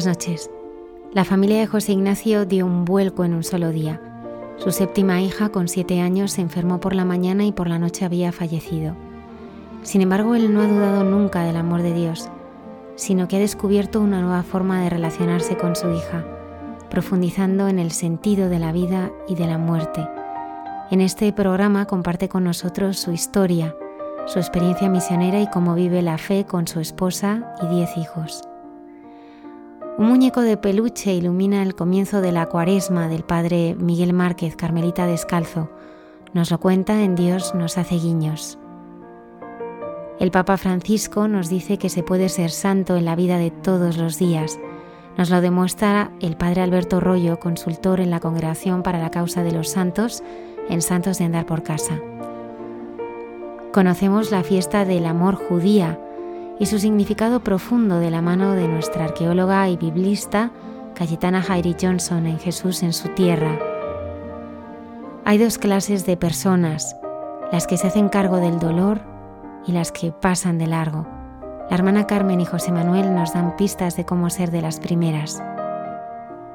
Buenas noches. La familia de José Ignacio dio un vuelco en un solo día. Su séptima hija, con siete años, se enfermó por la mañana y por la noche había fallecido. Sin embargo, él no ha dudado nunca del amor de Dios, sino que ha descubierto una nueva forma de relacionarse con su hija, profundizando en el sentido de la vida y de la muerte. En este programa comparte con nosotros su historia, su experiencia misionera y cómo vive la fe con su esposa y diez hijos. Un muñeco de peluche ilumina el comienzo de la cuaresma del padre Miguel Márquez, Carmelita Descalzo. Nos lo cuenta en Dios nos hace guiños. El Papa Francisco nos dice que se puede ser santo en la vida de todos los días. Nos lo demuestra el padre Alberto Rollo, consultor en la Congregación para la Causa de los Santos en Santos de Andar por Casa. Conocemos la fiesta del amor judía, y su significado profundo de la mano de nuestra arqueóloga y biblista Cayetana Jairi Johnson en Jesús en su tierra. Hay dos clases de personas, las que se hacen cargo del dolor y las que pasan de largo. La hermana Carmen y José Manuel nos dan pistas de cómo ser de las primeras.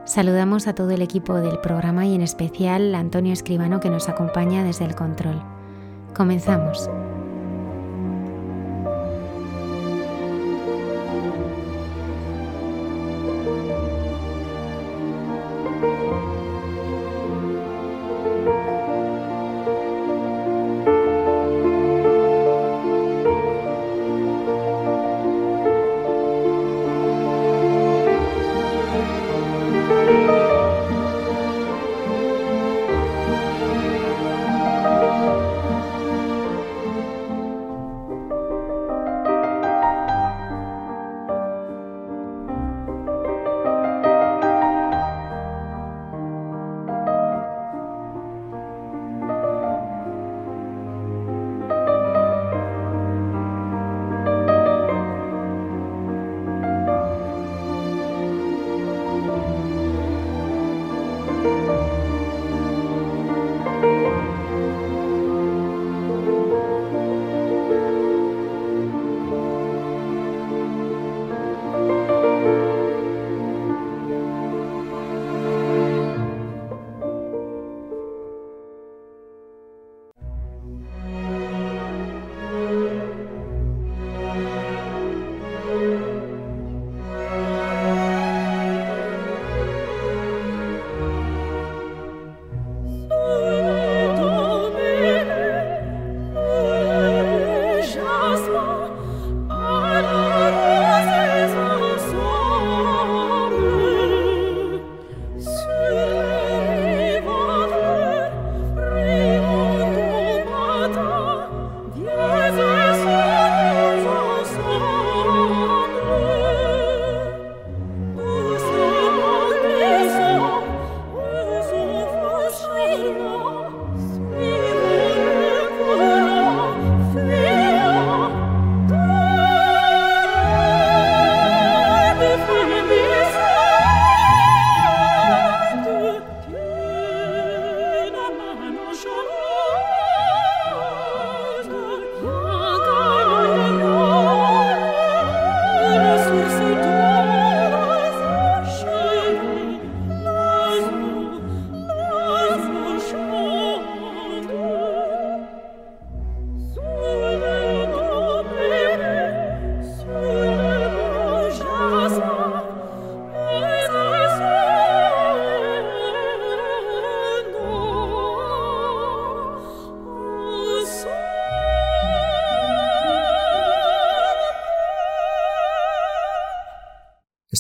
Saludamos a todo el equipo del programa y en especial a Antonio Escribano que nos acompaña desde el control. Comenzamos.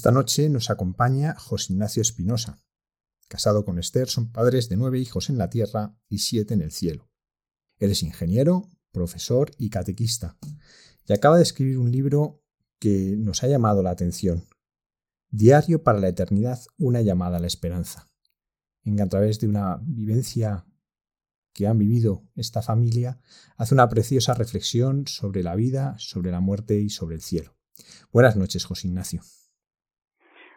Esta noche nos acompaña José Ignacio Espinosa. Casado con Esther, son padres de nueve hijos en la tierra y siete en el cielo. Él es ingeniero, profesor y catequista, y acaba de escribir un libro que nos ha llamado la atención. Diario para la eternidad, una llamada a la esperanza. En que a través de una vivencia que han vivido esta familia, hace una preciosa reflexión sobre la vida, sobre la muerte y sobre el cielo. Buenas noches, José Ignacio.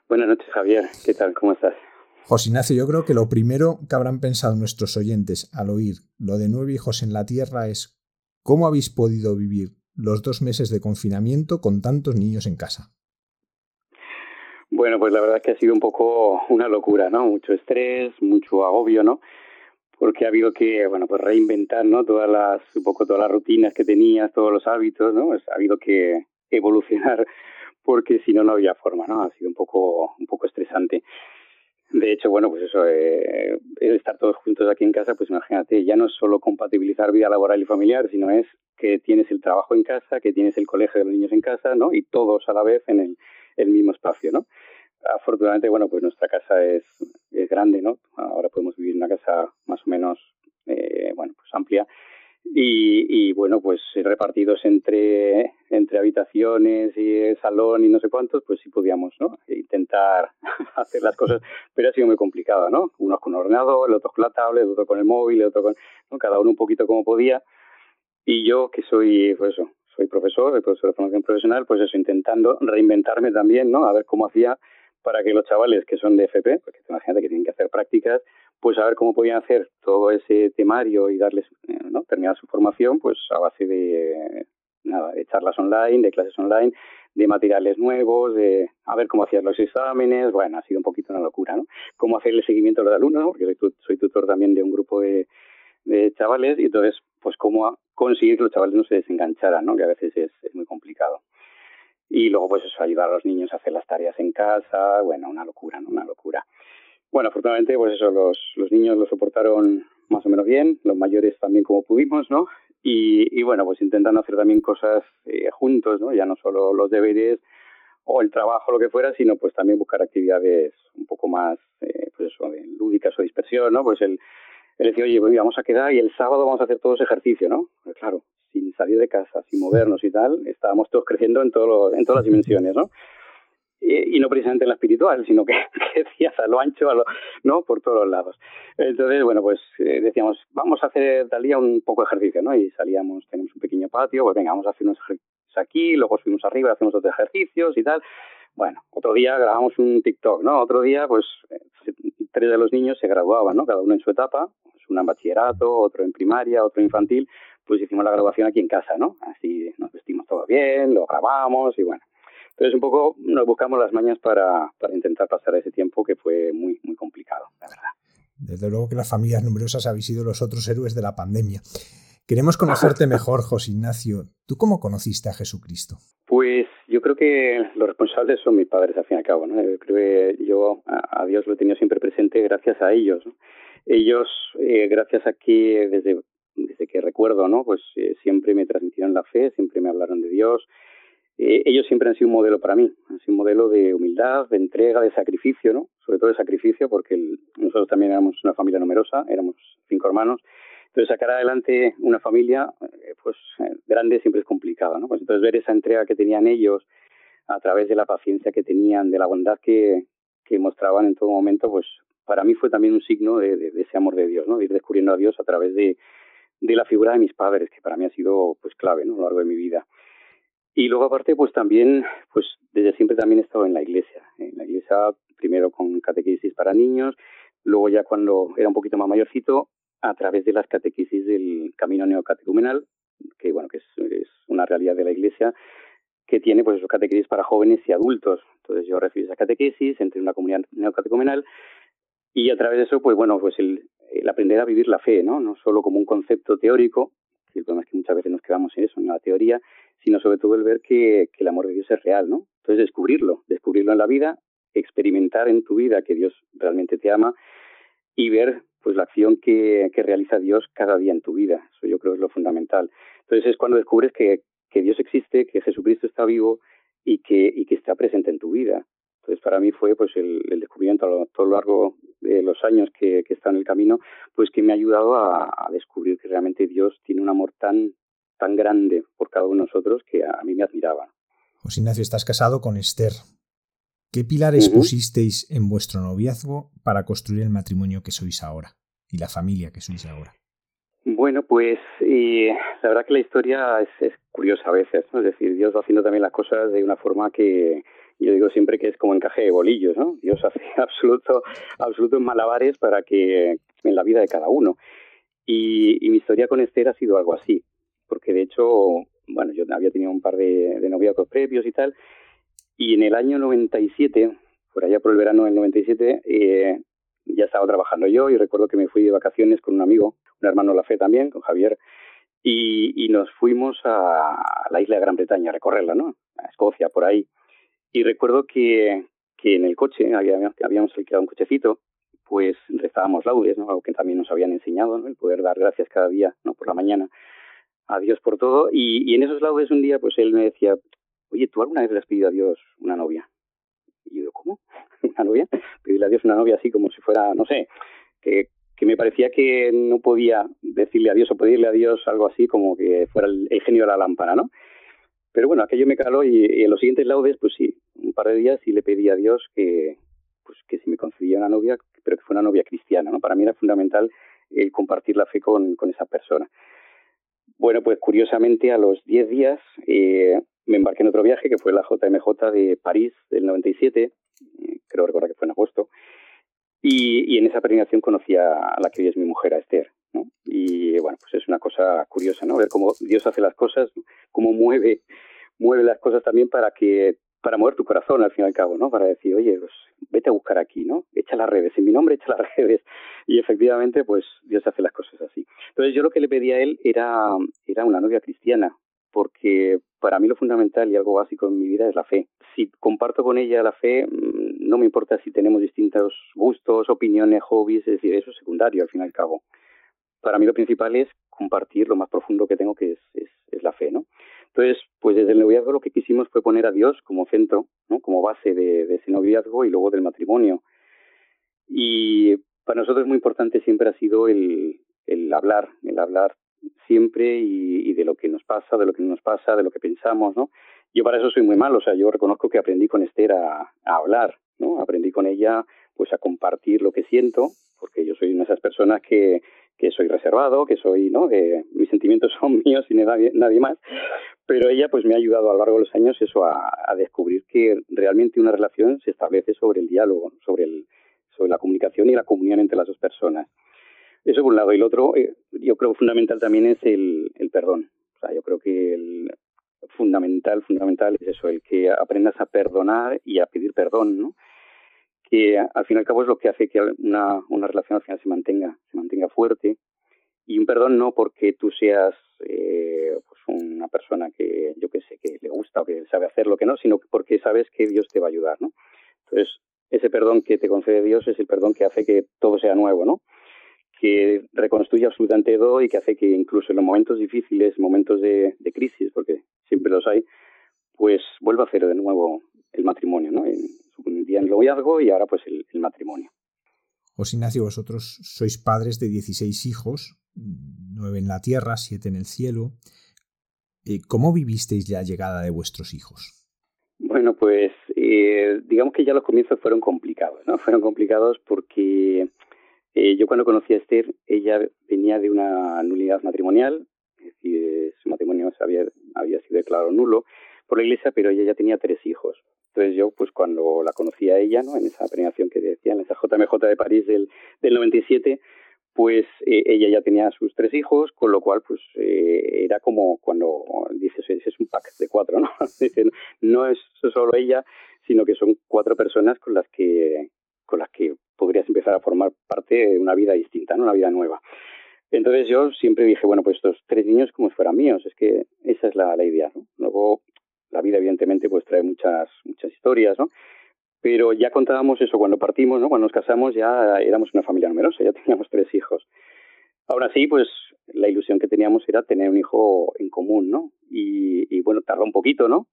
Buenas noches, Javier. ¿Qué tal? ¿Cómo estás? José Ignacio, yo creo que lo primero que habrán pensado nuestros oyentes al oír lo de nueve hijos en la tierra es ¿cómo habéis podido vivir los dos meses de confinamiento con tantos niños en casa? Bueno, pues la verdad es que ha sido un poco una locura, ¿no? Mucho estrés, mucho agobio, ¿no? Porque ha habido que, bueno, pues reinventar, ¿no? Todas las, un poco todas las rutinas que tenías, todos los hábitos, ¿no? Pues ha habido que evolucionar porque si no, no había forma, ¿no? Ha sido un poco, un poco estresante. De hecho, bueno, pues eso, eh, estar todos juntos aquí en casa, pues imagínate, ya no es solo compatibilizar vida laboral y familiar, sino es que tienes el trabajo en casa, que tienes el colegio de los niños en casa, ¿no? Y todos a la vez en el, el mismo espacio, ¿no? Afortunadamente, bueno, pues nuestra casa es, es grande, ¿no? Ahora podemos vivir en una casa más o menos, eh, bueno, pues amplia y, y, bueno, pues repartidos entre, entre habitaciones y salón y no sé cuántos, pues sí podíamos, ¿no? Intentar hacer las cosas, pero ha sido muy complicado, ¿no? Unos con ordenador, el otro con la tablet, el otro con el móvil, el otro con, ¿no? Cada uno un poquito como podía. Y yo, que soy, pues eso, soy profesor, profesor de formación profesional, pues eso, intentando reinventarme también, ¿no? A ver cómo hacía para que los chavales que son de FP, porque imagínate que tienen que hacer prácticas, pues a ver cómo podían hacer todo ese temario y darles, eh, ¿no? terminar su formación, pues a base de, nada, de charlas online, de clases online, de materiales nuevos, de a ver cómo hacían los exámenes, bueno, ha sido un poquito una locura, ¿no? Cómo hacer el seguimiento a los alumnos, porque soy, soy tutor también de un grupo de, de chavales, y entonces, pues cómo conseguir que los chavales no se desengancharan, ¿no? Que a veces es, es muy complicado. Y luego, pues eso, ayudar a los niños a hacer las tareas en casa, bueno, una locura, ¿no? Una locura. Bueno, afortunadamente, pues eso, los, los niños lo soportaron más o menos bien, los mayores también como pudimos, ¿no? Y, y bueno, pues intentando hacer también cosas eh, juntos, ¿no? Ya no solo los deberes o el trabajo, lo que fuera, sino pues también buscar actividades un poco más, eh, pues eso, lúdicas o dispersión, ¿no? Pues el, el decir, oye, pues vamos a quedar y el sábado vamos a hacer todos ejercicio, ¿no? Pues claro, sin salir de casa, sin movernos y tal, estábamos todos creciendo en, todo en todas las dimensiones, ¿no? Y, no precisamente en la espiritual, sino que, decías a lo ancho, a lo, ¿no? Por todos los lados. Entonces, bueno, pues eh, decíamos, vamos a hacer tal día un poco de ejercicio, ¿no? Y salíamos, tenemos un pequeño patio, pues venga, vamos a hacer unos ejercicios aquí, luego subimos arriba, hacemos otros ejercicios y tal. Bueno, otro día grabamos un TikTok, ¿no? Otro día, pues, eh, tres de los niños se graduaban, ¿no? Cada uno en su etapa, pues uno en bachillerato, otro en primaria, otro infantil, pues hicimos la graduación aquí en casa, ¿no? Así nos vestimos todo bien, lo grabamos y bueno. Entonces un poco nos buscamos las mañas para, para intentar pasar ese tiempo que fue muy, muy complicado, la verdad. Desde luego que las familias numerosas habéis sido los otros héroes de la pandemia. Queremos conocerte mejor, José Ignacio. ¿Tú cómo conociste a Jesucristo? Pues yo creo que los responsables son mis padres, al fin y al cabo. ¿no? Yo creo que yo a Dios lo he tenido siempre presente gracias a ellos. Ellos, eh, gracias a que desde, desde que recuerdo, ¿no? pues eh, siempre me transmitieron la fe, siempre me hablaron de Dios, eh, ellos siempre han sido un modelo para mí, han sido un modelo de humildad, de entrega, de sacrificio, ¿no? Sobre todo de sacrificio, porque nosotros también éramos una familia numerosa, éramos cinco hermanos. Entonces, sacar adelante una familia, eh, pues, eh, grande siempre es complicado, ¿no? Pues entonces, ver esa entrega que tenían ellos a través de la paciencia que tenían, de la bondad que, que mostraban en todo momento, pues, para mí fue también un signo de, de, ese amor de Dios, ¿no? De ir descubriendo a Dios a través de, de la figura de mis padres, que para mí ha sido, pues, clave, ¿no? A lo largo de mi vida. Y luego aparte, pues también, pues desde siempre también he estado en la iglesia. En la iglesia, primero con catequesis para niños, luego ya cuando era un poquito más mayorcito, a través de las catequesis del camino neocatecumenal, que bueno, que es, una realidad de la iglesia, que tiene pues esos catequesis para jóvenes y adultos. Entonces yo recibí esa catequesis, entré en una comunidad neocatecumenal y a través de eso, pues bueno, pues el, el aprender a vivir la fe, ¿no? No solo como un concepto teórico, el problema es que muchas veces nos quedamos en eso, en la teoría, sino sobre todo el ver que, el amor de Dios es real, ¿no? Entonces descubrirlo, descubrirlo en la vida, experimentar en tu vida que Dios realmente te ama y ver pues la acción que, realiza Dios cada día en tu vida. Eso yo creo es lo fundamental. Entonces es cuando descubres que, Dios existe, que Jesucristo está vivo y que está presente en tu vida. Entonces para mí fue pues el, descubrimiento a lo, todo lo largo de los años que, que está en el camino, pues que me ha ayudado a, descubrir que realmente Dios tiene un amor tan tan grande por cada uno de nosotros que a, mí me admiraba. José Ignacio, estás casado con Esther. ¿Qué pilares pusisteis en vuestro noviazgo para construir el matrimonio que sois ahora y la familia que sois ahora? Bueno, pues la verdad que la historia es, curiosa a veces, ¿no? Es decir, Dios va haciendo también las cosas de una forma que yo digo siempre que es como encaje de bolillos, ¿no? Dios hace absoluto, absolutos malabares para que en la vida de cada uno. Y, mi historia con Esther ha sido algo así, porque de hecho, bueno, yo había tenido un par de, de noviazgos previos y tal, y en el año 97, por allá por el verano del 97, eh, ya estaba trabajando yo y recuerdo que me fui de vacaciones con un amigo, un hermano la fe también, con Javier, y, y nos fuimos a, la isla de Gran Bretaña a recorrerla, ¿no? A Escocia, por ahí. Y recuerdo que, que en el coche, habíamos, habíamos alquilado un cochecito, pues rezábamos laudes, ¿no? Algo que también nos habían enseñado, ¿no? El poder dar gracias cada día, ¿no? Por la mañana a Dios por todo. Y, y en esos laudes un día, pues él me decía, oye, ¿tú alguna vez le has pedido a Dios una novia? Y yo ¿cómo? ¿Una novia? Pedirle a Dios una novia así como si fuera, no sé, que, que me parecía que no podía decirle a Dios o pedirle a Dios algo así como que fuera el, genio de la lámpara, ¿no? Pero bueno, aquello me caló y, en los siguientes laudes, pues sí, un par de días sí le pedí a Dios que, pues que si me concedía una novia, pero que fuera una novia cristiana, ¿no? Para mí era fundamental el compartir la fe con, con esa persona. Bueno, pues curiosamente a los 10 días eh, me embarqué en otro viaje que fue la JMJ de París del 97, eh, creo recordar que fue en agosto, y, y en esa peregrinación conocí a la que hoy es mi mujer, a Esther. ¿No? Y bueno, pues es una cosa curiosa, ¿no? Ver cómo Dios hace las cosas, cómo mueve, mueve las cosas también para que para mover tu corazón al fin y al cabo, ¿no? Para decir, oye, pues vete a buscar aquí, ¿no? Echa las redes, en mi nombre echa las redes. Y efectivamente, pues Dios hace las cosas así. Entonces yo lo que le pedí a él era, era una novia cristiana, porque para mí lo fundamental y algo básico en mi vida es la fe. Si comparto con ella la fe, mm, no me importa si tenemos distintos gustos, opiniones, hobbies, es decir, eso es secundario al fin y al cabo. Para mí lo principal es compartir lo más profundo que tengo, que es, es, la fe, ¿no? Entonces, pues desde el noviazgo lo que quisimos fue poner a Dios como centro, ¿no? como base de, de ese noviazgo y luego del matrimonio. Y para nosotros muy importante siempre ha sido el, el hablar, el hablar siempre y, de lo que nos pasa, de lo que no nos pasa, de lo que pensamos, ¿no? Yo para eso soy muy malo, o sea, yo reconozco que aprendí con Esther a, hablar, ¿no? Aprendí con ella, pues, a compartir lo que siento, porque yo soy una de esas personas que, que soy reservado, que soy, ¿no? Que mis sentimientos son míos y nadie, nadie más. Pero ella, pues, me ha ayudado a lo largo de los años eso a, a descubrir que realmente una relación se establece sobre el diálogo, sobre el, sobre la comunicación y la comunión entre las dos personas. Eso por un lado. Y el otro, eh, yo creo fundamental también es el, el perdón. O sea, yo creo que el fundamental, fundamental es eso, el que aprendas a perdonar y a pedir perdón, ¿no? Que al fin y al cabo es lo que hace que una, una relación al final se mantenga, se mantenga fuerte. Y un perdón no porque tú seas eh, pues una persona que, yo que sé, que le gusta o que sabe hacer lo que no, sino porque sabes que Dios te va a ayudar, ¿no? Entonces, ese perdón que te concede Dios es el perdón que hace que todo sea nuevo, ¿no? que reconstruye absolutamente todo y que hace que incluso en los momentos difíciles, momentos de, crisis, porque siempre los hay, pues vuelva a hacer de nuevo el matrimonio, ¿no? En, un día en el noviazgo y ahora pues el, matrimonio. José Ignacio, vosotros sois padres de 16 hijos, nueve en la tierra, siete en el cielo. Eh, ¿Cómo vivisteis la llegada de vuestros hijos? Bueno, pues eh, digamos que ya los comienzos fueron complicados, ¿no? Fueron complicados porque eh, yo cuando conocí a Esther, ella venía de una nulidad matrimonial, es decir, su matrimonio había, había sido declarado nulo por la iglesia, pero ella ya tenía tres hijos. Entonces yo, pues cuando la conocí a ella, ¿no? en esa premiación que decía, en esa JMJ de París del, del 97, pues eh, ella ya tenía sus tres hijos, con lo cual pues eh, era como cuando dices, es un pack de cuatro, ¿no? Dicen, no es solo ella, sino que son cuatro personas con las que con las que podrías empezar a formar parte de una vida distinta, ¿no? una vida nueva. Entonces yo siempre dije, bueno, pues estos tres niños como si fueran míos, es que esa es la, la idea. ¿no? Luego la vida evidentemente pues trae muchas, muchas historias, ¿no? Pero ya contábamos eso cuando partimos, ¿no? Cuando nos casamos ya éramos una familia numerosa, ya teníamos tres hijos. Ahora sí, pues la ilusión que teníamos era tener un hijo en común, ¿no? Y, y bueno, tardó un poquito, ¿no?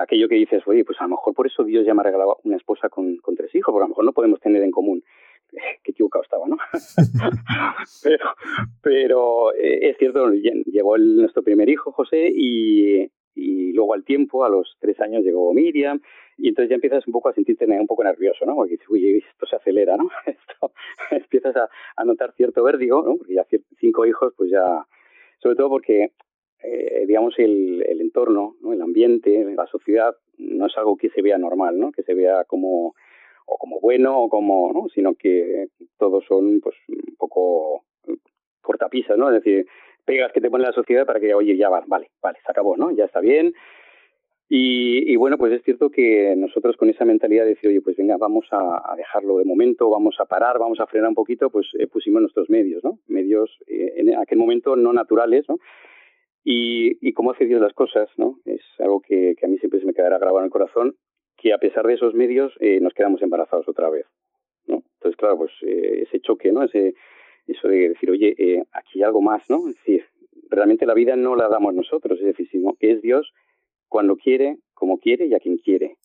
aquello que dices, oye, pues a lo mejor por eso Dios ya me ha regalado una esposa con, con tres hijos, porque a lo mejor no podemos tener en común. Qué equivocado estaba, ¿no? pero pero eh, es cierto, llegó el, nuestro primer hijo, José, y, y luego al tiempo, a los tres años, llegó Miriam, y entonces ya empiezas un poco a sentirte un poco nervioso, ¿no? Porque dices, uy, esto se acelera, ¿no? Esto, empiezas a, notar cierto vértigo, ¿no? Porque ya cinco hijos, pues ya, sobre todo porque eh, digamos, el, el entorno, ¿no? el ambiente, la sociedad, no es algo que se vea normal, ¿no? Que se vea como o como bueno o como, ¿no? Sino que todos son, pues, un poco cortapisas, ¿no? Es decir, pegas que te pone la sociedad para que, oye, ya va, vale, vale, se acabó, ¿no? Ya está bien. Y, y bueno, pues es cierto que nosotros con esa mentalidad de decir, oye, pues venga, vamos a, a dejarlo de momento, vamos a parar, vamos a frenar un poquito, pues eh, pusimos nuestros medios, ¿no? Medios eh, en aquel momento no naturales, ¿no? y, y cómo hace Dios las cosas, ¿no? Es algo que, que, a mí siempre se me quedará grabado en el corazón, que a pesar de esos medios eh, nos quedamos embarazados otra vez, ¿no? Entonces, claro, pues eh, ese choque, ¿no? Ese, eso de decir, oye, eh, aquí hay algo más, ¿no? Es decir, realmente la vida no la damos nosotros, es decir, sino que es Dios cuando quiere, como quiere y a quien quiere.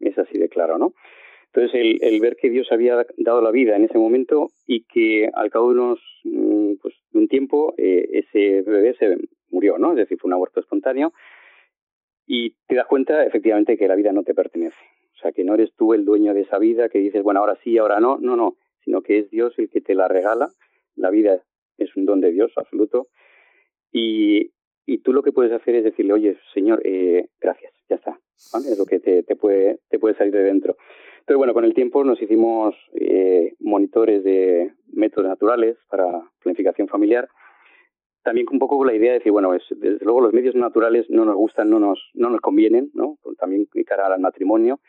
Es así de claro, ¿no? Entonces, el, el, ver que Dios había dado la vida en ese momento y que al cabo de unos, mm, pues, de un tiempo, eh, ese bebé se murió, ¿no? Es decir, fue un aborto espontáneo. Y te das cuenta, efectivamente, que la vida no te pertenece. O sea, que no eres tú el dueño de esa vida, que dices, bueno, ahora sí, ahora no. No, no. Sino que es Dios el que te la regala. La vida es un don de Dios absoluto. Y, y tú lo que puedes hacer es decirle, oye, Señor, eh, gracias, ya está. ¿vale? Es lo que te, te, puede, te puede salir de dentro. Entonces, bueno, con el tiempo nos hicimos eh, monitores de métodos naturales para planificación familiar también un poco con la idea de decir, bueno, es, desde luego los medios naturales no nos gustan, no nos, no nos convienen, ¿no? También cara al matrimonio.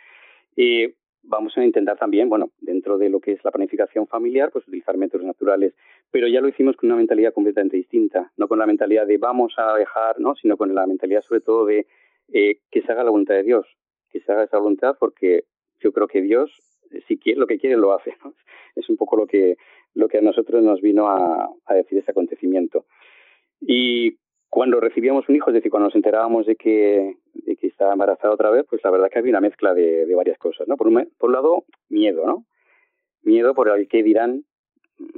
Y vamos a intentar también, bueno, dentro de lo que es la planificación familiar, pues utilizar métodos naturales, pero ya lo hicimos con una mentalidad completamente distinta, no con la mentalidad de vamos a dejar, ¿no? Sino con la mentalidad sobre todo de eh, que se haga la voluntad de Dios, que se haga esa voluntad porque yo creo que Dios, si quiere, lo que quiere lo hace, ¿no? Es un poco lo que, lo que a nosotros nos vino a, a decir ese acontecimiento. Y cuando recibíamos un hijo, es decir, cuando nos enterábamos de que, de estaba embarazada otra vez, pues la verdad que había una mezcla de, varias cosas, ¿no? Por un, por un lado, miedo, ¿no? Miedo por el que dirán,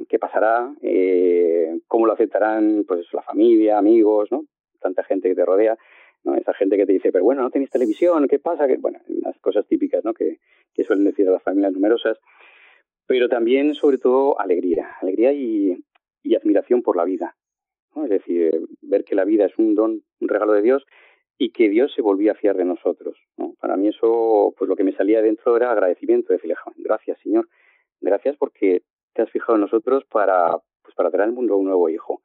qué pasará, eh, cómo lo aceptarán, pues la familia, amigos, ¿no? Tanta gente que te rodea, ¿no? Esa gente que te dice, pero bueno, no tenéis televisión, ¿qué pasa? Que, bueno, las cosas típicas, ¿no? Que, que suelen decir las familias numerosas. Pero también, sobre todo, alegría, alegría y, y admiración por la vida, Es decir, ver que la vida es un don, un regalo de Dios y que Dios se volvía a fiar de nosotros. ¿no? Para mí eso, pues lo que me salía dentro era agradecimiento, decirle, gracias Señor, gracias porque te has fijado en nosotros para, pues para traer al mundo un nuevo hijo.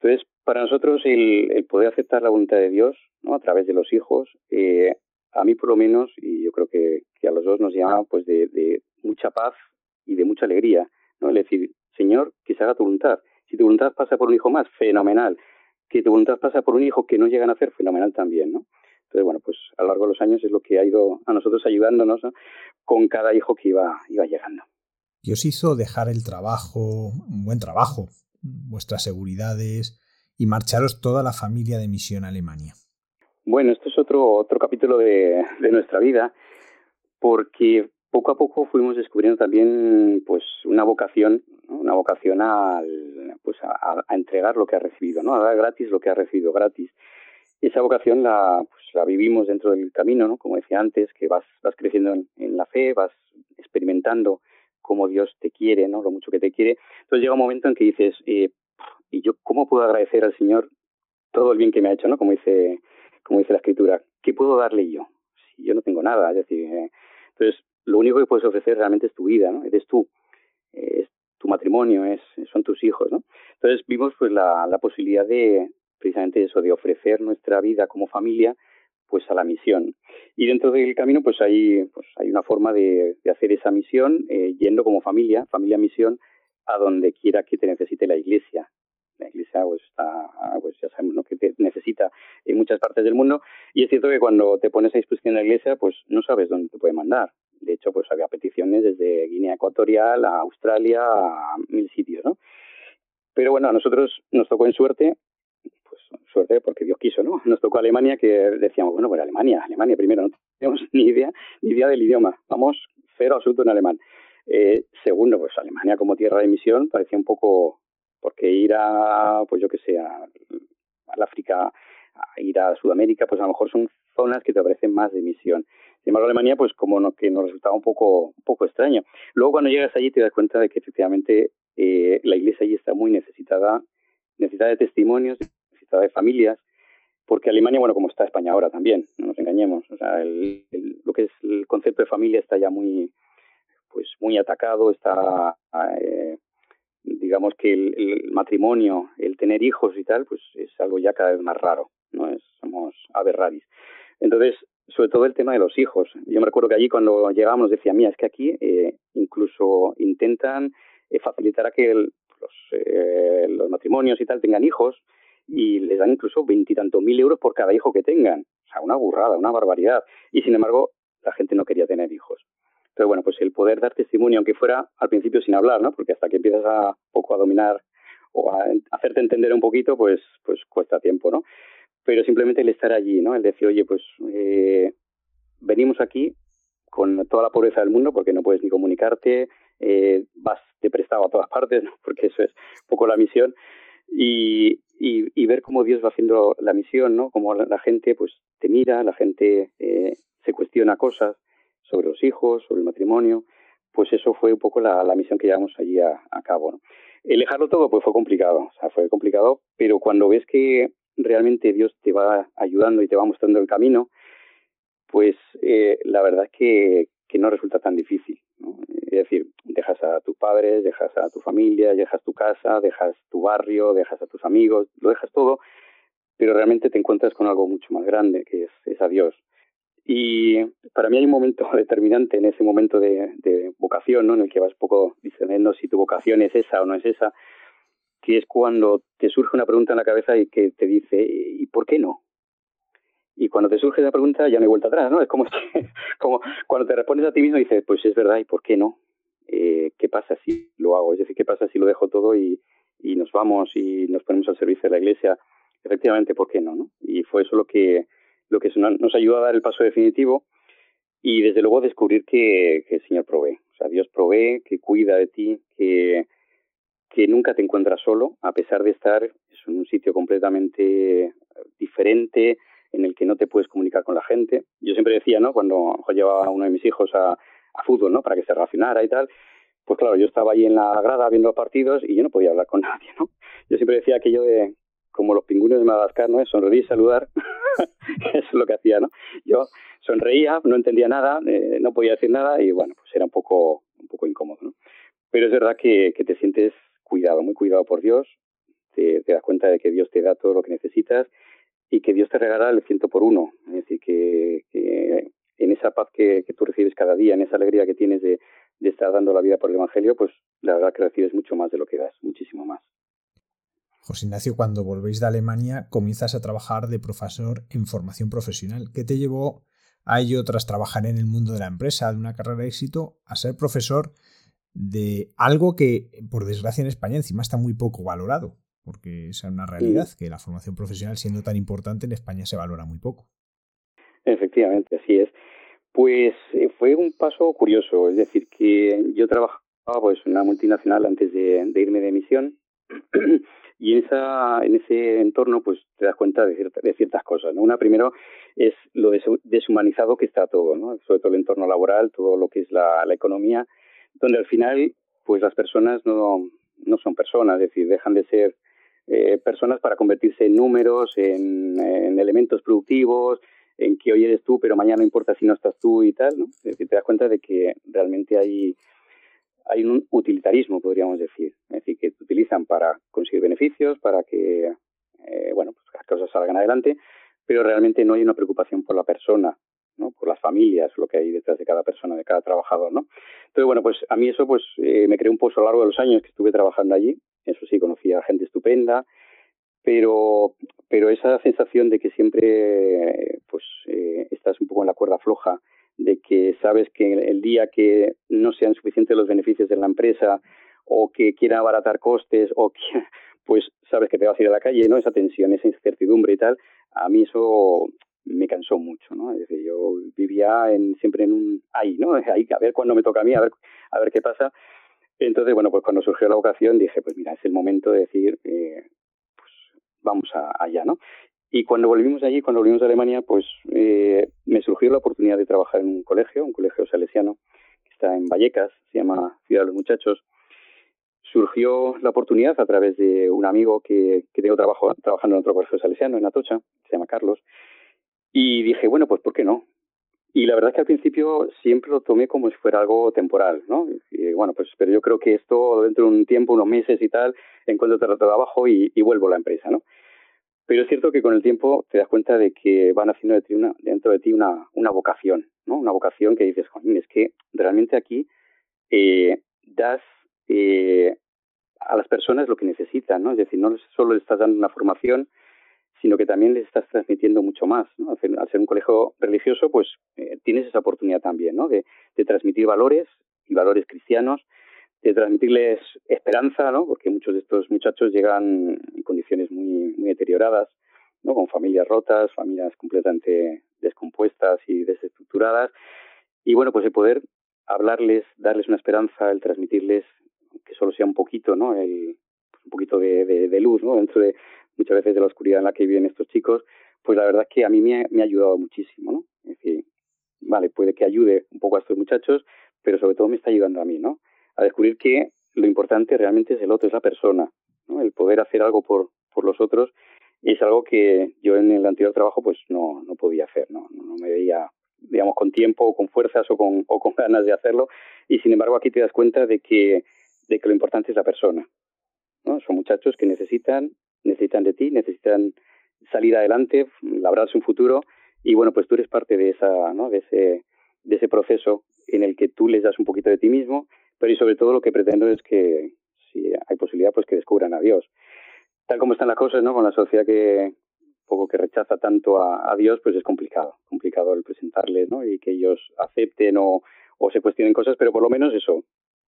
Entonces, para nosotros el, poder aceptar la voluntad de Dios ¿no? a través de los hijos, eh, a mí por lo menos, y yo creo que, a los dos nos llama pues de, de mucha paz y de mucha alegría, ¿no? Es decir, Señor, que se haga tu voluntad. Si tu voluntad pasa por un hijo más, fenomenal. Que tu voluntad pasa por un hijo que no llegan a hacer, fenomenal también, ¿no? Entonces, bueno, pues a lo largo de los años es lo que ha ido a nosotros ayudándonos ¿no? con cada hijo que iba, iba llegando. ¿Qué os hizo dejar el trabajo, un buen trabajo, vuestras seguridades y marcharos toda la familia de misión a Alemania? Bueno, esto es otro, otro capítulo de, de nuestra vida, porque poco a poco fuimos descubriendo también pues una vocación una vocación al, pues a, entregar lo que ha recibido no a dar gratis lo que ha recibido gratis. Esa vocación la pues vivimos dentro del camino no como decía antes que vas creciendo en, la fe vas experimentando cómo Dios te quiere no lo mucho que te quiere. Entonces llega un momento en que dices eh, y yo cómo puedo agradecer al Señor todo el bien que me ha hecho no como dice como dice la escritura qué puedo darle yo si yo no tengo nada decir eh, entonces lo único que puedes ofrecer realmente es tu vida. Eres tú, es tu matrimonio, es, son tus hijos, ¿no? Entonces vimos pues la, la posibilidad de precisamente eso, de ofrecer nuestra vida como familia pues a la misión. Y dentro del camino pues hay, pues, hay una forma de, hacer esa misión eh, yendo como familia, familia misión, a donde quiera que te necesite la iglesia. La iglesia pues está, pues ya sabemos ¿no? que te necesita en muchas partes del mundo y es cierto que cuando te pones a disposición de la iglesia pues no sabes dónde te puede mandar. De hecho, pues había peticiones desde Guinea Ecuatorial a Australia a mil sitios, ¿no? Pero bueno, a nosotros nos tocó en suerte pues suerte porque Dios quiso, ¿no? Nos tocó Alemania que decíamos, bueno, pues Alemania, Alemania primero, no tenemos ni idea, ni idea del idioma, vamos cero absoluto en alemán. Eh, segundo, pues Alemania como tierra de misión parecía un poco, porque ir a, pues yo que sé, al África, ir a Sudamérica, pues a lo mejor son zonas que te parecen más de misión. Sin embargo, Alemania, pues como no, que nos resultaba un poco, un poco extraño. Luego cuando llegas allí te das cuenta de que efectivamente eh, la iglesia allí está muy necesitada, necesitada de testimonios, necesitada de familias, porque Alemania, bueno, como está España ahora también, no nos engañemos, o sea, el, lo que es el concepto de familia está ya muy, pues muy atacado, está, eh, digamos que el, matrimonio, el tener hijos y tal, pues es algo ya cada vez más raro, no es, somos aberraris. Entonces, sobre todo el tema de los hijos. Yo me recuerdo que allí cuando llegábamos decía, mira, es que aquí eh, incluso intentan eh, facilitar a que los, eh, los matrimonios y tal tengan hijos y les dan incluso veintitantos mil euros por cada hijo que tengan. O sea, una burrada, una barbaridad. Y sin embargo, la gente no quería tener hijos. Pero bueno, pues el poder dar testimonio, aunque fuera al principio sin hablar, ¿no? Porque hasta que empiezas a poco a dominar o a hacerte entender un poquito, pues, pues cuesta tiempo, ¿no? Pero simplemente el estar allí, ¿no? El decir, oye, pues eh, venimos aquí con toda la pobreza del mundo porque no puedes ni comunicarte, eh, vas de prestado a todas partes, ¿no? porque eso es un poco la misión, y, ver cómo Dios va haciendo la misión, ¿no? Como la, gente pues te mira, la gente eh, se cuestiona cosas sobre los hijos, sobre el matrimonio, pues eso fue un poco la, misión que llevamos allí a, cabo, ¿no? El dejarlo todo pues fue complicado, fue complicado, pero cuando ves que realmente Dios te va ayudando y te va mostrando el camino, pues eh, la verdad es que, no resulta tan difícil. ¿no? Es decir, dejas a tus padres, dejas a tu familia, dejas tu casa, dejas tu barrio, dejas a tus amigos, lo dejas todo, pero realmente te encuentras con algo mucho más grande, que es, es a Dios. Y para mí hay un momento determinante en ese momento de, de vocación, ¿no? en el que vas poco discerniendo si tu vocación es esa o no es esa, que es cuando te surge una pregunta en la cabeza y que te dice, ¿y por qué no? Y cuando te surge esa pregunta ya no hay vuelta atrás, ¿no? Es como, como cuando te respondes a ti mismo y dices, pues es verdad, ¿y por qué no? Eh, ¿Qué pasa si lo hago? Es decir, ¿qué pasa si lo dejo todo y, y nos vamos y nos ponemos al servicio de la iglesia? Efectivamente, ¿por qué no? no? Y fue eso lo que, lo que nos ayudó a dar el paso definitivo y desde luego descubrir que, que el Señor provee. O sea, Dios provee, que cuida de ti, que, que nunca te encuentras solo, a pesar de estar en un sitio completamente diferente, en el que no te puedes comunicar con la gente. Yo siempre decía, ¿no? Cuando llevaba a uno de mis hijos a, a fútbol, ¿no? Para que se relacionara y tal, pues claro, yo estaba ahí en la grada viendo partidos y yo no podía hablar con nadie, ¿no? Yo siempre decía aquello de, como los pingüinos de Madagascar, ¿no? Sonreír y saludar. Eso es lo que hacía, ¿no? Yo sonreía, no entendía nada, eh, no podía decir nada y bueno, pues era un poco, un poco incómodo, ¿no? Pero es verdad que, que te sientes cuidado, muy cuidado por Dios, te, das cuenta de que Dios te da todo lo que necesitas y que Dios te regala el ciento por uno. Es decir, que, en esa paz que, que, tú recibes cada día, en esa alegría que tienes de, de, estar dando la vida por el Evangelio, pues la verdad que recibes mucho más de lo que das, muchísimo más. José Ignacio, cuando volvéis de Alemania, comienzas a trabajar de profesor en formación profesional. ¿Qué te llevó a ello tras trabajar en el mundo de la empresa, de una carrera de éxito, a ser profesor de algo que, por desgracia, en España encima está muy poco valorado? porque esa es una realidad, que la formación profesional, siendo tan importante, en España se valora muy poco. Efectivamente, así es. Pues eh, fue un paso curioso, es decir, que yo trabajaba pues en una multinacional antes de, de irme de misión y en esa en ese entorno pues te das cuenta de, cierta, de ciertas cosas, ¿no? Una primero es lo deshumanizado que está todo, ¿no? Sobre todo el entorno laboral, todo lo que es la, la economía, donde al final pues las personas no no son personas, es decir, dejan de ser eh, personas para convertirse en números, en, en, elementos productivos, en que hoy eres tú, pero mañana no importa si no estás tú y tal, ¿no? Es decir, te das cuenta de que realmente hay, hay un utilitarismo, podríamos decir. Es decir, que te utilizan para conseguir beneficios, para que, eh, bueno, pues las cosas salgan adelante, pero realmente no hay una preocupación por la persona, ¿no? por las familias, lo que hay detrás de cada persona, de cada trabajador, ¿no? Entonces, bueno, pues a mí eso pues eh, me creó un pozo a lo largo de los años que estuve trabajando allí, eso sí, conocí a gente estupenda, pero, pero esa sensación de que siempre pues eh, estás un poco en la cuerda floja, de que sabes que el día que no sean suficientes los beneficios de la empresa o que quiera abaratar costes o que pues sabes que te vas a ir a la calle, ¿no? Esa tensión, esa incertidumbre y tal, a mí eso me cansó mucho, ¿no? Es decir, yo vivía en, siempre en un ahí, ¿no? Ahí, a ver cuándo me toca a mí, a ver, a ver qué pasa. Entonces, bueno, pues cuando surgió la vocación dije, pues mira, es el momento de decir, eh, pues vamos allá, ¿no? Y cuando volvimos allí, cuando volvimos a Alemania, pues eh, me surgió la oportunidad de trabajar en un colegio, un colegio salesiano, que está en Vallecas, se llama Ciudad de los Muchachos. Surgió la oportunidad a través de un amigo que, que tengo trabajo, trabajando en otro colegio salesiano, en Atocha, se llama Carlos, y dije, bueno, pues ¿por qué no? Y la verdad es que al principio siempre lo tomé como si fuera algo temporal, ¿no? Y, bueno, pues pero yo creo que esto dentro de un tiempo, unos meses y tal, encuentro trabajo y, vuelvo a la empresa, ¿no? Pero es cierto que con el tiempo te das cuenta de que van haciendo de ti una, dentro de ti una, una vocación, ¿no? Una vocación que dices, es que realmente aquí eh, das eh, a las personas lo que necesitan, ¿no? Es decir, no solo les estás dando una formación, sino que también les estás transmitiendo mucho más. Al ser un colegio religioso, pues eh, tienes esa oportunidad también ¿no? de, de, transmitir valores y valores cristianos, de transmitirles esperanza, ¿no? porque muchos de estos muchachos llegan en condiciones muy, muy deterioradas, ¿no? con familias rotas, familias completamente descompuestas y desestructuradas. Y bueno, pues el poder hablarles, darles una esperanza, el transmitirles que solo sea un poquito, ¿no? El, un poquito de, luz, ¿no? Dentro de, muchas veces de la oscuridad en la que viven estos chicos, pues la verdad es que a mí me ha, me ha ayudado muchísimo, ¿no? Es decir, vale, puede que ayude un poco a estos muchachos, pero sobre todo me está ayudando a mí, ¿no? A descubrir que lo importante realmente es el otro, es la persona, ¿no? El poder hacer algo por, por los otros es algo que yo en el anterior trabajo pues no, no podía hacer, ¿no? No me veía, digamos, con tiempo o con fuerzas o con, o con ganas de hacerlo y sin embargo aquí te das cuenta de que, de que lo importante es la persona, ¿no? Son muchachos que necesitan necesitan de ti, necesitan salir adelante, labrarse un futuro y bueno, pues tú eres parte de esa, ¿no? de ese de ese proceso en el que tú les das un poquito de ti mismo, pero y sobre todo lo que pretendo es que si hay posibilidad pues que descubran a Dios. Tal como están las cosas, ¿no? Con la sociedad que poco que rechaza tanto a, a Dios, pues es complicado, complicado el presentarles, ¿no? Y que ellos acepten o, o se cuestionen cosas, pero por lo menos eso,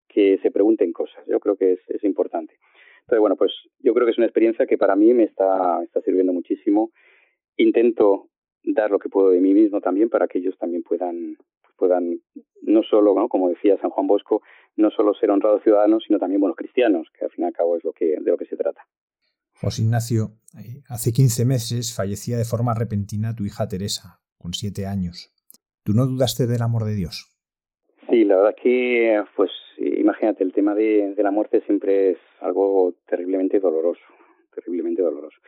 que se pregunten cosas. Yo creo que es, es importante. Entonces, bueno, pues yo creo que es una experiencia que para mí me está, está sirviendo muchísimo. Intento dar lo que puedo de mí mismo también para que ellos también puedan, puedan no solo, ¿no? como decía San Juan Bosco, no solo ser honrados ciudadanos, sino también buenos cristianos, que al fin y al cabo es lo que, de lo que se trata. José Ignacio, eh, hace 15 meses fallecía de forma repentina tu hija Teresa, con siete años. ¿Tú no dudaste del amor de Dios? Sí, la verdad que, pues imagínate, el tema de, de la muerte siempre es algo terriblemente doloroso, terriblemente doloroso.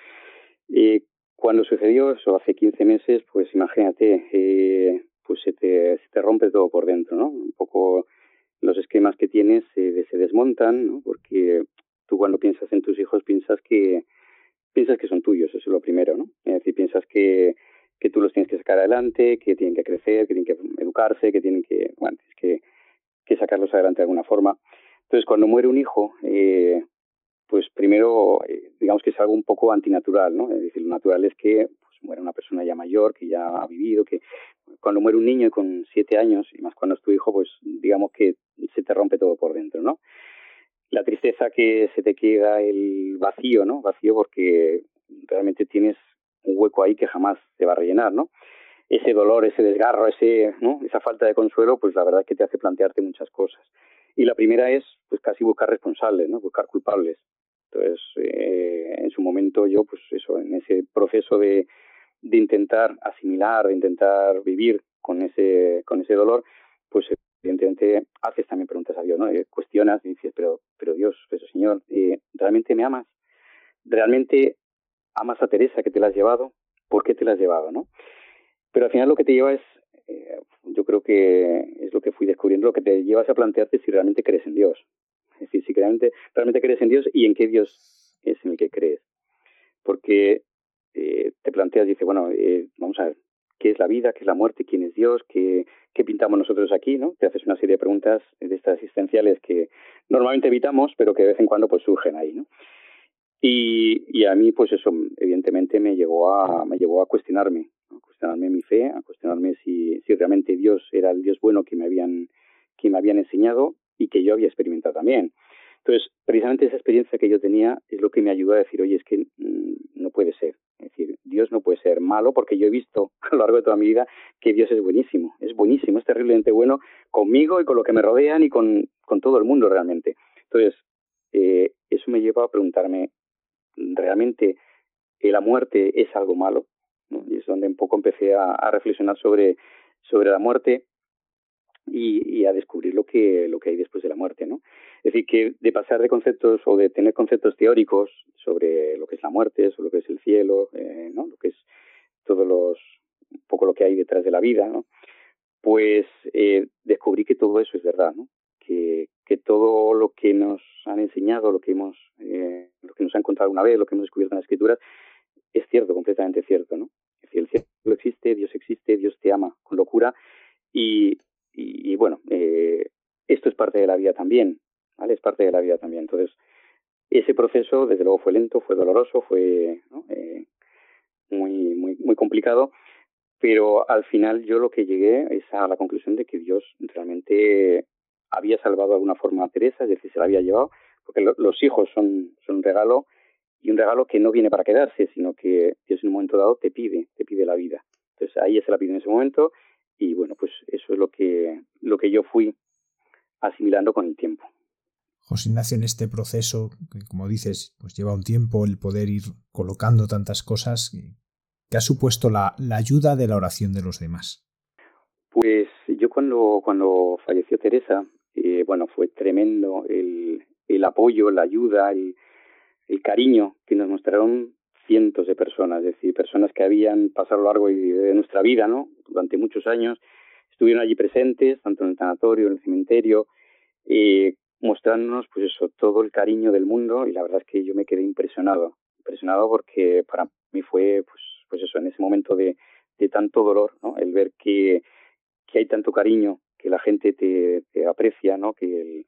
Y cuando sucedió eso hace 15 meses, pues imagínate, eh, pues se te, se te rompe todo por dentro, ¿no? Un poco los esquemas que tienes se, se desmontan, ¿no? Porque tú cuando piensas en tus hijos piensas que piensas que son tuyos, eso es lo primero, ¿no? Es decir, piensas que, que tú los tienes que sacar adelante, que tienen que crecer, que tienen que educarse, que tienen que, bueno, es que que sacarlos adelante de alguna forma. Entonces, cuando muere un hijo, eh, pues primero, eh, digamos que es algo un poco antinatural, ¿no? Es decir, lo natural es que pues, muera una persona ya mayor, que ya ha vivido, que cuando muere un niño con siete años, y más cuando es tu hijo, pues digamos que se te rompe todo por dentro, ¿no? La tristeza que se te queda, el vacío, ¿no? Vacío porque realmente tienes un hueco ahí que jamás se va a rellenar, ¿no? Ese dolor, ese desgarro, ese, ¿no? esa falta de consuelo, pues la verdad que te hace plantearte muchas cosas. Y la primera es, pues casi buscar responsables, ¿no? Buscar culpables. Entonces, eh, en su momento yo, pues eso, en ese proceso de, de intentar asimilar, de intentar vivir con ese, con ese dolor, pues evidentemente haces también preguntas a Dios, ¿no? Eh, cuestionas y dices, pero, pero Dios, pero Señor, eh, ¿realmente me amas? ¿Realmente amas a Teresa que te la has llevado? ¿Por qué te la has llevado, no? Pero al final lo que te lleva es, eh, yo creo que es lo que fui descubriendo, lo que te lleva a plantearte si realmente crees en Dios. Es decir, si realmente, realmente crees en Dios y en qué Dios es en el que crees. Porque eh, te planteas, dice, bueno, eh, vamos a ver, ¿qué es la vida? ¿Qué es la muerte? ¿Quién es Dios? ¿Qué, ¿Qué pintamos nosotros aquí? ¿no? Te haces una serie de preguntas de estas existenciales que normalmente evitamos, pero que de vez en cuando pues surgen ahí, ¿no? Y, y a mí, pues eso, evidentemente me llevó a, me llevó a cuestionarme, cuestionarme mi fe, a cuestionarme si, si realmente Dios era el Dios bueno que me habían, que me habían enseñado y que yo había experimentado también. Entonces, precisamente esa experiencia que yo tenía es lo que me ayudó a decir, oye, es que mm, no puede ser. Es decir, Dios no puede ser malo porque yo he visto a lo largo de toda mi vida que Dios es buenísimo, es buenísimo, es terriblemente bueno conmigo y con lo que me rodean y con, con todo el mundo realmente. Entonces, eh, eso me lleva a preguntarme, ¿realmente la muerte es algo malo? Y es donde un poco empecé a, reflexionar sobre, sobre la muerte y, y, a descubrir lo que, lo que hay después de la muerte, ¿no? Es decir, que de pasar de conceptos o de tener conceptos teóricos sobre lo que es la muerte, sobre lo que es el cielo, eh, ¿no? Lo que es todos los, un poco lo que hay detrás de la vida, ¿no? Pues eh, descubrí que todo eso es verdad, ¿no? Que, que todo lo que nos han enseñado, lo que hemos, eh, lo que nos han contado una vez, lo que hemos descubierto en las escrituras, es cierto, completamente cierto, ¿no? Es decir, el cielo existe, Dios existe, Dios te ama con locura y, y, bueno, eh, esto es parte de la vida también, ¿vale? Es parte de la vida también. Entonces, ese proceso, desde luego, fue lento, fue doloroso, fue eh, muy, muy, muy complicado, pero al final yo lo que llegué es a la conclusión de que Dios realmente había salvado de alguna forma a Teresa, es decir, se la había llevado, porque lo, los hijos son, son un regalo y un regalo que no viene para quedarse, sino que Dios en un momento dado te pide, te pide la vida. Entonces ahí se la pide en ese momento y bueno, pues eso es lo que, lo que yo fui asimilando con el tiempo. José Ignacio, en este proceso, que como dices, pues lleva un tiempo el poder ir colocando tantas cosas, ¿qué ha supuesto la, la ayuda de la oración de los demás? Pues yo cuando, cuando falleció Teresa, eh, bueno, fue tremendo el, el apoyo, la ayuda, el, el cariño que nos mostraron cientos de personas, es decir, personas que habían pasado a lo largo de nuestra vida, ¿no? Durante muchos años, estuvieron allí presentes, tanto en el tanatorio, en el cementerio, eh, mostrándonos, pues eso, todo el cariño del mundo y la verdad es que yo me quedé impresionado, impresionado porque para mí fue, pues, pues eso, en ese momento de, de tanto dolor, ¿no? El ver que, que hay tanto cariño, que la gente te, te aprecia, ¿no? Que el,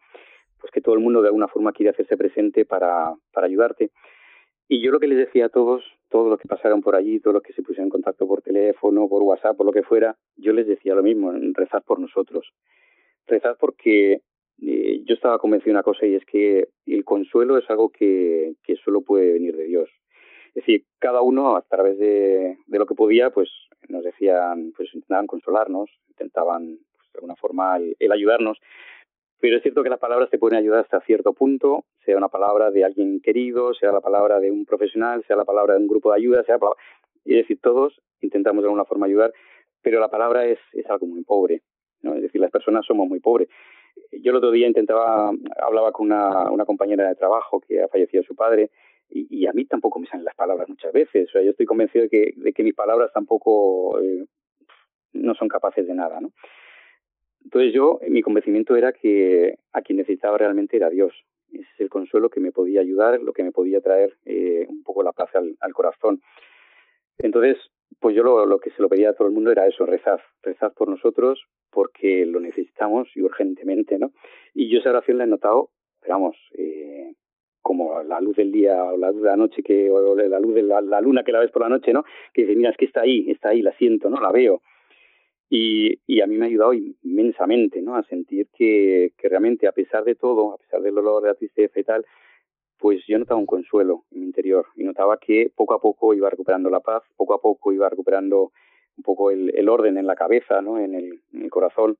pues que todo el mundo de alguna forma quiere hacerse presente para, para ayudarte. Y yo lo que les decía a todos, todos los que pasaron por allí, todos los que se pusieron en contacto por teléfono, por WhatsApp, por lo que fuera, yo les decía lo mismo, rezad por nosotros. Rezad porque eh, yo estaba convencido de una cosa y es que el consuelo es algo que, que solo puede venir de Dios. Es decir, cada uno a través de, de lo que podía, pues nos decían, pues intentaban consolarnos, intentaban pues, de alguna forma el, el ayudarnos, pero es cierto que las palabras te pueden ayudar hasta cierto punto, sea una palabra de alguien querido, sea la palabra de un profesional, sea la palabra de un grupo de ayuda, sea y es decir, todos intentamos de alguna forma ayudar, pero la palabra es, es algo muy pobre, ¿no? Es decir, las personas somos muy pobres. Yo el otro día intentaba, hablaba con una, una compañera de trabajo que ha fallecido su padre, y, y, a mí tampoco me salen las palabras muchas veces. O sea, yo estoy convencido de que, de que mis palabras tampoco eh, no son capaces de nada, ¿no? Entonces yo, mi convencimiento era que a quien necesitaba realmente era Dios. Ese es el consuelo que me podía ayudar, lo que me podía traer eh, un poco la paz al, al, corazón. Entonces, pues yo lo, lo, que se lo pedía a todo el mundo era eso, rezad, rezad por nosotros porque lo necesitamos y urgentemente, ¿no? Y yo esa oración la he notado, vamos, eh, como la luz del día o la luz de la noche, que, o la luz de la, la luna que la ves por la noche, ¿no? Que dice, mira, es que está ahí, está ahí, la siento, ¿no? La veo y, y a mí me ha ayudado inmensamente, ¿no? A sentir que, que realmente, a pesar de todo, a pesar del dolor, de la tristeza y tal, pues yo notaba un consuelo en mi interior y notaba que poco a poco iba recuperando la paz, poco a poco iba recuperando un poco el, el orden en la cabeza, ¿no? En el, corazón.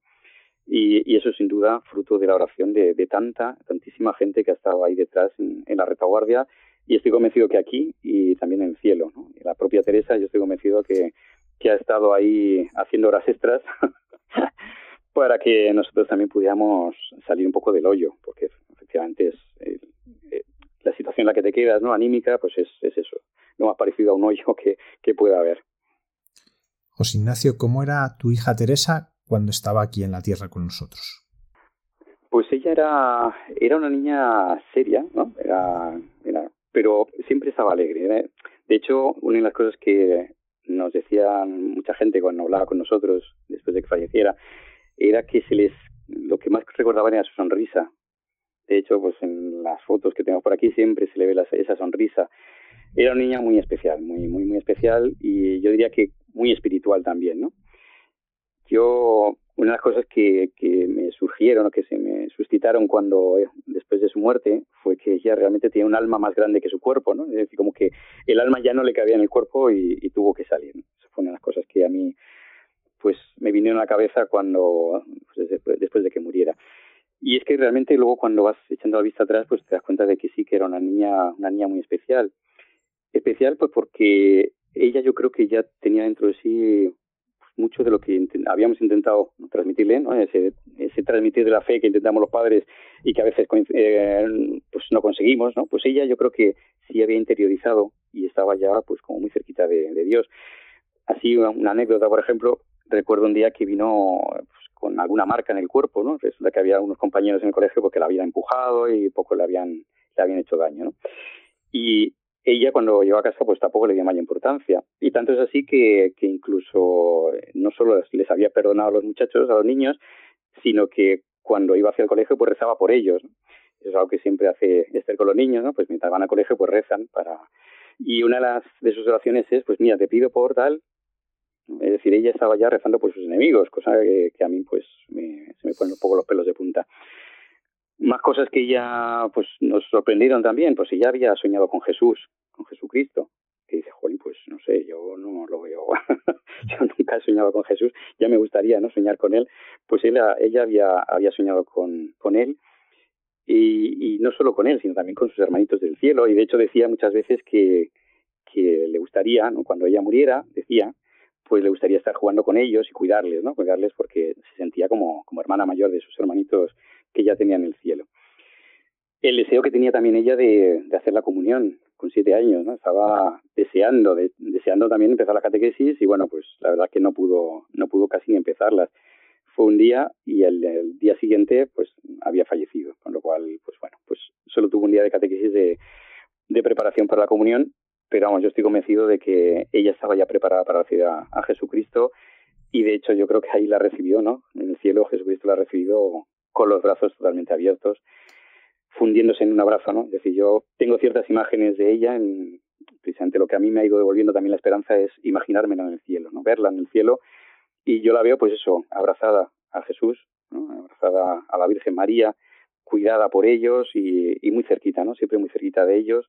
Y, y, eso sin duda fruto de la oración de, de tanta, tantísima gente que ha estado ahí detrás en, en, la retaguardia y estoy convencido que aquí y también en el cielo. ¿no? La propia Teresa, yo estoy convencido que, que ha estado ahí haciendo horas extras para que nosotros también pudiéramos salir un poco del hoyo, porque efectivamente es eh, eh, la situación en la que te quedas, ¿no? Anímica, pues es, es eso, lo más parecido a un hoyo que, que pueda haber. José Ignacio, ¿cómo era tu hija Teresa cuando estaba aquí en la tierra con nosotros? Pues ella era, era una niña seria, ¿no? Era, era, pero siempre estaba alegre. ¿eh? De hecho, una de las cosas que nos decían mucha gente cuando hablaba con nosotros después de que falleciera, era que se les, lo que más recordaban era su sonrisa. De hecho, pues en las fotos que tengo por aquí siempre se le ve la, esa sonrisa. Era una niña muy especial, muy, muy, muy especial y yo diría que muy espiritual también, ¿no? Yo, una de las cosas que, que me surgieron o que se me suscitaron cuando, eh, después de su muerte, fue que ella realmente tenía un alma más grande que su cuerpo, ¿no? Es decir, como que el alma ya no le cabía en el cuerpo y, tuvo que salir. Esa fue una de las cosas que a mí, pues, me vinieron a la cabeza cuando, pues, después de que muriera. Y es que realmente luego cuando vas echando la vista atrás, pues te das cuenta de que sí que era una niña, una niña muy especial. Especial pues porque ella yo creo que ya tenía dentro de sí mucho de lo que habíamos intentado transmitirle, ¿no? ese, ese transmitir de la fe que intentamos los padres y que a veces eh, pues no conseguimos, ¿no? pues ella yo creo que sí había interiorizado y estaba ya pues como muy cerquita de, Dios. Así una, anécdota, por ejemplo, recuerdo un día que vino pues, con alguna marca en el cuerpo, ¿no? Resulta que había unos compañeros en el colegio porque la habían empujado y poco le habían, le habían hecho daño, ¿no? Y ella cuando llegó a casa pues tampoco le dio mayor importancia. Y tanto es así que, que incluso eh, no solo les había perdonado a los muchachos, a los niños, sino que cuando iba hacia el colegio pues rezaba por ellos. Es algo que siempre hace Esther con los niños, ¿no? Pues mientras van al colegio pues rezan para... Y una de, las, de sus oraciones es, pues mira, te pido por tal... Es decir, ella estaba ya rezando por sus enemigos, cosa que, que a mí pues me, se me ponen un poco los pelos de punta. Más cosas que ella pues nos sorprendieron también, pues ella había soñado con Jesús, con Jesucristo, que dice, Jolín, pues no sé, yo no lo veo, yo nunca he soñado con Jesús, ya me gustaría no soñar con él, pues ella, ella había, había soñado con, con él y, y no solo con él, sino también con sus hermanitos del cielo, y de hecho decía muchas veces que, que le gustaría, ¿no? cuando ella muriera, decía, pues le gustaría estar jugando con ellos y cuidarles, ¿no? Cuidarles porque se sentía como, como hermana mayor de sus hermanitos que ya tenía en el cielo. El deseo que tenía también ella de, de hacer la comunión con siete años, ¿no? Estaba deseando, deseando también empezar la catequesis y bueno, pues la verdad que no pudo, no pudo casi ni empezarlas. Fue un día y el, día siguiente pues había fallecido, con lo cual pues bueno, pues solo tuvo un día de catequesis de, de preparación para la comunión, pero vamos, yo estoy convencido de que ella estaba ya preparada para recibir a, a Jesucristo y de hecho yo creo que ahí la recibió, ¿no? En el cielo Jesucristo la ha recibido con los brazos totalmente abiertos, fundiéndose en un abrazo, ¿no? Es decir, yo tengo ciertas imágenes de ella, en, precisamente lo que a mí me ha ido devolviendo también la esperanza es imaginármela en el cielo, ¿no? Verla en el cielo y yo la veo, pues eso, abrazada a Jesús, ¿no? abrazada a la Virgen María, cuidada por ellos y, y, muy cerquita, ¿no? Siempre muy cerquita de ellos.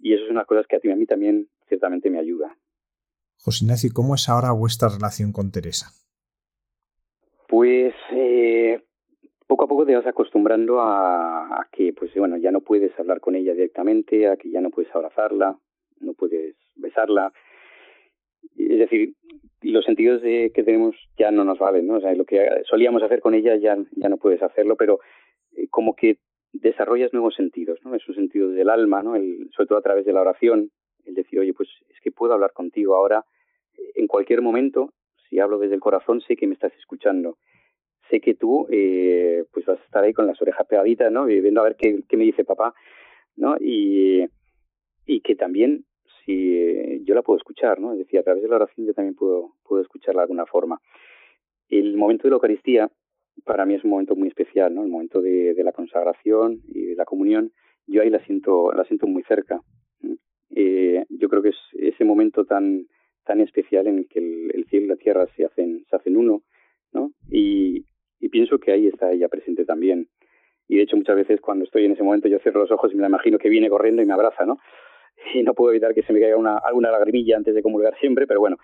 Y eso es una cosa que a ti a mí también ciertamente me ayuda. José Ignacio, ¿cómo es ahora vuestra relación con Teresa? Pues eh, poco a poco te vas acostumbrando a, que, pues bueno, ya no puedes hablar con ella directamente, a que ya no puedes abrazarla, no puedes besarla. Es decir, los sentidos de, que tenemos ya no nos valen, ¿no? O sea, lo que solíamos hacer con ella ya, ya no puedes hacerlo, pero eh, como que desarrollas nuevos sentidos, ¿no? Esos sentidos del alma, ¿no? El, sobre todo a través de la oración, el decir, oye, pues es que puedo hablar contigo ahora en cualquier momento, si hablo desde el corazón, sé que me estás escuchando sé que tú eh, pues vas a estar ahí con las orejas pegaditas, ¿no? Viendo a ver qué, me dice papá, ¿no? Y, que también si yo la puedo escuchar, ¿no? Es decir, a través de la oración yo también puedo, puedo escucharla de alguna forma. El momento de la Eucaristía para mí es un momento muy especial, ¿no? El momento de, de la consagración y de la comunión, yo ahí la siento, la siento muy cerca. Eh, yo creo que es ese momento tan, tan especial en el que el, el cielo y la tierra se hacen, se hacen uno, ¿no? Y, y pienso que ahí está ella presente también. Y de hecho muchas veces cuando estoy en ese momento yo cierro los ojos y me la imagino que viene corriendo y me abraza, ¿no? Y no puedo evitar que se me caiga una, alguna lagrimilla antes de comulgar siempre, pero bueno,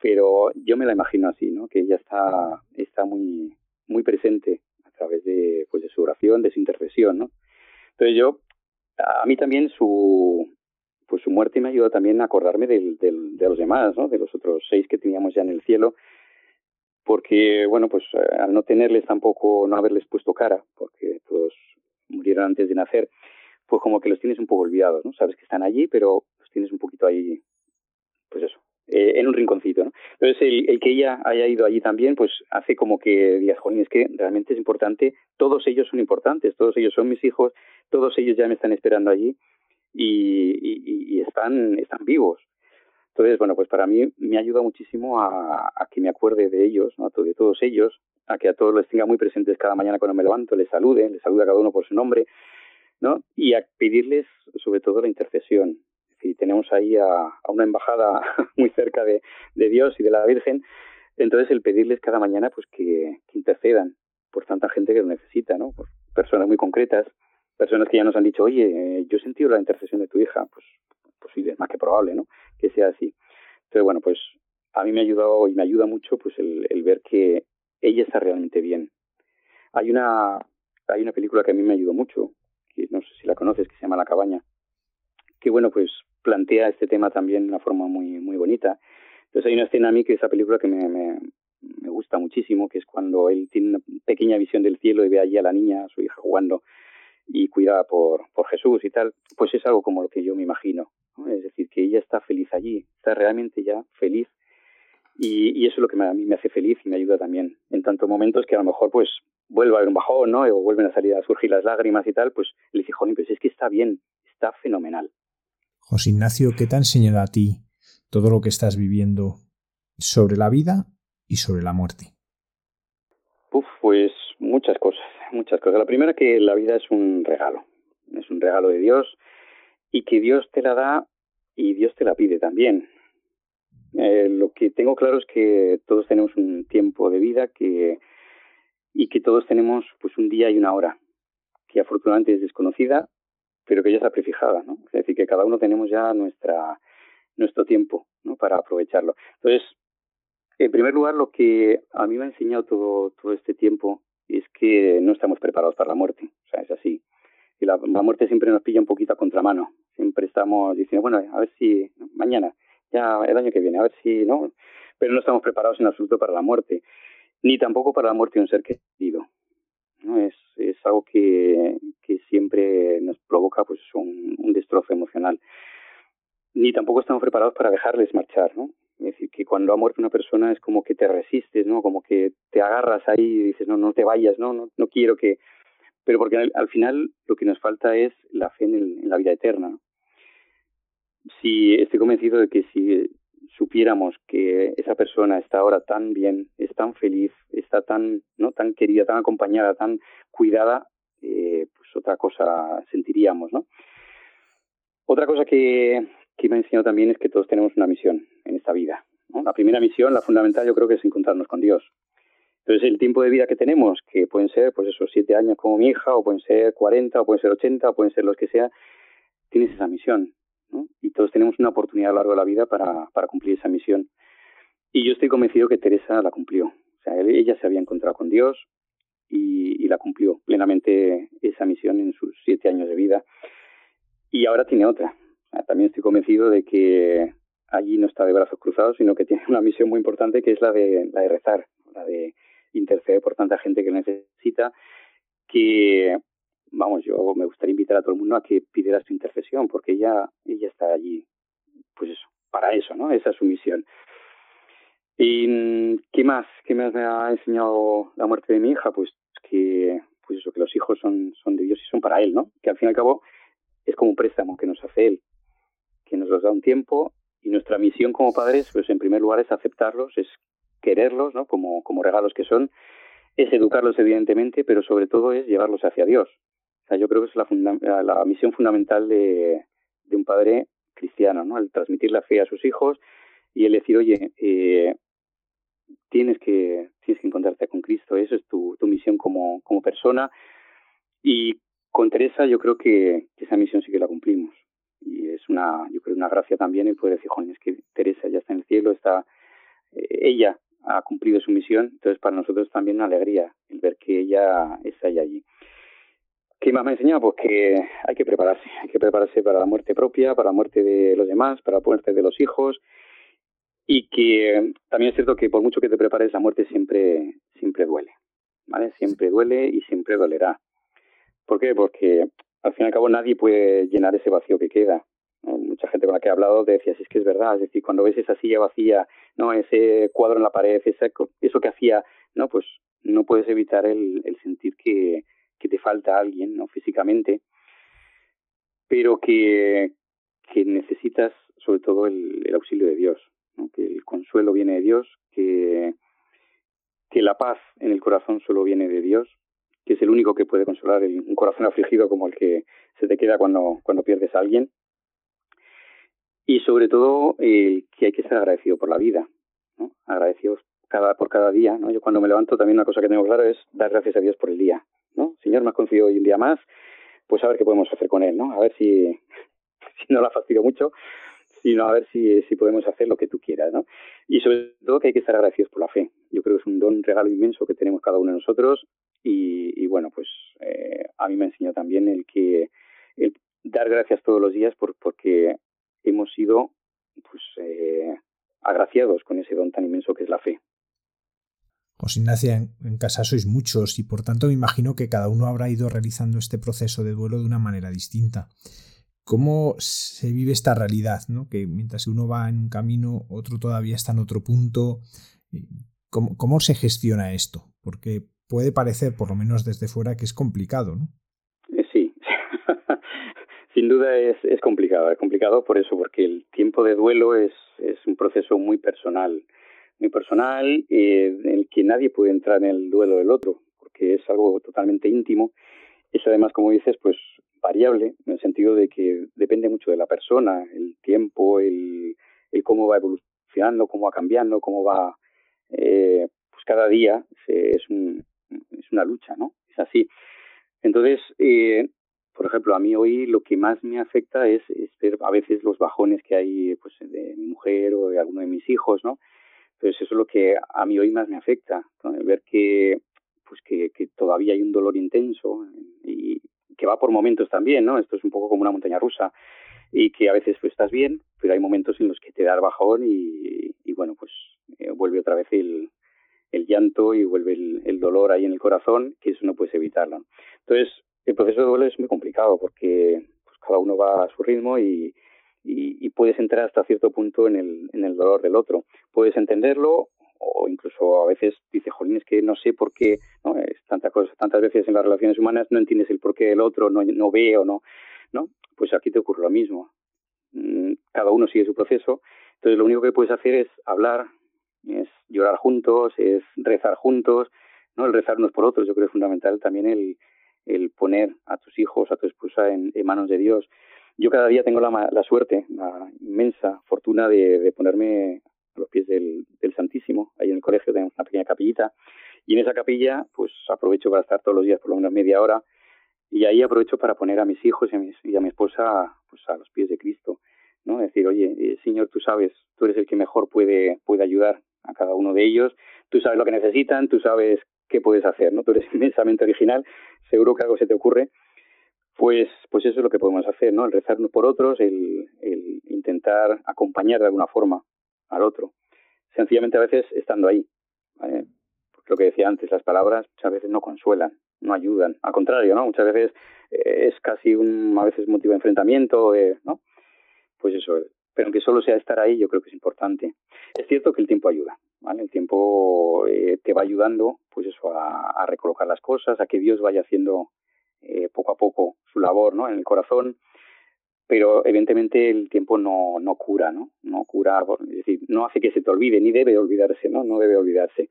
pero yo me la imagino así, ¿no? Que ella está, está muy, muy presente a través de, pues de su oración, de su intercesión, ¿no? Entonces yo, a mí también su, pues su muerte me ayudó también a acordarme del, del, de los demás, ¿no? De los otros seis que teníamos ya en el cielo, porque, bueno, pues eh, al no tenerles tampoco, no haberles puesto cara, porque todos murieron antes de nacer, pues como que los tienes un poco olvidados, ¿no? Sabes que están allí, pero los tienes un poquito ahí, pues eso, eh, en un rinconcito, ¿no? Entonces, el, el, que ella haya ido allí también, pues hace como que digas, jolín, es que realmente es importante, todos ellos son importantes, todos ellos son mis hijos, todos ellos ya me están esperando allí y, y, y están, están vivos. Entonces, bueno, pues para mí me ayuda muchísimo a, que me acuerde de ellos, ¿no? de todos ellos, a que a todos les tenga muy presentes cada mañana cuando me levanto, les salude, les salude a cada uno por su nombre, ¿no? Y a pedirles sobre todo la intercesión. Si tenemos ahí a, una embajada muy cerca de, Dios y de la Virgen, Entonces el pedirles cada mañana pues que, intercedan por tanta gente que lo necesita, ¿no? Por personas muy concretas, personas que ya nos han dicho, oye, yo he sentido la intercesión de tu hija, pues, pues sí, es más que probable, ¿no? Que sea así. Entonces, bueno, pues a mí me ha ayudado y me ayuda mucho pues el, ver que ella está realmente bien. Hay una, hay una película que a mí me ayudó mucho, que no sé si la conoces, que se llama La cabaña, que bueno, pues plantea este tema también de una forma muy, muy bonita. Entonces hay una escena a mí que esa película que me, me, me gusta muchísimo, que es cuando él tiene una pequeña visión del cielo y ve allí a la niña, a su hija jugando y cuidada por, por Jesús y tal, pues es algo como lo que yo me imagino. Es decir, que ella está feliz allí, está realmente ya feliz y, y, eso es lo que a mí me hace feliz y me ayuda también. En tantos momentos que a lo mejor pues vuelve a haber un bajón, ¿no? O vuelven a salir a surgir las lágrimas y tal, pues le dice, joder, pues es que está bien, está fenomenal. José Ignacio, ¿qué te ha enseñado a ti todo lo que estás viviendo sobre la vida y sobre la muerte? Uf, pues muchas cosas, muchas cosas. La primera que la vida es un regalo, es un regalo de Dios y que Dios te la da y Dios te la pide también. Eh, lo que tengo claro es que todos tenemos un tiempo de vida que y que todos tenemos pues un día y una hora que afortunadamente es desconocida pero que ya está prefijada no es decir que cada uno tenemos ya nuestra nuestro tiempo no para aprovecharlo. Entonces en primer lugar lo que a mí me ha enseñado todo todo este tiempo es que no estamos preparados para la muerte. O sea es así y la, muerte siempre nos pilla un poquito a contramano siempre estamos diciendo bueno a ver si mañana ya el año que viene, a ver si, ¿no? Pero no estamos preparados en absoluto para la muerte, ni tampoco para la muerte de un ser querido. ¿no? Es, es algo que, que siempre nos provoca pues un, un destrozo emocional. Ni tampoco estamos preparados para dejarles marchar, ¿no? Es decir, que cuando ha muerto una persona es como que te resistes, ¿no? Como que te agarras ahí y dices, no, no te vayas, no, no, no quiero que... Pero porque al, al final lo que nos falta es la fe en, la vida eterna, si estoy convencido de que si supiéramos que esa persona está ahora tan bien, es tan feliz, está tan, ¿no? tan querida, tan acompañada, tan cuidada, eh, pues otra cosa sentiríamos, ¿no? Otra cosa que, que me ha enseñado también es que todos tenemos una misión en esta vida. La primera misión, la fundamental, yo creo que es encontrarnos con Dios. Entonces, el tiempo de vida que tenemos, que pueden ser, pues esos siete años como mi hija, o pueden ser cuarenta, o pueden ser ochenta, o pueden ser los que sea, tienes esa misión. ¿no? Y todos tenemos una oportunidad a lo largo de la vida para, para cumplir esa misión. Y yo estoy convencido que Teresa la cumplió. O sea, ella se había encontrado con Dios y, y la cumplió plenamente esa misión en sus siete años de vida. Y ahora tiene otra. también estoy convencido de que allí no está de brazos cruzados, sino que tiene una misión muy importante que es la de, la de rezar, la de interceder por tanta gente que necesita, que vamos, yo me gustaría invitar a todo el mundo a que pidiera su intercesión, porque ella, ella está allí, pues eso, para eso, ¿no? Esa es su misión. ¿Y qué más? ¿Qué más me ha enseñado la muerte de mi hija? Pues que, pues eso, que los hijos son, son de Dios y son para Él, ¿no? Que al fin y al cabo es como un préstamo que nos hace Él, que nos los da un tiempo y nuestra misión como padres, pues en primer lugar es aceptarlos, es quererlos, ¿no? Como, como regalos que son, es educarlos evidentemente, pero sobre todo es llevarlos hacia Dios sea, yo creo que es la, la misión fundamental de, de, un padre cristiano, ¿no? El transmitir la fe a sus hijos y el decir, oye, eh, tienes que tienes que encontrarte con Cristo, eso es tu, tu misión como, como persona. Y con Teresa yo creo que, que, esa misión sí que la cumplimos. Y es una, yo creo, una gracia también el poder decir, joder, es que Teresa ya está en el cielo, está, eh, ella ha cumplido su misión, entonces para nosotros también una alegría el ver que ella está allí. ¿Qué más me ha enseñado? Pues que hay que prepararse, hay que prepararse para la muerte propia, para la muerte de los demás, para la muerte de los hijos y que también es cierto que por mucho que te prepares la muerte siempre siempre duele, ¿vale? Siempre duele y siempre dolerá. ¿Por qué? Porque al fin y al cabo nadie puede llenar ese vacío que queda. Mucha gente con la que he hablado decía, si es que es verdad, es decir, cuando ves esa silla vacía, no ese cuadro en la pared, ese, eso que hacía, no, pues no puedes evitar el, el sentir que, que te falta alguien, ¿no? Físicamente, pero que, que necesitas sobre todo el, el auxilio de Dios, que el consuelo viene de Dios, que, que la paz en el corazón solo viene de Dios, que es el único que puede consolar un corazón afligido como el que se te queda cuando, cuando pierdes a alguien. Y sobre todo eh, que hay que ser agradecido por la vida, ¿no? agradecidos cada, por cada día, ¿no? Yo cuando me levanto también una cosa que tengo claro es dar gracias a Dios por el día, ¿no? Señor, me has concedido hoy un día más, pues a ver qué podemos hacer con él, ¿no? A ver si, si no la fastidio mucho, sino a ver si, si podemos hacer lo que tú quieras, ¿no? Y sobre todo que hay que estar agradecidos por la fe. Yo creo que es un don, un regalo inmenso que tenemos cada uno de nosotros y, y bueno, pues eh, a mí me enseñó también el que el dar gracias todos los días por, porque hemos sido pues eh, agraciados con ese don tan inmenso que es la fe. José Ignacia, en, casa sois muchos y por tanto me imagino que cada uno habrá ido realizando este proceso de duelo de una manera distinta. ¿Cómo se vive esta realidad? ¿no? Que mientras uno va en un camino, otro todavía está en otro punto. ¿Cómo, ¿Cómo, se gestiona esto? Porque puede parecer, por lo menos desde fuera, que es complicado, ¿no? Sin duda es, es complicado. Es complicado por eso, porque el tiempo de duelo es, es un proceso muy personal muy personal, eh, en el que nadie puede entrar en el duelo del otro, porque es algo totalmente íntimo. Es además, como dices, pues variable, en el sentido de que depende mucho de la persona, el tiempo, el, el cómo va evolucionando, cómo va cambiando, cómo va, eh, pues cada día se, es, un, es una lucha, ¿no? Es así. Entonces, eh, por ejemplo, a mí hoy lo que más me afecta es, ver a veces los bajones que hay pues de mi mujer o de alguno de mis hijos, ¿no? Entonces eso es lo que a mí hoy más me afecta, ver que pues que, todavía hay un dolor intenso y que va por momentos también, ¿no? Esto es un poco como una montaña rusa y que a veces pues, estás bien, pero hay momentos en los que te da el bajón y, y bueno, pues eh, vuelve otra vez el, el llanto y vuelve el, el, dolor ahí en el corazón, que eso no puedes evitarlo. Entonces, el proceso de duelo es muy complicado porque pues, cada uno va a su ritmo y, y, puedes entrar hasta cierto punto en el, en el dolor del otro. Puedes entenderlo o incluso a veces dice, jolín, es que no sé por qué, ¿no? Es tanta cosa, tantas veces en las relaciones humanas no entiendes el porqué del otro, no, no ve o no, ¿no? Pues aquí te ocurre lo mismo. Mm, cada uno sigue su proceso. Entonces lo único que puedes hacer es hablar, es llorar juntos, es rezar juntos, ¿no? El rezar unos por otros. Yo creo que es fundamental también el, el poner a tus hijos, a tu esposa en, manos de Dios yo cada día tengo la, la suerte, la inmensa fortuna de, ponerme a los pies del, Santísimo. Ahí en el colegio tenemos una pequeña capillita y en esa capilla pues aprovecho para estar todos los días por lo menos media hora y ahí aprovecho para poner a mis hijos y a, mis, y a mi esposa pues a los pies de Cristo. ¿no? Decir, oye, eh, Señor, tú sabes, tú eres el que mejor puede, puede ayudar a cada uno de ellos, tú sabes lo que necesitan, tú sabes qué puedes hacer, ¿no? Tú eres inmensamente original, seguro que algo se te ocurre pues, pues eso es lo que podemos hacer, ¿no? El rezarnos por otros, el, el intentar acompañar de alguna forma al otro. Sencillamente a veces estando ahí. ¿vale? Lo que decía antes, las palabras muchas veces no consuelan, no ayudan. Al contrario, ¿no? Muchas veces eh, es casi un, a veces motivo de enfrentamiento, eh, ¿no? Pues eso, pero aunque solo sea estar ahí, yo creo que es importante. Es cierto que el tiempo ayuda, ¿vale? El tiempo eh, te va ayudando, pues eso, a, a recolocar las cosas, a que Dios vaya haciendo eh, poco a poco su labor ¿no? en el corazón, pero evidentemente el tiempo no, no cura, ¿no? No cura, es decir, no hace que se te olvide, ni debe olvidarse, ¿no? No debe olvidarse.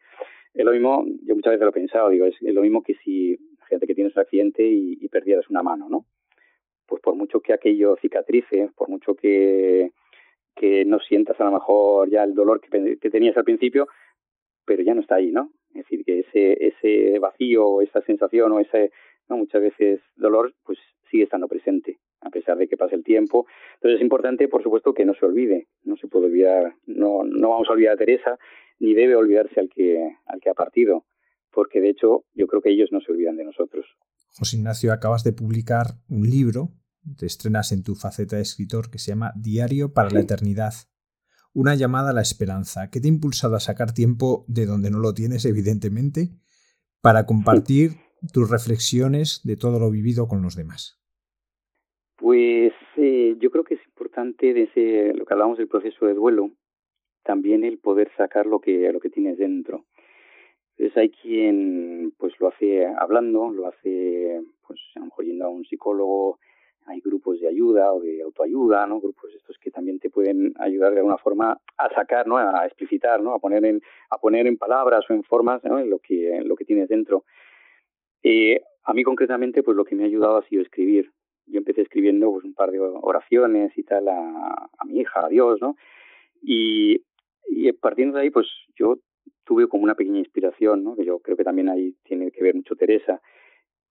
Es lo mismo, yo muchas veces lo he pensado, digo, es, lo mismo que si, gente que tienes un accidente y, y perdieras una mano, ¿no? Pues por mucho que aquello cicatrice, por mucho que, que no sientas a lo mejor ya el dolor que, que tenías al principio, pero ya no está ahí, ¿no? Es decir, que ese, ese vacío, esa sensación o ese, ¿no? Muchas veces dolor pues sigue estando presente a pesar de que pase el tiempo. Entonces es importante, por supuesto, que no se olvide, no se puede olvidar, no, no vamos a olvidar a Teresa, ni debe olvidarse al que, al que ha partido, porque de hecho yo creo que ellos no se olvidan de nosotros. José Ignacio, acabas de publicar un libro, te estrenas en tu faceta de escritor, que se llama Diario para la Eternidad. Una llamada a la esperanza. ¿Qué te ha impulsado a sacar tiempo de donde no lo tienes, evidentemente, para compartir tus reflexiones de todo lo vivido con los demás? Pues eh, yo creo que es importante desde lo que hablamos del proceso de duelo, también el poder sacar lo que lo que tienes dentro. Entonces hay quien pues lo hace hablando, lo hace pues a lo mejor yendo a un psicólogo, hay grupos de ayuda o de autoayuda, ¿no? Grupos estos que también te pueden ayudar de alguna forma a sacar, ¿no? A explicitar, ¿no? A poner en a poner en palabras o en formas, ¿no? En lo que en lo que tienes dentro. Eh, a mí concretamente, pues lo que me ha ayudado ha sido escribir. Yo empecé escribiendo pues un par de oraciones y tal a, a mi hija, a Dios, ¿no? Y, y partiendo de ahí, pues yo tuve como una pequeña inspiración, ¿no? que yo creo que también ahí tiene que ver mucho Teresa,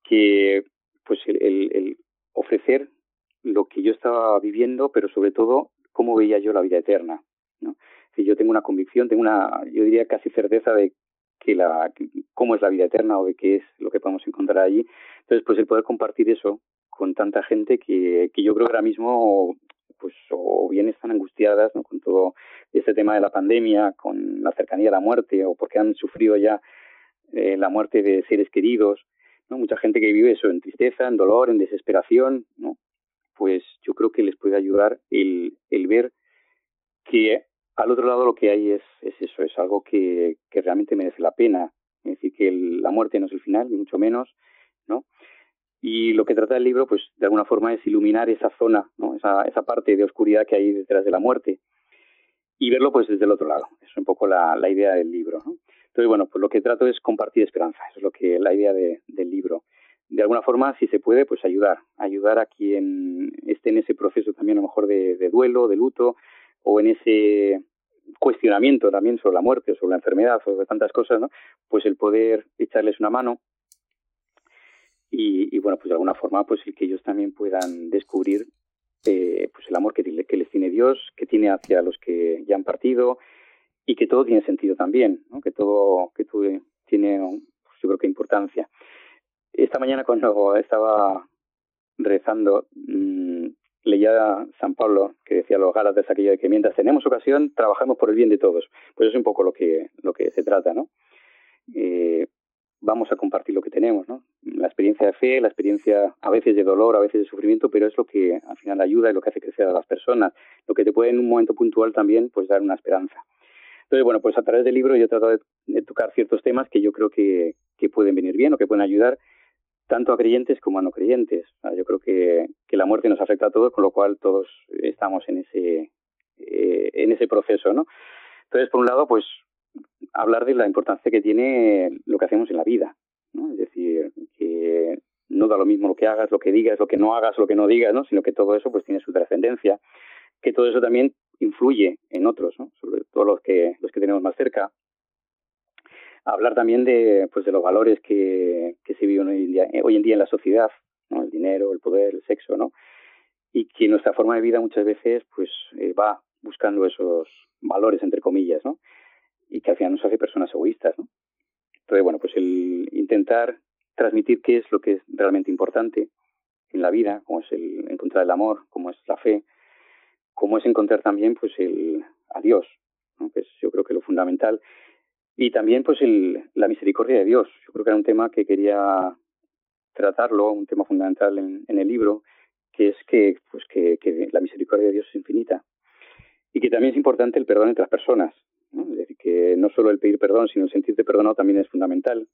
que pues el, el, ofrecer lo que yo estaba viviendo, pero sobre todo cómo veía yo la vida eterna. ¿no? Si yo tengo una convicción, tengo una, yo diría casi certeza de que la, cómo es la vida eterna o de qué es lo que podemos encontrar allí. Entonces, pues el poder compartir eso con tanta gente que, que yo creo que ahora mismo pues o bien están angustiadas con todo este tema de la pandemia, con la cercanía a la muerte o porque han sufrido ya eh, la muerte de seres queridos, ¿no? Mucha gente que vive eso en tristeza, en dolor, en desesperación, ¿no? Pues yo creo que les puede ayudar el, el ver que al otro lado lo que hay es, es eso, es algo que, que realmente merece la pena. Es decir, que la muerte no es el final, ni mucho menos, ¿no? Y lo que trata el libro, pues de alguna forma es iluminar esa zona, ¿no? esa, esa parte de oscuridad que hay detrás de la muerte y verlo pues desde el otro lado. Es un poco la, la idea del libro. ¿no? Entonces, bueno, pues lo que trato es compartir esperanza, eso es lo que la idea de, del libro. De alguna forma, si se puede, pues ayudar, ayudar a quien esté en ese proceso también a lo mejor de, duelo, de luto, o en ese cuestionamiento también sobre la muerte sobre la enfermedad sobre tantas cosas, ¿no? Pues el poder echarles una mano y, y, bueno, pues de alguna forma, pues el que ellos también puedan descubrir eh, pues el amor que, que, les tiene Dios, que tiene hacia los que ya han partido y que todo tiene sentido también, ¿no? que todo, que todo tiene, pues yo creo que importancia. Esta mañana cuando estaba rezando, mmm, leía San Pablo que decía a los Gálatas aquello de que mientras tenemos ocasión trabajamos por el bien de todos. Pues es un poco lo que lo que se trata, ¿no? Eh, vamos a compartir lo que tenemos, ¿no? La experiencia de fe, la experiencia a veces de dolor, a veces de sufrimiento, pero es lo que al final ayuda y lo que hace crecer a las personas, lo que te puede en un momento puntual también pues dar una esperanza. Entonces, bueno, pues a través del libro yo he tratado de, tocar ciertos temas que yo creo que, que, pueden venir bien o que pueden ayudar tanto a creyentes como a no creyentes. Yo creo que, que la muerte nos afecta a todos, con lo cual todos estamos en ese, eh, en ese proceso, ¿no? Entonces, por un lado, pues hablar de la importancia que tiene lo que hacemos en la vida, ¿no? Es decir, que no da lo mismo lo que hagas, lo que digas, lo que no hagas, lo que no digas, ¿no? Sino que todo eso pues tiene su trascendencia, que todo eso también influye en otros. Sobre todo los que los que tenemos más cerca. Hablar también de pues de los valores que, que se viven hoy en día, hoy en día en la sociedad. El dinero, el poder, el sexo, ¿no? Y que nuestra forma de vida muchas veces pues eh, va buscando esos valores entre comillas, ¿no? y que al final nos hace personas egoístas, ¿no? Entonces, bueno, pues el intentar transmitir qué es lo que es realmente importante en la vida, como es el encontrar el amor, como es la fe, como es encontrar también pues el a Dios, ¿no? que es yo creo que lo fundamental, y también pues el, la misericordia de Dios. Yo creo que era un tema que quería tratarlo, un tema fundamental en, el libro, que es que pues que, la misericordia de Dios es infinita y que también es importante el perdón entre las personas. Es decir, que no solo el pedir perdón, sino el sentirte perdonado también es fundamental.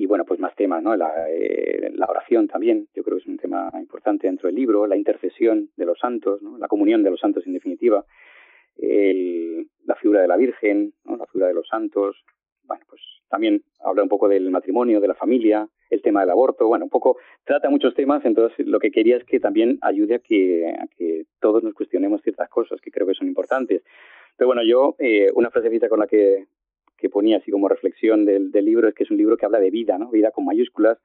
Y bueno, pues más temas, ¿no? La, eh, la oración también, yo creo que es un tema importante dentro del libro, la intercesión de los santos, ¿no? la comunión de los santos en definitiva, el, la figura de la Virgen, ¿no? la figura de los santos. Bueno, pues también habla un poco del matrimonio, de la familia, el tema del aborto, bueno, un poco trata muchos temas, entonces lo que quería es que también ayude a que, a que todos nos cuestionemos ciertas cosas que creo que son importantes. Pero bueno, yo, eh, una frasecita con la que, que ponía así como reflexión del, del libro es que es un libro que habla de vida, ¿no? Vida con mayúsculas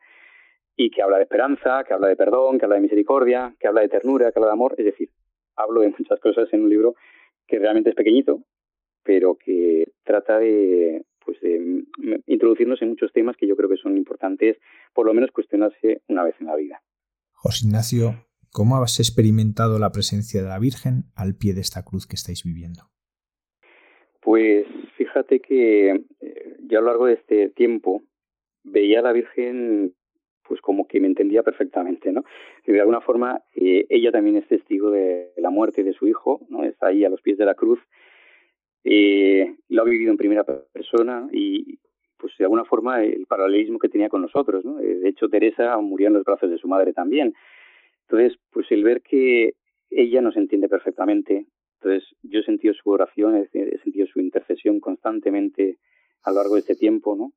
y que habla de esperanza, que habla de perdón, que habla de misericordia, que habla de ternura, que habla de amor. Es decir, hablo de muchas cosas en un libro que realmente es pequeñito, pero que trata de, pues de introducirnos en muchos temas que yo creo que son importantes, por lo menos cuestionarse una vez en la vida. José Ignacio, ¿cómo has experimentado la presencia de la Virgen al pie de esta cruz que estáis viviendo? Pues fíjate que eh, ya a lo largo de este tiempo veía a la Virgen pues como que me entendía perfectamente, ¿no? De alguna forma eh, ella también es testigo de la muerte de su hijo, ¿no? Está ahí a los pies de la cruz, eh, lo ha vivido en primera persona y pues de alguna forma el paralelismo que tenía con nosotros, ¿no? De hecho Teresa murió en los brazos de su madre también. Entonces, pues el ver que ella nos entiende perfectamente, entonces, yo he sentido su oración, he sentido su intercesión constantemente a lo largo de este tiempo, ¿no?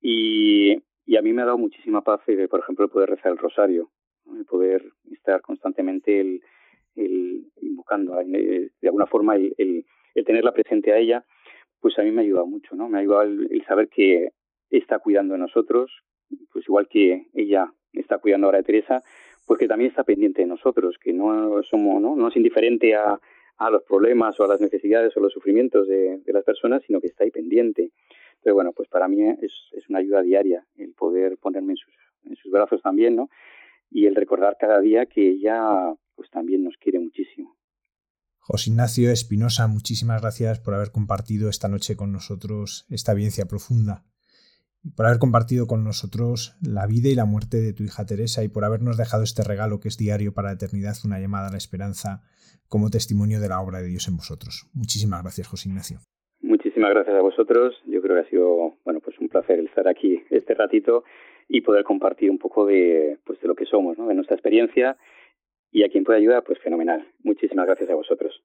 Y, y a mí me ha dado muchísima paz, por ejemplo, el poder rezar el rosario, el poder estar constantemente el, el invocando, eh, de alguna forma, el, el, el, tenerla presente a ella, pues a mí me ha ayudado mucho, ¿no? Me ha ayudado el, saber que está cuidando de nosotros, pues igual que ella está cuidando ahora de Teresa, pues que también está pendiente de nosotros, que no somos, ¿no? No es indiferente a, a los problemas o a las necesidades o los sufrimientos de, de las personas, sino que está ahí pendiente. Pero bueno, pues para mí es, es una ayuda diaria el poder ponerme en sus, en sus brazos también, ¿no? Y el recordar cada día que ella pues también nos quiere muchísimo. José Ignacio Espinosa, muchísimas gracias por haber compartido esta noche con nosotros esta vivencia profunda, por haber compartido con nosotros la vida y la muerte de tu hija Teresa y por habernos dejado este regalo que es diario para la eternidad, una llamada a la esperanza como testimonio de la obra de Dios en vosotros. Muchísimas gracias, José Ignacio. Muchísimas gracias a vosotros. Yo creo que ha sido bueno pues un placer estar aquí este ratito y poder compartir un poco de pues de lo que somos, ¿no? de nuestra experiencia y a quien pueda ayudar, pues fenomenal. Muchísimas gracias a vosotros.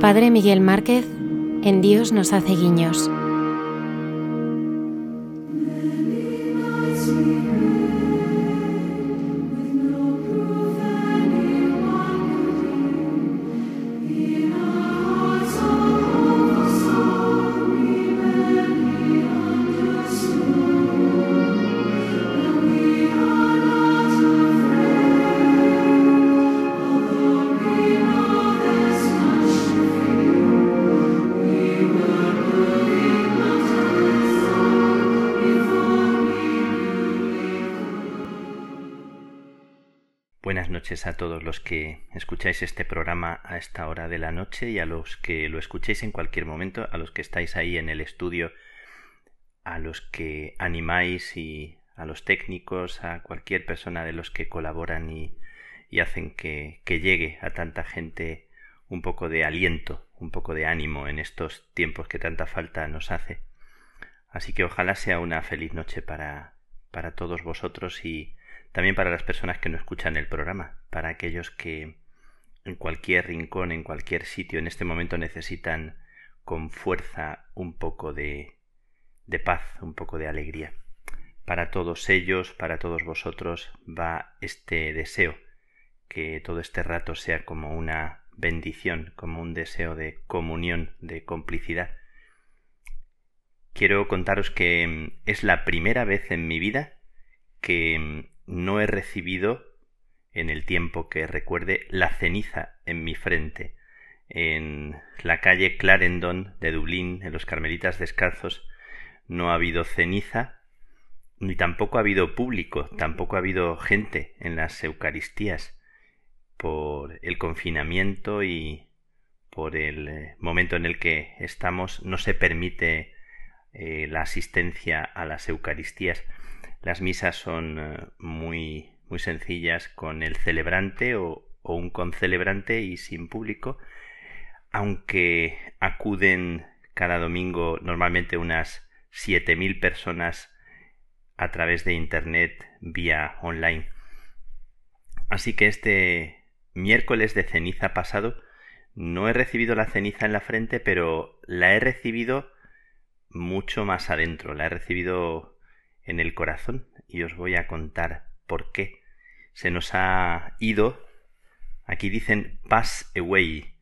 Padre Miguel Márquez en Dios nos hace guiños. Los que escucháis este programa a esta hora de la noche y a los que lo escuchéis en cualquier momento, a los que estáis ahí en el estudio, a los que animáis y a los técnicos, a cualquier persona de los que colaboran y, hacen que, que llegue a tanta gente un poco de aliento, un poco de ánimo en estos tiempos que tanta falta nos hace. Así que ojalá sea una feliz noche para, para todos vosotros y, también para las personas que no escuchan el programa, para aquellos que en cualquier rincón, en cualquier sitio en este momento necesitan con fuerza un poco de, de paz, un poco de alegría. Para todos ellos, para todos vosotros va este deseo, que todo este rato sea como una bendición, como un deseo de comunión, de complicidad. Quiero contaros que es la primera vez en mi vida que no he recibido en el tiempo que recuerde la ceniza en mi frente. En la calle Clarendon de Dublín, en los Carmelitas Descalzos, no ha habido ceniza, ni tampoco ha habido público, tampoco ha habido gente en las Eucaristías por el confinamiento y por el eh, momento en el que estamos no se permite eh, la asistencia a las Eucaristías. Las misas son eh, muy, muy sencillas con el celebrante o, un concelebrante y sin público, aunque acuden cada domingo normalmente unas 7.000 personas a través de Internet vía online. Así que este miércoles de ceniza pasado no he recibido la ceniza en la frente, pero la he recibido mucho más adentro, la he recibido en el corazón y os voy a contar por qué. Se nos ha ido, aquí dicen pass away,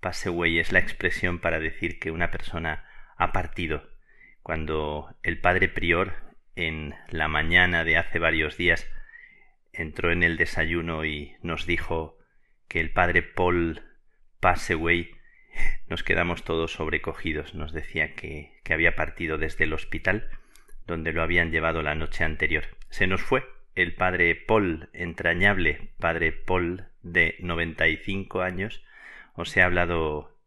pass away es la expresión para decir que una persona ha partido. Cuando el padre prior en la mañana de hace varios días entró en el desayuno y nos dijo que el padre Paul Passaway nos quedamos todos sobrecogidos. Nos decía que, que había partido desde el hospital donde lo habían llevado la noche anterior. Se nos fue el padre Paul, entrañable padre Paul de noventa y cinco años. Os he hablado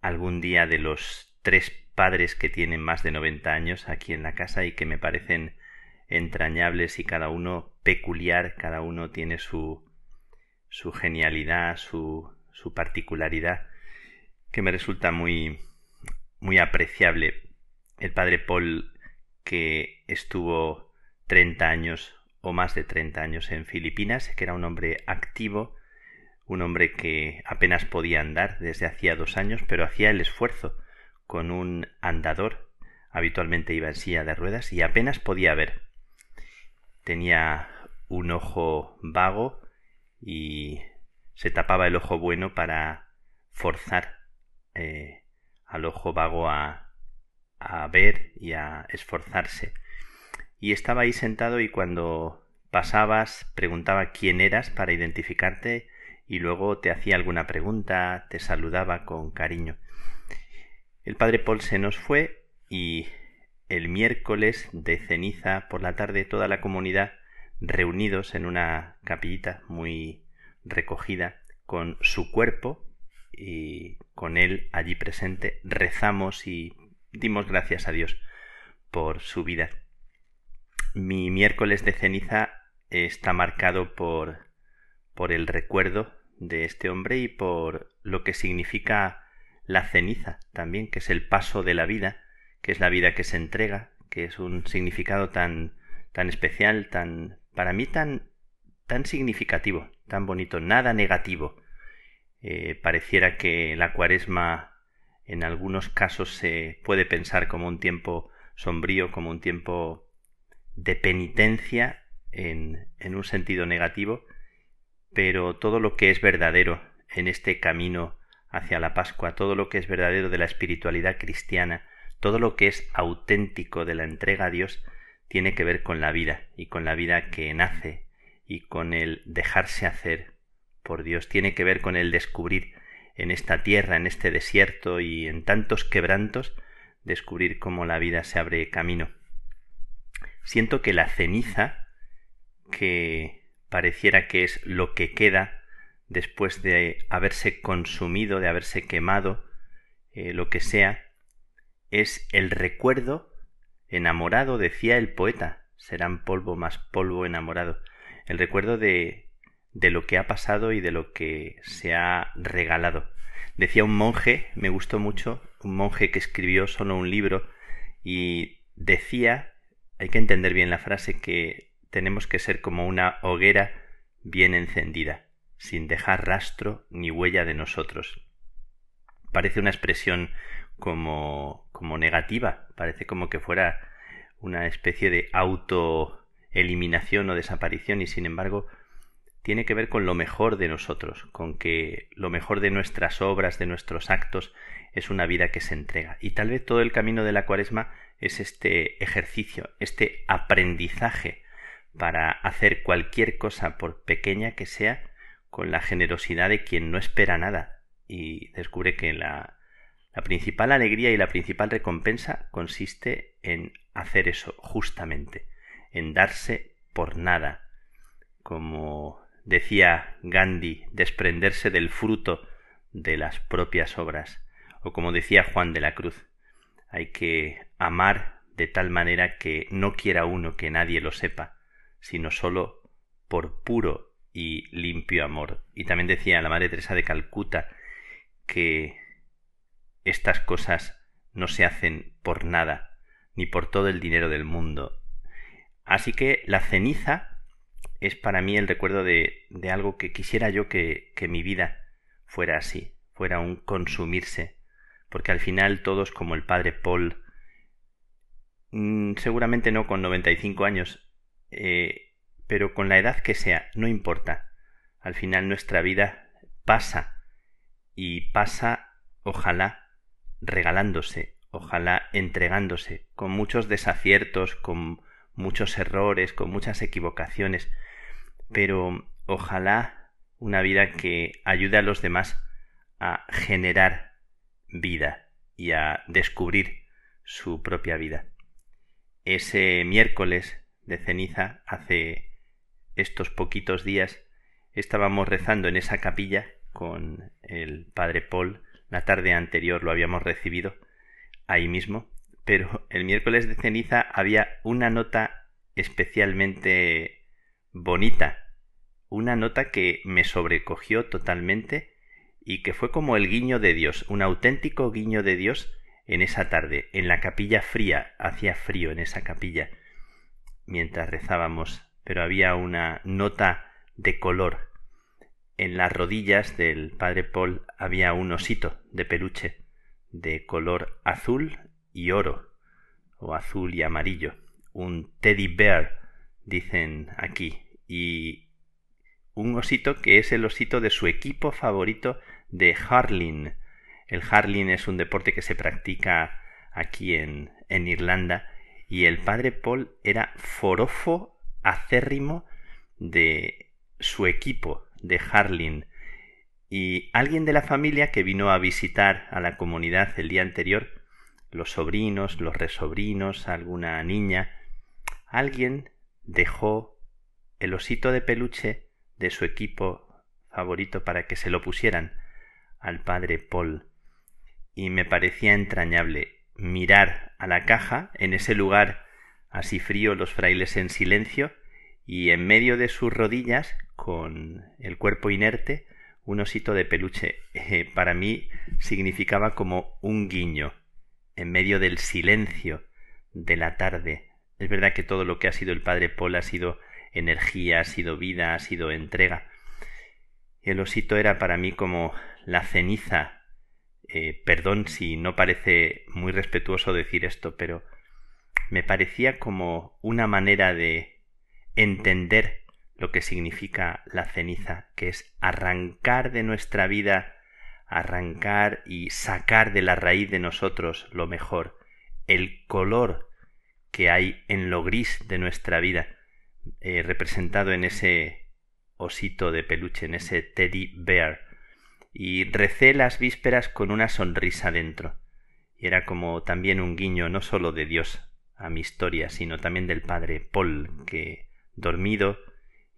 algún día de los tres padres que tienen más de noventa años aquí en la casa y que me parecen entrañables y cada uno peculiar, cada uno tiene su su genialidad, su, su particularidad, que me resulta muy muy apreciable. El padre Paul que estuvo 30 años o más de 30 años en Filipinas, que era un hombre activo, un hombre que apenas podía andar desde hacía dos años, pero hacía el esfuerzo con un andador, habitualmente iba en silla de ruedas y apenas podía ver. Tenía un ojo vago y se tapaba el ojo bueno para forzar eh, al ojo vago a, a ver y a esforzarse. Y estaba ahí sentado y cuando pasabas preguntaba quién eras para identificarte y luego te hacía alguna pregunta, te saludaba con cariño. El padre Paul se nos fue y el miércoles de ceniza por la tarde toda la comunidad reunidos en una capillita muy recogida con su cuerpo y con él allí presente rezamos y dimos gracias a Dios por su vida. Mi miércoles de ceniza está marcado por, por el recuerdo de este hombre y por lo que significa la ceniza también, que es el paso de la vida, que es la vida que se entrega, que es un significado tan, tan especial, tan, para mí tan, tan significativo, tan bonito, nada negativo. Eh, pareciera que la cuaresma en algunos casos se puede pensar como un tiempo sombrío, como un tiempo de penitencia en, un sentido negativo, pero todo lo que es verdadero en este camino hacia la Pascua, todo lo que es verdadero de la espiritualidad cristiana, todo lo que es auténtico de la entrega a Dios, tiene que ver con la vida y con la vida que nace y con el dejarse hacer por Dios, tiene que ver con el descubrir en esta tierra, en este desierto y en tantos quebrantos, descubrir cómo la vida se abre camino. Siento que la ceniza, que pareciera que es lo que queda después de haberse consumido, de haberse quemado, eh, lo que sea, es el recuerdo enamorado, decía el poeta, serán polvo más polvo enamorado, el recuerdo de de lo que ha pasado y de lo que se ha regalado. Decía un monje, me gustó mucho, un monje que escribió solo un libro y decía, hay que entender bien la frase, que tenemos que ser como una hoguera bien encendida, sin dejar rastro ni huella de nosotros. Parece una expresión como, como negativa, parece como que fuera una especie de autoeliminación o desaparición y sin embargo tiene que ver con lo mejor de nosotros, con que lo mejor de nuestras obras, de nuestros actos, es una vida que se entrega. Y tal vez todo el camino de la cuaresma es este ejercicio, este aprendizaje para hacer cualquier cosa, por pequeña que sea, con la generosidad de quien no espera nada y descubre que la, la principal alegría y la principal recompensa consiste en hacer eso justamente, en darse por nada, como decía Gandhi, desprenderse del fruto de las propias obras, o como decía Juan de la Cruz, hay que amar de tal manera que no quiera uno que nadie lo sepa, sino sólo por puro y limpio amor. Y también decía la Madre Teresa de Calcuta que estas cosas no se hacen por nada, ni por todo el dinero del mundo. Así que la ceniza es para mí el recuerdo de, de algo que quisiera yo que, que mi vida fuera así, fuera un consumirse, porque al final todos como el padre Paul, mm, seguramente no con 95 años, eh, pero con la edad que sea, no importa. Al final nuestra vida pasa y pasa, ojalá, regalándose, ojalá entregándose, con muchos desaciertos, con muchos errores, con muchas equivocaciones, pero ojalá una vida que ayude a los demás a generar vida y a descubrir su propia vida. Ese miércoles de ceniza, hace estos poquitos días, estábamos rezando en esa capilla con el padre Paul. La tarde anterior lo habíamos recibido ahí mismo, pero el miércoles de ceniza había una nota especialmente bonita, una nota que me sobrecogió totalmente y que fue como el guiño de Dios, un auténtico guiño de Dios en esa tarde, en la capilla fría, hacía frío en esa capilla, mientras rezábamos, pero había una nota de color. En las rodillas del padre Paul había un osito de peluche de color azul y oro, o azul y amarillo, un teddy bear, dicen aquí, y un osito que es el osito de su equipo favorito de Harling. El Harling es un deporte que se practica aquí en, en Irlanda y el padre Paul era forofo acérrimo de su equipo de Harling y alguien de la familia que vino a visitar a la comunidad el día anterior, los sobrinos, los resobrinos, alguna niña, alguien dejó el osito de peluche de su equipo favorito para que se lo pusieran al padre Paul. Y me parecía entrañable mirar a la caja en ese lugar así frío los frailes en silencio y en medio de sus rodillas con el cuerpo inerte un osito de peluche eh, para mí significaba como un guiño en medio del silencio de la tarde. Es verdad que todo lo que ha sido el padre Paul ha sido energía, ha sido vida, ha sido entrega. El osito era para mí como la ceniza. Eh, perdón si no parece muy respetuoso decir esto, pero me parecía como una manera de entender lo que significa la ceniza, que es arrancar de nuestra vida, arrancar y sacar de la raíz de nosotros lo mejor, el color que hay en lo gris de nuestra vida, eh, representado en ese osito de peluche, en ese teddy bear, y recé las vísperas con una sonrisa dentro, y era como también un guiño no sólo de Dios a mi historia, sino también del padre Paul, que, dormido,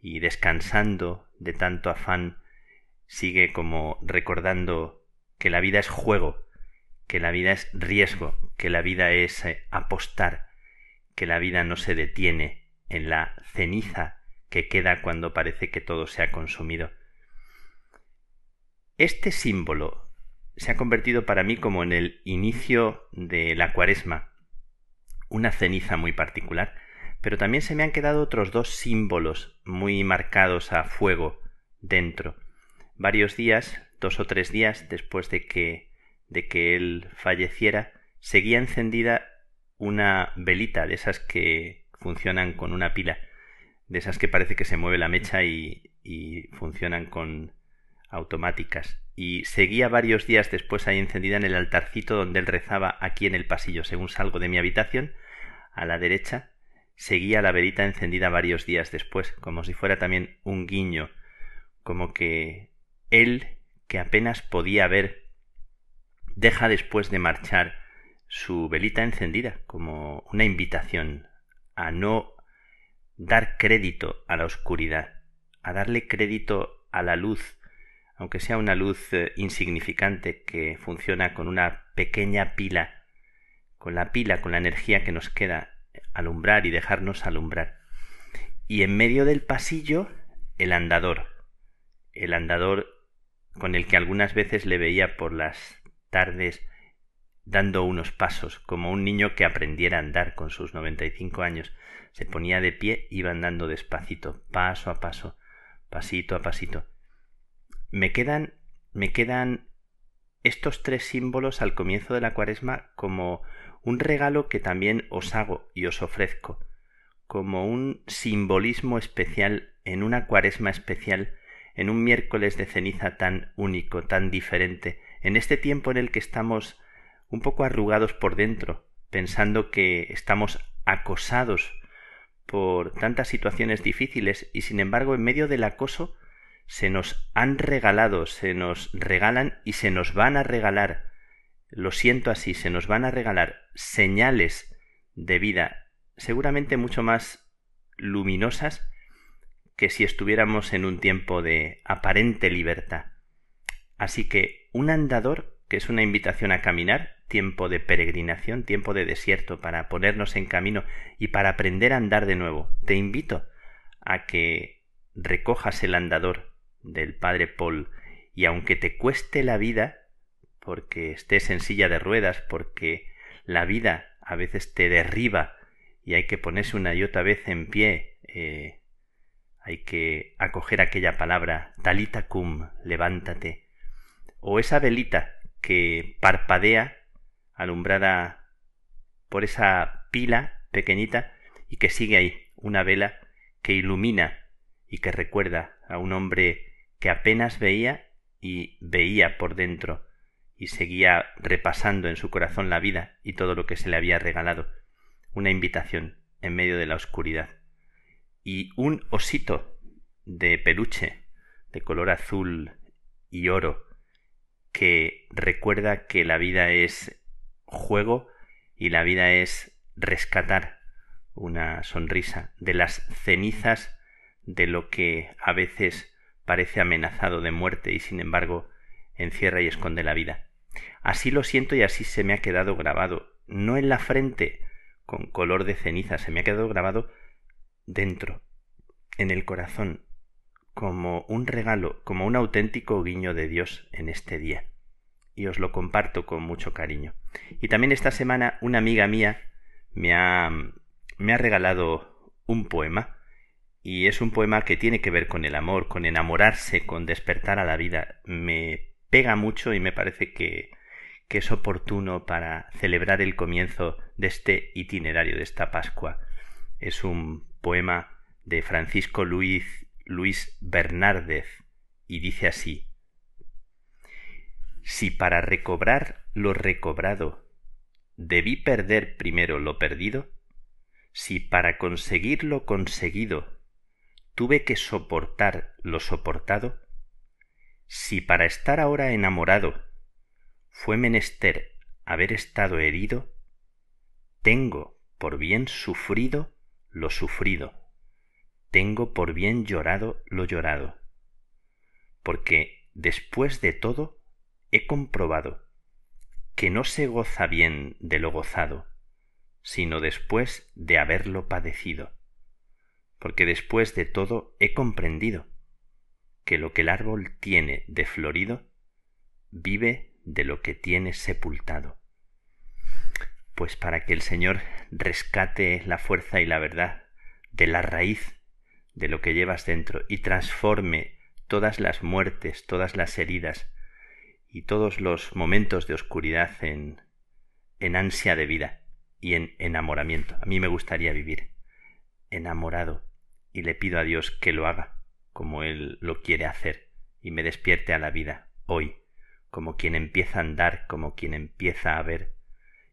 y descansando de tanto afán, sigue como recordando que la vida es juego, que la vida es riesgo, que la vida es eh, apostar, que la vida no se detiene en la ceniza que queda cuando parece que todo se ha consumido. Este símbolo se ha convertido para mí como en el inicio de la cuaresma, una ceniza muy particular, pero también se me han quedado otros dos símbolos muy marcados a fuego dentro. Varios días, dos o tres días después de que de que él falleciera, seguía encendida una velita de esas que funcionan con una pila, de esas que parece que se mueve la mecha y, y funcionan con automáticas. Y seguía varios días después ahí encendida en el altarcito donde él rezaba aquí en el pasillo. Según salgo de mi habitación, a la derecha, seguía la velita encendida varios días después, como si fuera también un guiño, como que él, que apenas podía ver, deja después de marchar su velita encendida, como una invitación a no dar crédito a la oscuridad, a darle crédito a la luz, aunque sea una luz eh, insignificante que funciona con una pequeña pila, con la pila, con la energía que nos queda alumbrar y dejarnos alumbrar. Y en medio del pasillo, el andador. El andador con el que algunas veces le veía por las tardes dando unos pasos, como un niño que aprendiera a andar con sus 95 años. Se ponía de pie, iba andando despacito, paso a paso, pasito a pasito. Me quedan, me quedan estos tres símbolos al comienzo de la cuaresma como un regalo que también os hago y os ofrezco, como un simbolismo especial en una cuaresma especial, en un miércoles de ceniza tan único, tan diferente, en este tiempo en el que estamos un poco arrugados por dentro, pensando que estamos acosados por tantas situaciones difíciles y sin embargo en medio del acoso se nos han regalado, se nos regalan y se nos van a regalar, lo siento así, se nos van a regalar señales de vida seguramente mucho más luminosas que si estuviéramos en un tiempo de aparente libertad. Así que un andador, que es una invitación a caminar, tiempo de peregrinación, tiempo de desierto, para ponernos en camino y para aprender a andar de nuevo. Te invito a que recojas el andador del Padre Paul y aunque te cueste la vida, porque estés en silla de ruedas, porque la vida a veces te derriba y hay que ponerse una y otra vez en pie, eh, hay que acoger aquella palabra, talita cum, levántate, o esa velita que parpadea alumbrada por esa pila pequeñita y que sigue ahí, una vela que ilumina y que recuerda a un hombre que apenas veía y veía por dentro y seguía repasando en su corazón la vida y todo lo que se le había regalado, una invitación en medio de la oscuridad. Y un osito de peluche de color azul y oro que recuerda que la vida es juego y la vida es rescatar una sonrisa de las cenizas de lo que a veces parece amenazado de muerte y sin embargo encierra y esconde la vida. Así lo siento y así se me ha quedado grabado, no en la frente con color de ceniza, se me ha quedado grabado dentro, en el corazón, como un regalo, como un auténtico guiño de Dios en este día y os lo comparto con mucho cariño. Y también esta semana una amiga mía me ha, me ha regalado un poema y es un poema que tiene que ver con el amor, con enamorarse, con despertar a la vida. Me pega mucho y me parece que, que es oportuno para celebrar el comienzo de este itinerario de esta Pascua. Es un poema de Francisco Luis, Luis Bernárdez y dice así si para recobrar lo recobrado debí perder primero lo perdido, si para conseguir lo conseguido tuve que soportar lo soportado, si para estar ahora enamorado fue menester haber estado herido, tengo por bien sufrido lo sufrido, tengo por bien llorado lo llorado, porque después de todo he comprobado que no se goza bien de lo gozado, sino después de haberlo padecido, porque después de todo he comprendido que lo que el árbol tiene de florido vive de lo que tiene sepultado. Pues para que el Señor rescate la fuerza y la verdad de la raíz de lo que llevas dentro y transforme todas las muertes, todas las heridas, y todos los momentos de oscuridad en, en ansia de vida y en enamoramiento. A mí me gustaría vivir enamorado y le pido a Dios que lo haga como Él lo quiere hacer y me despierte a la vida hoy, como quien empieza a andar, como quien empieza a ver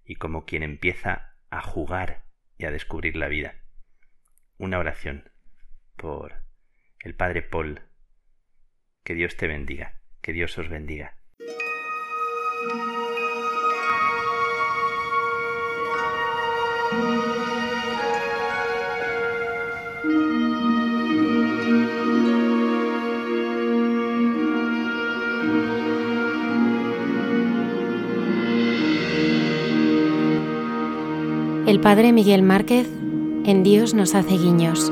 y como quien empieza a jugar y a descubrir la vida. Una oración por el Padre Paul. Que Dios te bendiga, que Dios os bendiga. El padre Miguel Márquez en Dios nos hace guiños.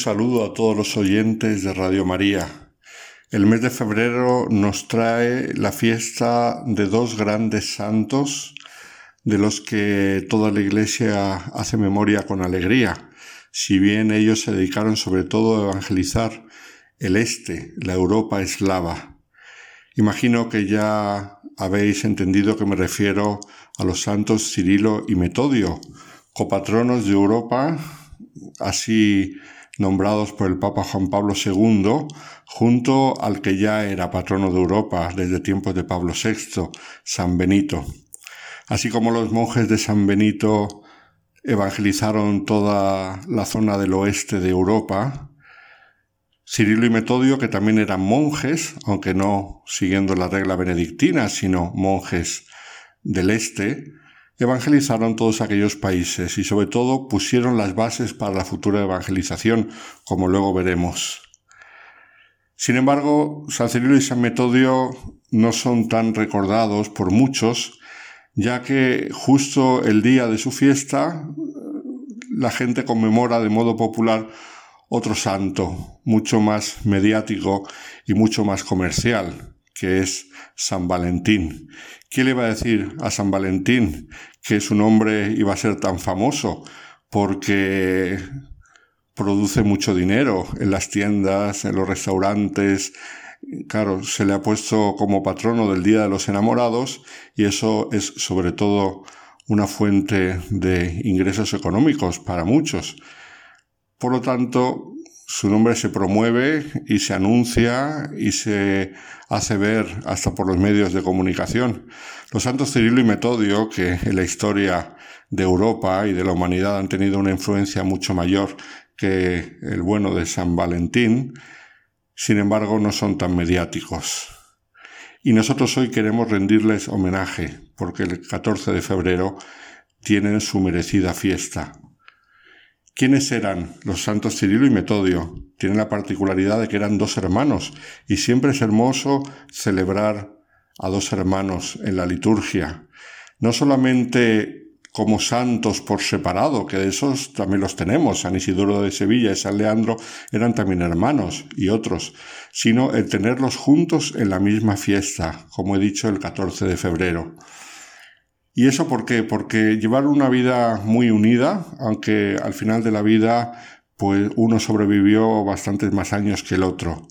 Saludo a todos los oyentes de Radio María. El mes de febrero nos trae la fiesta de dos grandes santos de los que toda la Iglesia hace memoria con alegría, si bien ellos se dedicaron sobre todo a evangelizar el este, la Europa eslava. Imagino que ya habéis entendido que me refiero a los santos Cirilo y Metodio, copatronos de Europa, así nombrados por el Papa Juan Pablo II, junto al que ya era patrono de Europa desde tiempos de Pablo VI, San Benito. Así como los monjes de San Benito evangelizaron toda la zona del oeste de Europa, Cirilo y Metodio, que también eran monjes, aunque no siguiendo la regla benedictina, sino monjes del este, evangelizaron todos aquellos países y sobre todo pusieron las bases para la futura evangelización, como luego veremos. Sin embargo, San Cirilo y San Metodio no son tan recordados por muchos, ya que justo el día de su fiesta la gente conmemora de modo popular otro santo, mucho más mediático y mucho más comercial, que es San Valentín. ¿Quién le iba a decir a San Valentín que su nombre iba a ser tan famoso porque produce mucho dinero en las tiendas, en los restaurantes. Claro, se le ha puesto como patrono del Día de los Enamorados y eso es sobre todo una fuente de ingresos económicos para muchos. Por lo tanto, su nombre se promueve y se anuncia y se hace ver hasta por los medios de comunicación. Los santos Cirilo y Metodio, que en la historia de Europa y de la humanidad han tenido una influencia mucho mayor que el bueno de San Valentín, sin embargo no son tan mediáticos. Y nosotros hoy queremos rendirles homenaje, porque el 14 de febrero tienen su merecida fiesta. ¿Quiénes eran los santos Cirilo y Metodio? Tienen la particularidad de que eran dos hermanos y siempre es hermoso celebrar a dos hermanos en la liturgia. No solamente como santos por separado, que de esos también los tenemos, San Isidoro de Sevilla y San Leandro eran también hermanos y otros, sino el tenerlos juntos en la misma fiesta, como he dicho, el 14 de febrero. ¿Y eso por qué? Porque llevar una vida muy unida, aunque al final de la vida pues uno sobrevivió bastantes más años que el otro.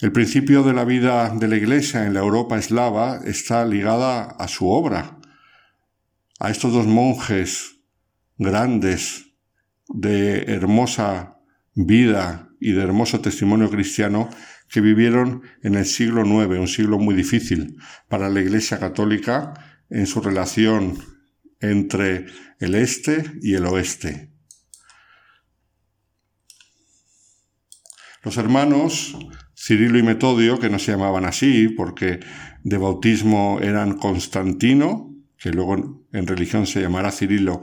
El principio de la vida de la Iglesia en la Europa eslava está ligada a su obra, a estos dos monjes grandes de hermosa vida y de hermoso testimonio cristiano que vivieron en el siglo IX, un siglo muy difícil para la Iglesia católica en su relación entre el este y el oeste. Los hermanos Cirilo y Metodio, que no se llamaban así porque de bautismo eran Constantino, que luego en religión se llamará Cirilo,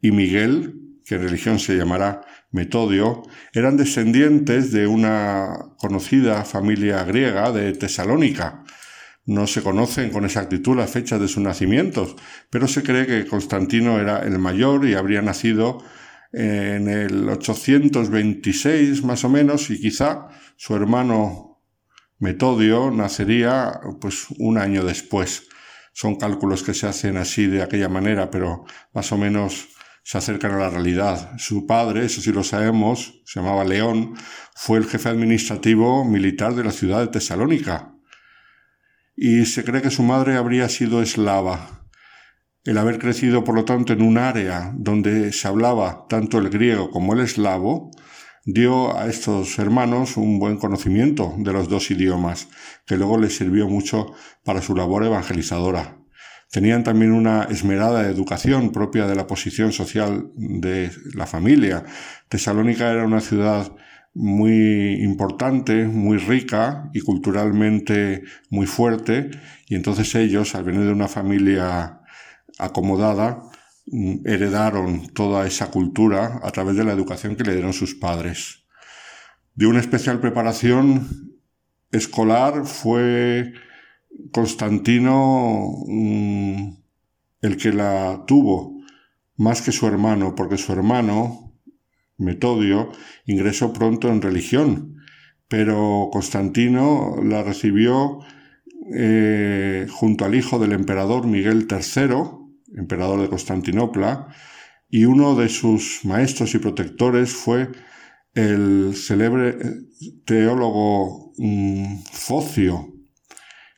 y Miguel, que en religión se llamará Metodio, eran descendientes de una conocida familia griega de Tesalónica, no se conocen con exactitud las fechas de sus nacimientos, pero se cree que Constantino era el mayor y habría nacido en el 826 más o menos y quizá su hermano Metodio nacería pues un año después. Son cálculos que se hacen así de aquella manera, pero más o menos se acercan a la realidad. Su padre, eso sí lo sabemos, se llamaba León, fue el jefe administrativo militar de la ciudad de Tesalónica, y se cree que su madre habría sido eslava. El haber crecido, por lo tanto, en un área donde se hablaba tanto el griego como el eslavo, dio a estos hermanos un buen conocimiento de los dos idiomas, que luego les sirvió mucho para su labor evangelizadora. Tenían también una esmerada educación propia de la posición social de la familia. Tesalónica era una ciudad muy importante, muy rica y culturalmente muy fuerte, y entonces ellos, al venir de una familia acomodada, mm, heredaron toda esa cultura a través de la educación que le dieron sus padres. De una especial preparación escolar fue Constantino mm, el que la tuvo, más que su hermano, porque su hermano, Metodio ingresó pronto en religión, pero Constantino la recibió eh, junto al hijo del emperador Miguel III, emperador de Constantinopla, y uno de sus maestros y protectores fue el célebre eh, teólogo mm, Focio,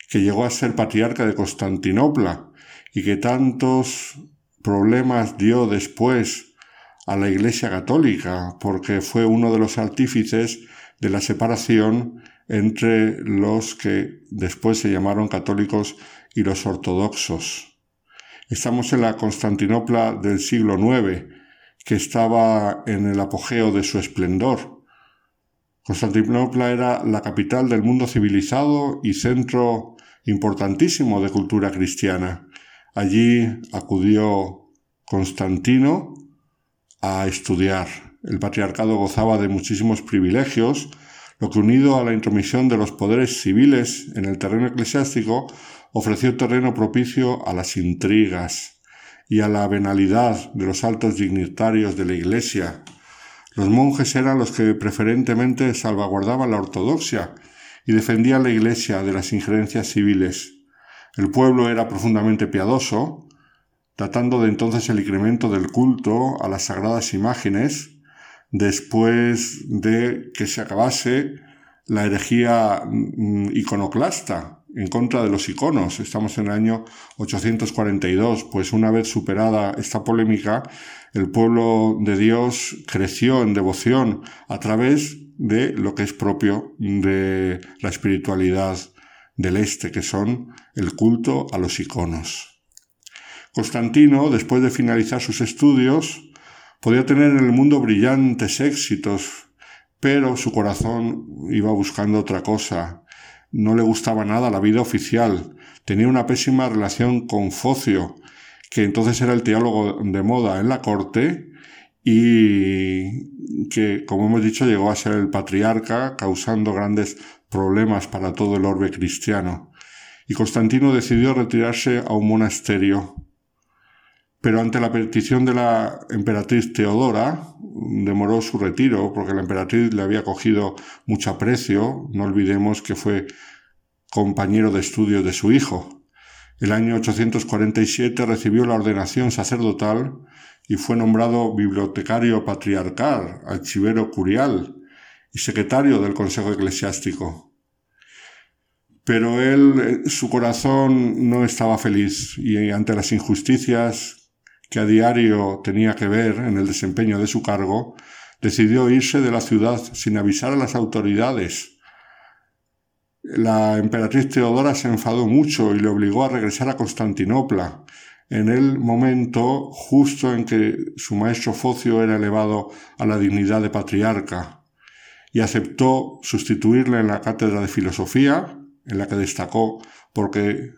que llegó a ser patriarca de Constantinopla y que tantos problemas dio después a la Iglesia Católica, porque fue uno de los artífices de la separación entre los que después se llamaron católicos y los ortodoxos. Estamos en la Constantinopla del siglo IX, que estaba en el apogeo de su esplendor. Constantinopla era la capital del mundo civilizado y centro importantísimo de cultura cristiana. Allí acudió Constantino a estudiar. El patriarcado gozaba de muchísimos privilegios, lo que unido a la intromisión de los poderes civiles en el terreno eclesiástico ofreció terreno propicio a las intrigas y a la venalidad de los altos dignitarios de la Iglesia. Los monjes eran los que preferentemente salvaguardaban la ortodoxia y defendían la Iglesia de las injerencias civiles. El pueblo era profundamente piadoso, datando de entonces el incremento del culto a las sagradas imágenes, después de que se acabase la herejía mm, iconoclasta en contra de los iconos. Estamos en el año 842, pues una vez superada esta polémica, el pueblo de Dios creció en devoción a través de lo que es propio de la espiritualidad del este, que son el culto a los iconos. Constantino, después de finalizar sus estudios, podía tener en el mundo brillantes éxitos, pero su corazón iba buscando otra cosa. No le gustaba nada la vida oficial. Tenía una pésima relación con Focio, que entonces era el teólogo de moda en la corte y que, como hemos dicho, llegó a ser el patriarca, causando grandes problemas para todo el orbe cristiano. Y Constantino decidió retirarse a un monasterio pero ante la petición de la emperatriz Teodora, demoró su retiro porque la emperatriz le había cogido mucho aprecio, no olvidemos que fue compañero de estudio de su hijo. El año 847 recibió la ordenación sacerdotal y fue nombrado bibliotecario patriarcal, archivero curial y secretario del Consejo Eclesiástico. Pero él, su corazón no estaba feliz y ante las injusticias que a diario tenía que ver en el desempeño de su cargo, decidió irse de la ciudad sin avisar a las autoridades. La emperatriz Teodora se enfadó mucho y le obligó a regresar a Constantinopla, en el momento justo en que su maestro Focio era elevado a la dignidad de patriarca, y aceptó sustituirle en la cátedra de filosofía, en la que destacó porque,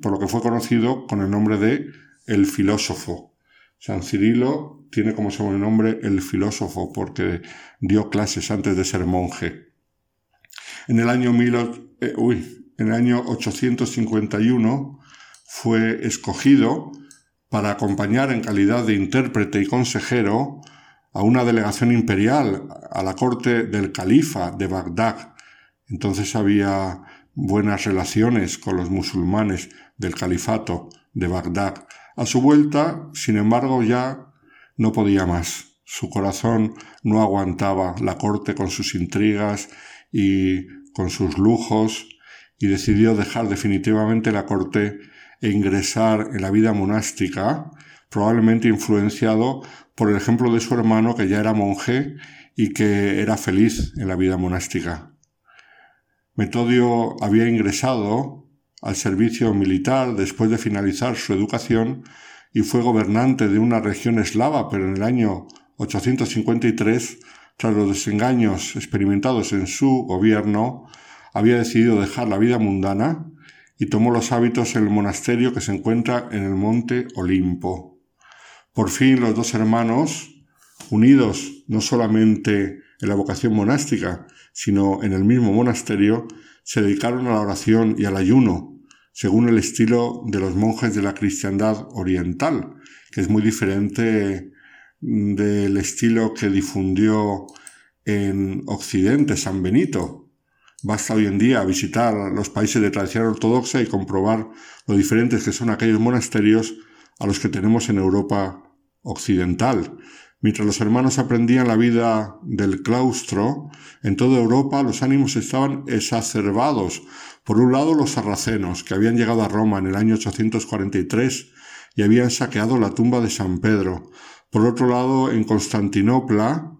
por lo que fue conocido con el nombre de el filósofo. San Cirilo tiene como sobrenombre el filósofo porque dio clases antes de ser monje. En el año, eh, en el año 851 fue escogido para acompañar en calidad de intérprete y consejero a una delegación imperial a la corte del califa de Bagdad. Entonces había buenas relaciones con los musulmanes del califato de Bagdad a su vuelta, sin embargo, ya no podía más. Su corazón no aguantaba la corte con sus intrigas y con sus lujos y decidió dejar definitivamente la corte e ingresar en la vida monástica, probablemente influenciado por el ejemplo de su hermano que ya era monje y que era feliz en la vida monástica. Metodio había ingresado al servicio militar después de finalizar su educación y fue gobernante de una región eslava, pero en el año 853 tras los desengaños experimentados en su gobierno, había decidido dejar la vida mundana y tomó los hábitos en el monasterio que se encuentra en el monte Olimpo. Por fin los dos hermanos, unidos no solamente en la vocación monástica, sino en el mismo monasterio, se dedicaron a la oración y al ayuno, según el estilo de los monjes de la cristiandad oriental, que es muy diferente del estilo que difundió en Occidente San Benito. Basta hoy en día visitar los países de tradición ortodoxa y comprobar lo diferentes que son aquellos monasterios a los que tenemos en Europa occidental. Mientras los hermanos aprendían la vida del claustro, en toda Europa los ánimos estaban exacerbados. Por un lado, los sarracenos, que habían llegado a Roma en el año 843 y habían saqueado la tumba de San Pedro. Por otro lado, en Constantinopla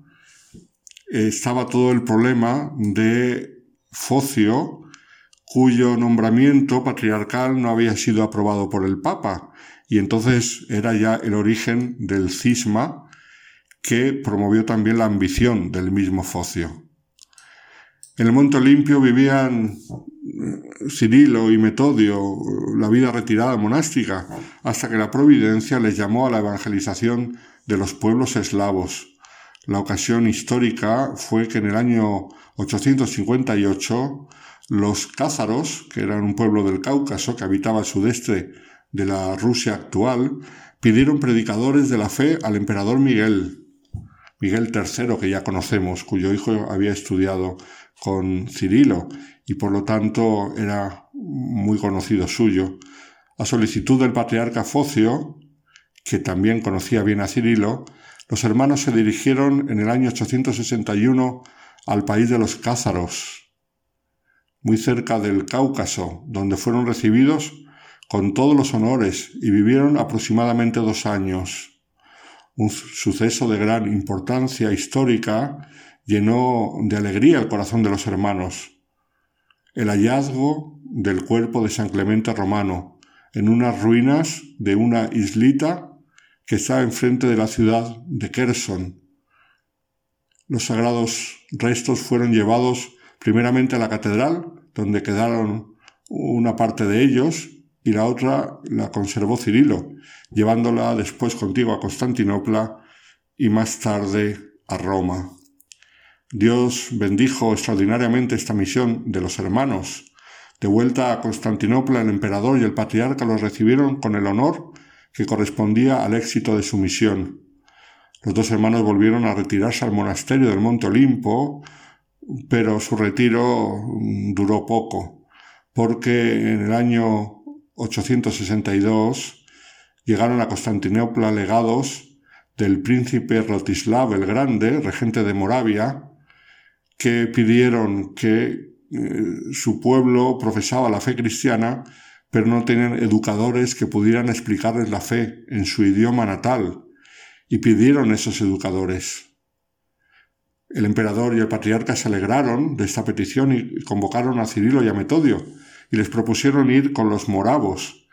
eh, estaba todo el problema de Focio, cuyo nombramiento patriarcal no había sido aprobado por el Papa, y entonces era ya el origen del cisma que promovió también la ambición del mismo Focio. En el Monte Olimpio vivían Cirilo y Metodio, la vida retirada monástica, hasta que la providencia les llamó a la evangelización de los pueblos eslavos. La ocasión histórica fue que en el año 858 los cázaros, que eran un pueblo del Cáucaso que habitaba al sudeste de la Rusia actual, pidieron predicadores de la fe al emperador Miguel, Miguel III, que ya conocemos, cuyo hijo había estudiado con Cirilo y por lo tanto era muy conocido suyo. A solicitud del patriarca Focio, que también conocía bien a Cirilo, los hermanos se dirigieron en el año 861 al país de los Cázaros, muy cerca del Cáucaso, donde fueron recibidos con todos los honores y vivieron aproximadamente dos años un suceso de gran importancia histórica llenó de alegría el corazón de los hermanos. El hallazgo del cuerpo de San Clemente Romano en unas ruinas de una islita que está enfrente de la ciudad de Kherson. Los sagrados restos fueron llevados primeramente a la catedral, donde quedaron una parte de ellos, y la otra la conservó Cirilo, llevándola después contigo a Constantinopla y más tarde a Roma. Dios bendijo extraordinariamente esta misión de los hermanos. De vuelta a Constantinopla, el emperador y el patriarca los recibieron con el honor que correspondía al éxito de su misión. Los dos hermanos volvieron a retirarse al monasterio del Monte Olimpo, pero su retiro duró poco, porque en el año 862 llegaron a Constantinopla legados del príncipe Rotislav el Grande, regente de Moravia, que pidieron que eh, su pueblo profesaba la fe cristiana, pero no tenían educadores que pudieran explicarles la fe en su idioma natal, y pidieron esos educadores. El emperador y el patriarca se alegraron de esta petición y convocaron a Cirilo y a Metodio, y les propusieron ir con los moravos,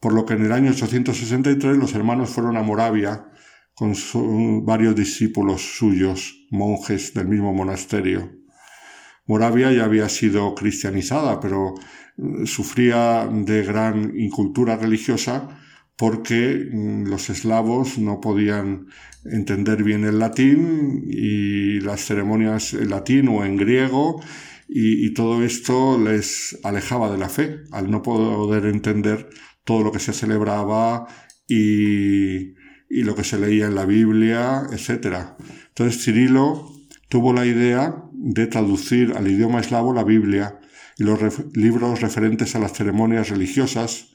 por lo que en el año 863 los hermanos fueron a Moravia con varios discípulos suyos, monjes del mismo monasterio. Moravia ya había sido cristianizada, pero eh, sufría de gran incultura religiosa porque mm, los eslavos no podían entender bien el latín y las ceremonias en latín o en griego y, todo esto les alejaba de la fe, al no poder entender todo lo que se celebraba y, lo que se leía en la Biblia, etc. Entonces Cirilo tuvo la idea de traducir al idioma eslavo la Biblia y los libros referentes a las ceremonias religiosas,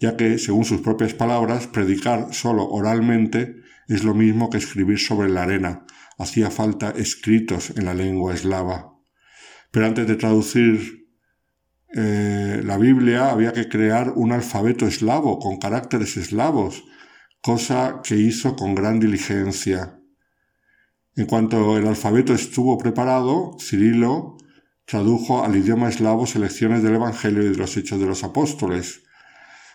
ya que, según sus propias palabras, predicar solo oralmente es lo mismo que escribir sobre la arena. Hacía falta escritos en la lengua eslava. Pero antes de traducir eh, la Biblia había que crear un alfabeto eslavo con caracteres eslavos, cosa que hizo con gran diligencia. En cuanto el alfabeto estuvo preparado, Cirilo tradujo al idioma eslavo selecciones del Evangelio y de los Hechos de los Apóstoles.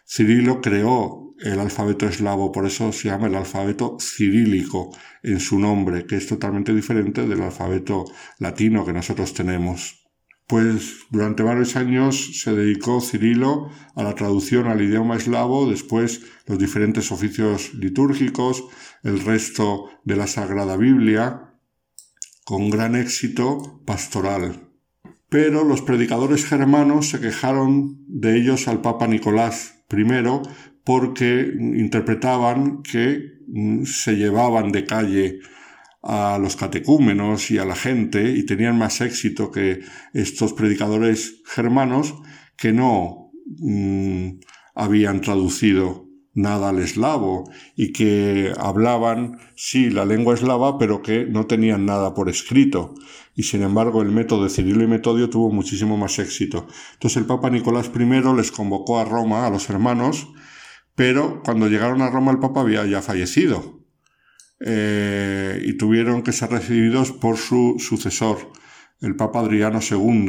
Cirilo creó el alfabeto eslavo, por eso se llama el alfabeto cirílico en su nombre, que es totalmente diferente del alfabeto latino que nosotros tenemos. Pues durante varios años se dedicó Cirilo a la traducción al idioma eslavo, después los diferentes oficios litúrgicos, el resto de la Sagrada Biblia, con gran éxito pastoral. Pero los predicadores germanos se quejaron de ellos al Papa Nicolás I porque interpretaban que mm, se llevaban de calle a los catecúmenos y a la gente y tenían más éxito que estos predicadores germanos que no mm, habían traducido nada al eslavo y que hablaban, sí, la lengua eslava, pero que no tenían nada por escrito. Y sin embargo el método de Cirilo y Metodio tuvo muchísimo más éxito. Entonces el Papa Nicolás I les convocó a Roma, a los hermanos, pero cuando llegaron a Roma el Papa había ya fallecido. Eh, y tuvieron que ser recibidos por su sucesor, el Papa Adriano II,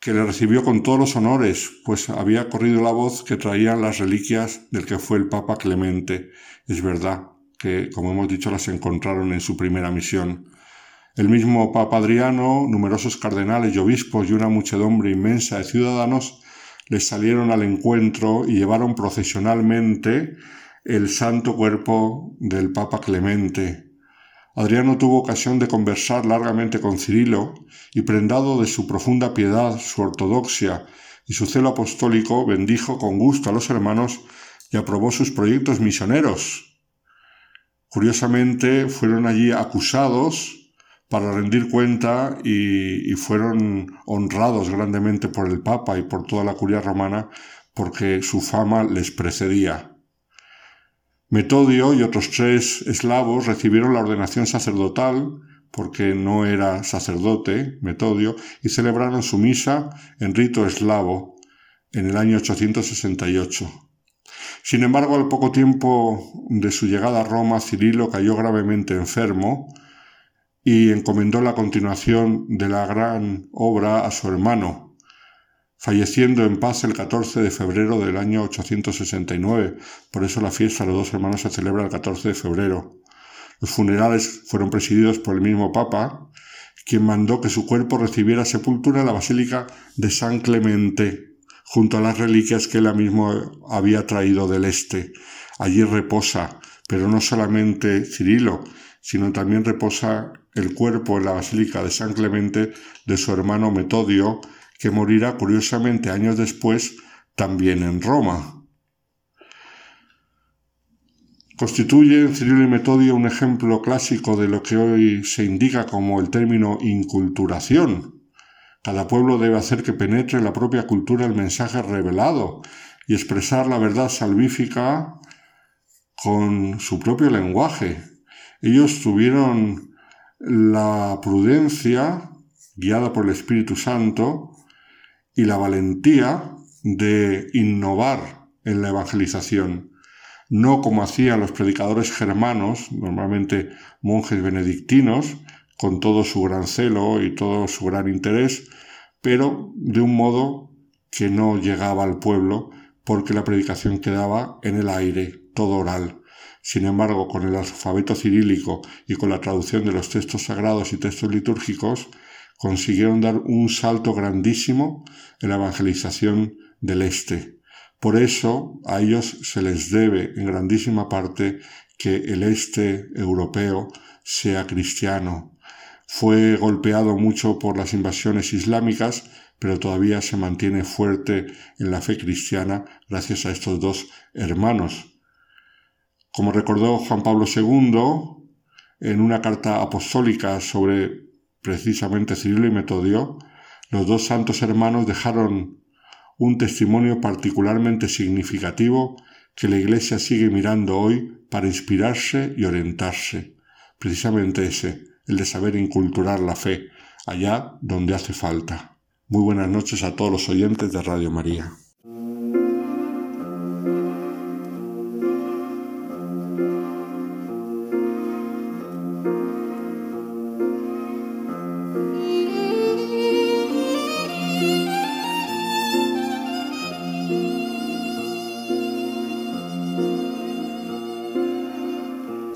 que le recibió con todos los honores, pues había corrido la voz que traían las reliquias del que fue el Papa Clemente. Es verdad que, como hemos dicho, las encontraron en su primera misión. El mismo Papa Adriano, numerosos cardenales y obispos y una muchedumbre inmensa de ciudadanos les salieron al encuentro y llevaron procesionalmente el santo cuerpo del Papa Clemente. Adriano tuvo ocasión de conversar largamente con Cirilo y prendado de su profunda piedad, su ortodoxia y su celo apostólico, bendijo con gusto a los hermanos y aprobó sus proyectos misioneros. Curiosamente, fueron allí acusados para rendir cuenta y, fueron honrados grandemente por el Papa y por toda la curia romana porque su fama les precedía. Metodio y otros tres eslavos recibieron la ordenación sacerdotal, porque no era sacerdote, Metodio, y celebraron su misa en rito eslavo en el año 868. Sin embargo, al poco tiempo de su llegada a Roma, Cirilo cayó gravemente enfermo y encomendó la continuación de la gran obra a su hermano, falleciendo en paz el 14 de febrero del año 869. Por eso la fiesta de los dos hermanos se celebra el 14 de febrero. Los funerales fueron presididos por el mismo Papa, quien mandó que su cuerpo recibiera sepultura en la Basílica de San Clemente, junto a las reliquias que él mismo había traído del este. Allí reposa, pero no solamente Cirilo, sino también reposa el cuerpo en la Basílica de San Clemente de su hermano Metodio, que morirá curiosamente años después también en Roma. Constituyen Cirilo y Metodio un ejemplo clásico de lo que hoy se indica como el término inculturación. Cada pueblo debe hacer que penetre en la propia cultura el mensaje revelado y expresar la verdad salvífica con su propio lenguaje. Ellos tuvieron la prudencia, guiada por el Espíritu Santo, y la valentía de innovar en la evangelización, no como hacían los predicadores germanos, normalmente monjes benedictinos, con todo su gran celo y todo su gran interés, pero de un modo que no llegaba al pueblo porque la predicación quedaba en el aire, todo oral. Sin embargo, con el alfabeto cirílico y con la traducción de los textos sagrados y textos litúrgicos, consiguieron dar un salto grandísimo en la evangelización del Este. Por eso a ellos se les debe en grandísima parte que el Este europeo sea cristiano. Fue golpeado mucho por las invasiones islámicas, pero todavía se mantiene fuerte en la fe cristiana gracias a estos dos hermanos. Como recordó Juan Pablo II en una carta apostólica sobre precisamente Cirilo y Metodio, los dos santos hermanos dejaron un testimonio particularmente significativo que la Iglesia sigue mirando hoy para inspirarse y orientarse. Precisamente ese, el de saber inculturar la fe allá donde hace falta. Muy buenas noches a todos los oyentes de Radio María.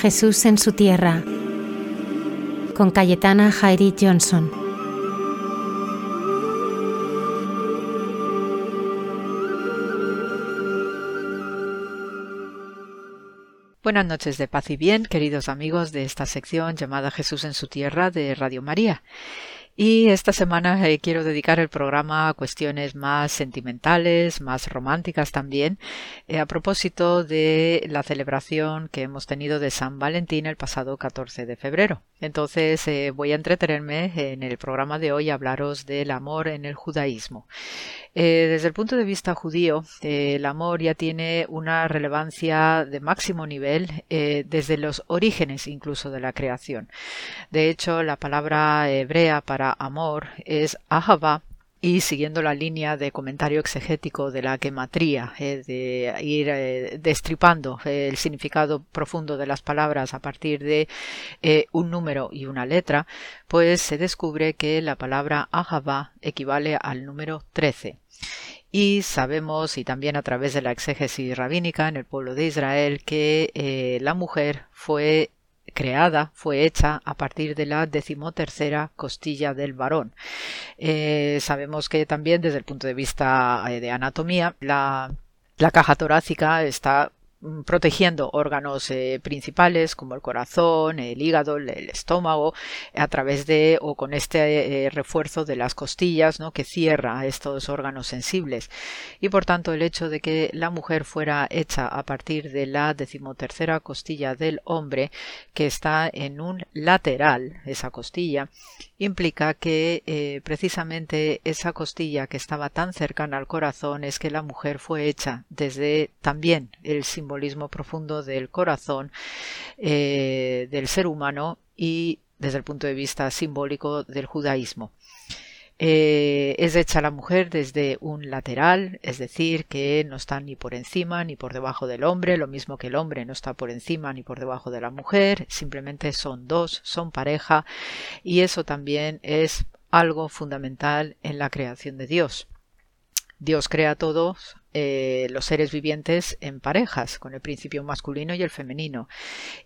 Jesús en su tierra, con Cayetana Jairi Johnson. Buenas noches de paz y bien, queridos amigos de esta sección llamada Jesús en su tierra de Radio María. Y esta semana eh, quiero dedicar el programa a cuestiones más sentimentales, más románticas también, eh, a propósito de la celebración que hemos tenido de San Valentín el pasado 14 de febrero. Entonces eh, voy a entretenerme en el programa de hoy a hablaros del amor en el judaísmo. desde el punto de vista judío, el amor ya tiene una relevancia de máximo nivel desde los orígenes incluso de la creación. De hecho, la palabra hebrea para amor es ahava y siguiendo la línea de comentario exegético de la quematría, eh, de ir eh, destripando el significado profundo de las palabras a partir de eh, un número y una letra, pues se descubre que la palabra ahava equivale al número 13. Y sabemos, y también a través de la exégesis rabínica en el pueblo de Israel, que la mujer fue creada, fue hecha a partir de la decimotercera costilla del varón. Eh, sabemos que también desde el punto de vista eh, de anatomía, la, la caja torácica está protegiendo órganos eh, principales como el corazón, el hígado, el, estómago, a través de o con este eh, refuerzo de las costillas, ¿no? que cierra estos órganos sensibles. Y por tanto, el hecho de que la mujer fuera hecha a partir de la decimotercera costilla del hombre, que está en un lateral, esa costilla, implica que eh, precisamente esa costilla que estaba tan cercana al corazón es que la mujer fue hecha desde también el simbolismo profundo del corazón eh, del ser humano y desde el punto de vista simbólico del judaísmo. Eh, es hecha la mujer desde un lateral, es decir, que no está ni por encima ni por debajo del hombre, lo mismo que el hombre no está por encima ni por debajo de la mujer, simplemente son dos, son pareja, y eso también es algo fundamental en la creación de Dios. Dios crea a todos eh, los seres vivientes en parejas, con el principio masculino y el femenino.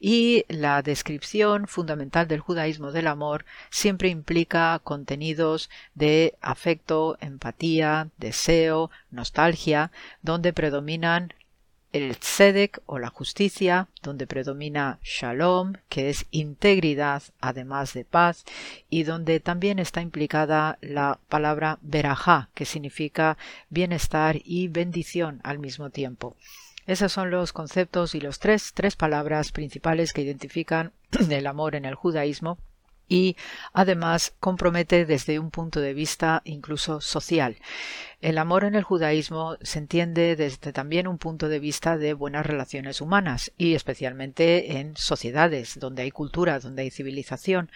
Y la descripción fundamental del judaísmo del amor siempre implica contenidos de afecto, empatía, deseo, nostalgia, donde predominan el tzedek o la justicia, donde predomina shalom, que es integridad además de paz, y donde también está implicada la palabra berajá, que significa bienestar y bendición al mismo tiempo. Esos son los conceptos y los tres, tres palabras principales que identifican el amor en el judaísmo y además compromete desde un punto de vista incluso social. El amor en el judaísmo se entiende desde también un punto de vista de buenas relaciones humanas y especialmente en sociedades donde hay cultura, donde hay civilización.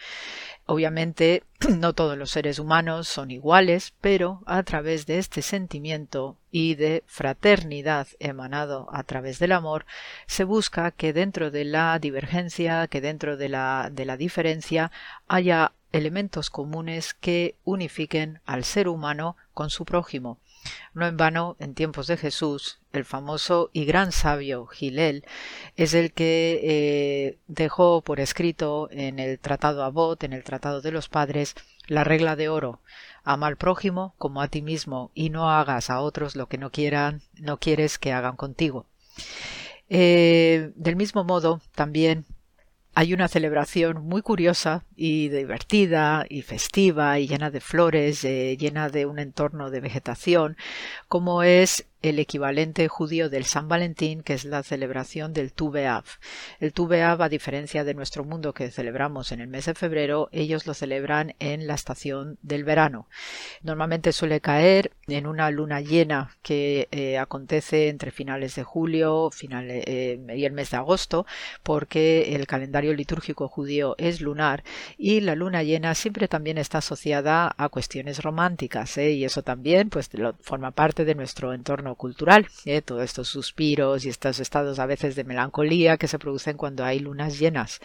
Obviamente no todos los seres humanos son iguales, pero a través de este sentimiento y de fraternidad emanado a través del amor, se busca que dentro de la divergencia, que dentro de la, de la diferencia haya elementos comunes que unifiquen al ser humano con su prójimo. No en vano, en tiempos de Jesús, el famoso y gran sabio Gilel es el que eh, dejó por escrito en el Tratado Abot, en el Tratado de los Padres, la regla de oro. Ama al prójimo como a ti mismo y no hagas a otros lo que no quieran, no quieres que hagan contigo. Eh, del mismo modo, también hay una celebración muy curiosa y divertida y festiva y llena de flores, eh, llena de un entorno de vegetación, como es el equivalente judío del San Valentín, que es la celebración del Tu El Tu a diferencia de nuestro mundo que celebramos en el mes de febrero, ellos lo celebran en la estación del verano. Normalmente suele caer en una luna llena que eh, acontece entre finales de julio eh, y el mes de agosto, porque el calendario litúrgico judío es lunar y la luna llena siempre también está asociada a cuestiones románticas, ¿eh? y eso también pues forma parte de nuestro entorno cultural, ¿eh? todos estos suspiros y estos estados a veces de melancolía que se producen cuando hay lunas llenas.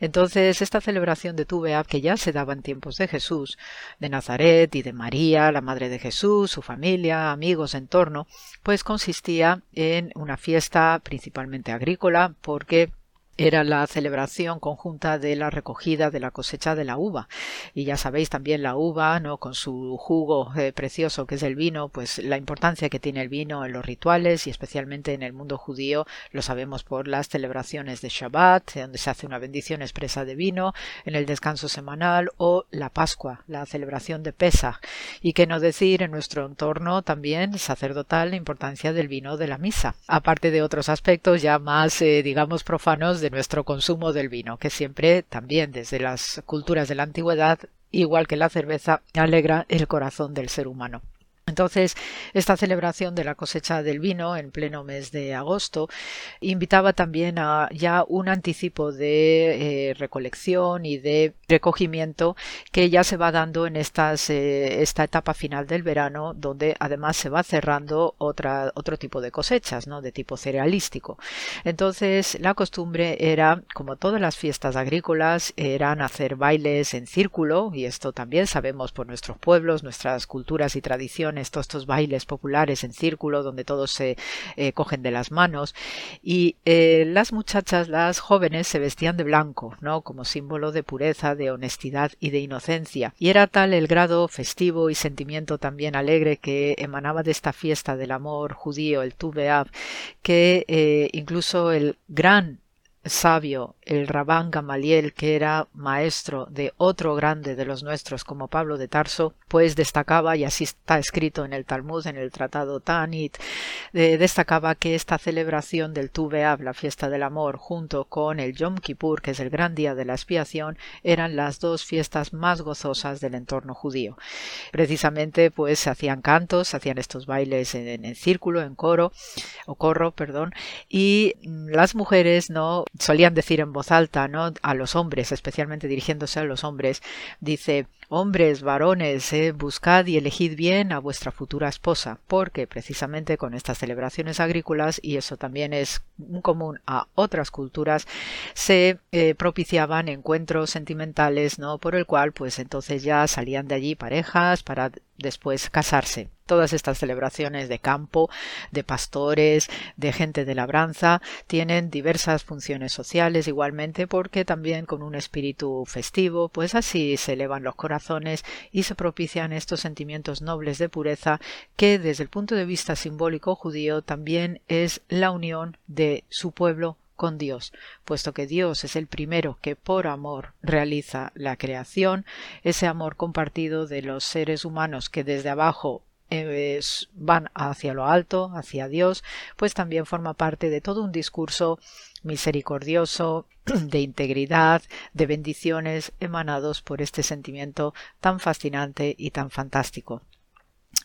Entonces, esta celebración de Tuveab, que ya se daba en tiempos de Jesús, de Nazaret y de María, la madre de Jesús, su familia, amigos, entorno, pues consistía en una fiesta principalmente agrícola, porque era la celebración conjunta de la recogida de la cosecha de la uva. Y ya sabéis también la uva, ¿no? Con su jugo eh, precioso que es el vino, pues la importancia que tiene el vino en los rituales y especialmente en el mundo judío lo sabemos por las celebraciones de Shabbat, donde se hace una bendición expresa de vino, en el descanso semanal o la Pascua, la celebración de Pesach. Y que no decir en nuestro entorno también sacerdotal la importancia del vino de la misa, aparte de otros aspectos ya más, eh, digamos, profanos de nuestro consumo del vino, que siempre también desde las culturas de la antigüedad, igual que la cerveza, alegra el corazón del ser humano. Entonces, esta celebración de la cosecha del vino en pleno mes de agosto invitaba también a ya un anticipo de eh, recolección y de recogimiento que ya se va dando en estas, eh, esta etapa final del verano, donde además se va cerrando otra, otro tipo de cosechas, ¿no? de tipo cerealístico. Entonces, la costumbre era, como todas las fiestas agrícolas, eran hacer bailes en círculo, y esto también sabemos por nuestros pueblos, nuestras culturas y tradiciones, estos, estos bailes populares en círculo donde todos se eh, cogen de las manos y eh, las muchachas, las jóvenes se vestían de blanco, ¿no? Como símbolo de pureza, de honestidad y de inocencia. Y era tal el grado festivo y sentimiento también alegre que emanaba de esta fiesta del amor judío, el Tu que eh, incluso el gran sabio, el Rabán Gamaliel, que era maestro de otro grande de los nuestros como Pablo de Tarso, pues destacaba, y así está escrito en el Talmud, en el Tratado Tanit, eh, destacaba que esta celebración del Tu la fiesta del amor, junto con el Yom Kippur, que es el gran día de la expiación, eran las dos fiestas más gozosas del entorno judío. Precisamente, pues se hacían cantos, se hacían estos bailes en, en círculo, en coro, o corro, perdón, y las mujeres no solían decir en voz alta, ¿no? A los hombres, especialmente dirigiéndose a los hombres, dice Hombres, varones, eh, buscad y elegid bien a vuestra futura esposa, porque precisamente con estas celebraciones agrícolas, y eso también es común a otras culturas, se eh, propiciaban encuentros sentimentales, ¿no? Por el cual, pues entonces ya salían de allí parejas para después casarse. Todas estas celebraciones de campo, de pastores, de gente de labranza, tienen diversas funciones sociales igualmente porque también con un espíritu festivo, pues así se elevan los corazones y se propician estos sentimientos nobles de pureza que desde el punto de vista simbólico judío también es la unión de su pueblo con Dios, puesto que Dios es el primero que por amor realiza la creación, ese amor compartido de los seres humanos que desde abajo eh, van hacia lo alto, hacia Dios, pues también forma parte de todo un discurso misericordioso, de integridad, de bendiciones emanados por este sentimiento tan fascinante y tan fantástico.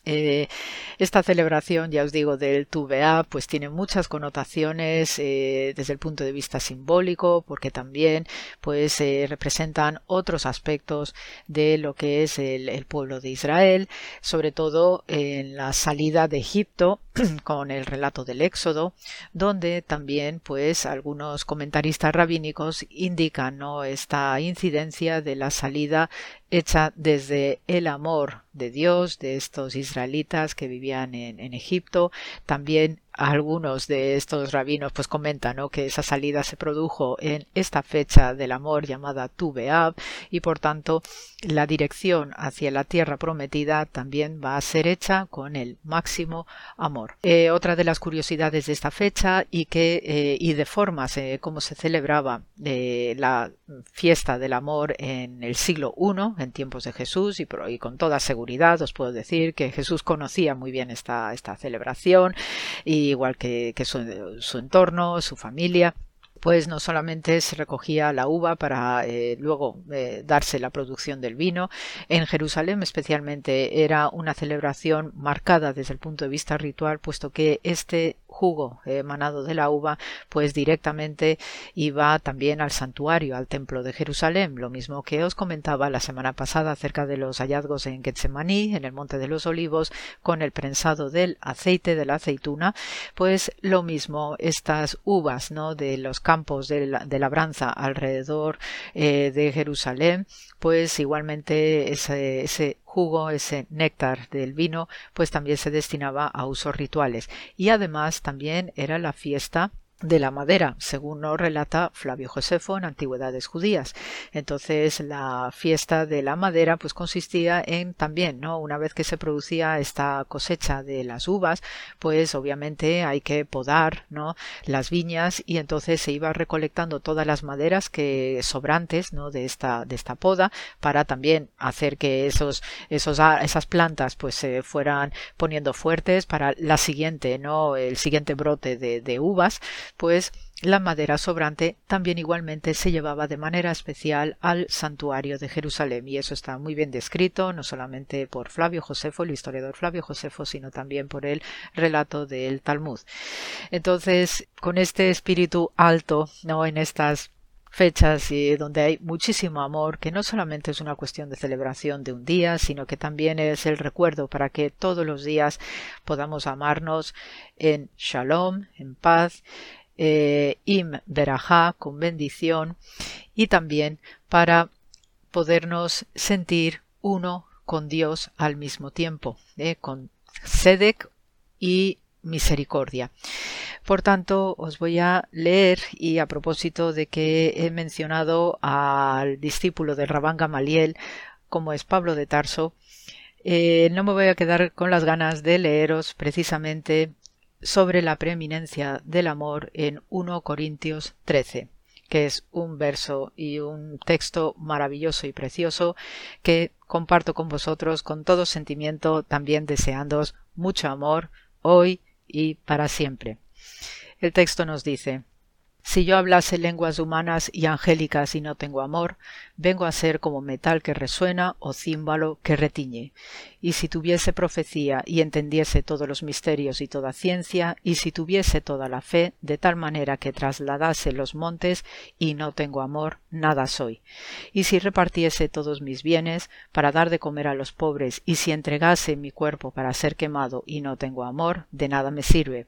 Eh, esta celebración, ya os digo, del Tuvea, pues tiene muchas connotaciones eh, desde el punto de vista simbólico, porque también pues eh, representan otros aspectos de lo que es el, pueblo de Israel, sobre todo en la salida de Egipto con el relato del Éxodo, donde también pues algunos comentaristas rabínicos indican esta incidencia de la salida hecha desde el amor de Dios de estos israelitas que vivían en, Egipto, también algunos de estos rabinos pues comentan que esa salida se produjo en esta fecha del amor llamada Tu y por tanto la dirección hacia la tierra prometida también va a ser hecha con el máximo amor. Eh, otra de las curiosidades de esta fecha y que eh, y de formas eh, como se celebraba la fiesta del amor en el siglo I en tiempos de Jesús y, con toda seguridad os puedo decir que Jesús conocía muy bien esta, esta celebración igual que, su, entorno, su familia pues no solamente se recogía la uva para eh, luego eh, darse la producción del vino, en Jerusalén especialmente era una celebración marcada desde el punto de vista ritual, puesto que este jugo emanado de la uva, pues directamente iba también al santuario, al templo de Jerusalén, lo mismo que os comentaba la semana pasada acerca de los hallazgos en Getsemaní, en el Monte de los Olivos, con el prensado del aceite de la aceituna, pues lo mismo estas uvas, ¿no? de los campos de, labranza alrededor eh, de Jerusalén, pues igualmente ese, ese jugo, ese néctar del vino, pues también se destinaba a usos rituales. Y además también era la fiesta de la madera, según nos relata Flavio Josefo en Antigüedades Judías. Entonces, la fiesta de la madera, pues consistía en también, ¿no? Una vez que se producía esta cosecha de las uvas, pues obviamente hay que podar, ¿no? Las viñas y entonces se iba recolectando todas las maderas que sobrantes, ¿no? De esta, de esta poda para también hacer que esos, esos, esas plantas pues se fueran poniendo fuertes para la siguiente, ¿no? El siguiente brote de, de uvas pues la madera sobrante también igualmente se llevaba de manera especial al santuario de Jerusalén y eso está muy bien descrito no solamente por Flavio Josefo, el historiador Flavio Josefo, sino también por el relato del Talmud. Entonces, con este espíritu alto, no en estas fechas y donde hay muchísimo amor, que no solamente es una cuestión de celebración de un día, sino que también es el recuerdo para que todos los días podamos amarnos en shalom, en paz, eh, im con bendición, y también para podernos sentir uno con Dios al mismo tiempo, eh, con Sedec y misericordia. Por tanto, os voy a leer y a propósito de que he mencionado al discípulo de Rabán Gamaliel, como es Pablo de Tarso, eh, no me voy a quedar con las ganas de leeros precisamente sobre la preeminencia del amor en 1 Corintios 13 que es un verso y un texto maravilloso y precioso que comparto con vosotros con todo sentimiento, también deseándoos mucho amor hoy y para siempre. El texto nos dice si yo hablase lenguas humanas y angélicas y no tengo amor, vengo a ser como metal que resuena o címbalo que retiñe. Y si tuviese profecía y entendiese todos los misterios y toda ciencia, y si tuviese toda la fe, de tal manera que trasladase los montes y no tengo amor, nada soy. Y si repartiese todos mis bienes para dar de comer a los pobres, y si entregase mi cuerpo para ser quemado y no tengo amor, de nada me sirve.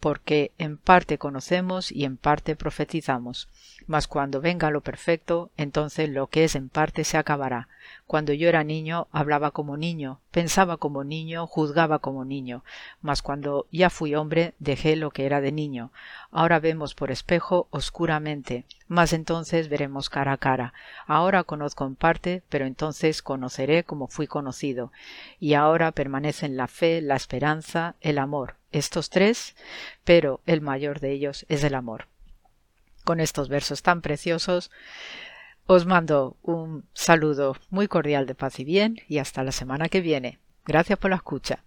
porque en parte conocemos y en parte profetizamos. Mas cuando venga lo perfecto, entonces lo que es en parte se acabará. Cuando yo era niño, hablaba como niño, pensaba como niño, juzgaba como niño. Mas cuando ya fui hombre, dejé lo que era de niño. Ahora vemos por espejo oscuramente, mas entonces veremos cara a cara. Ahora conozco en parte, pero entonces conoceré como fui conocido. Y ahora permanecen la fe, la esperanza, el amor. Estos tres, pero el mayor de ellos es el amor con estos versos tan preciosos, os mando un saludo muy cordial de paz y bien y hasta la semana que viene. Gracias por la escucha.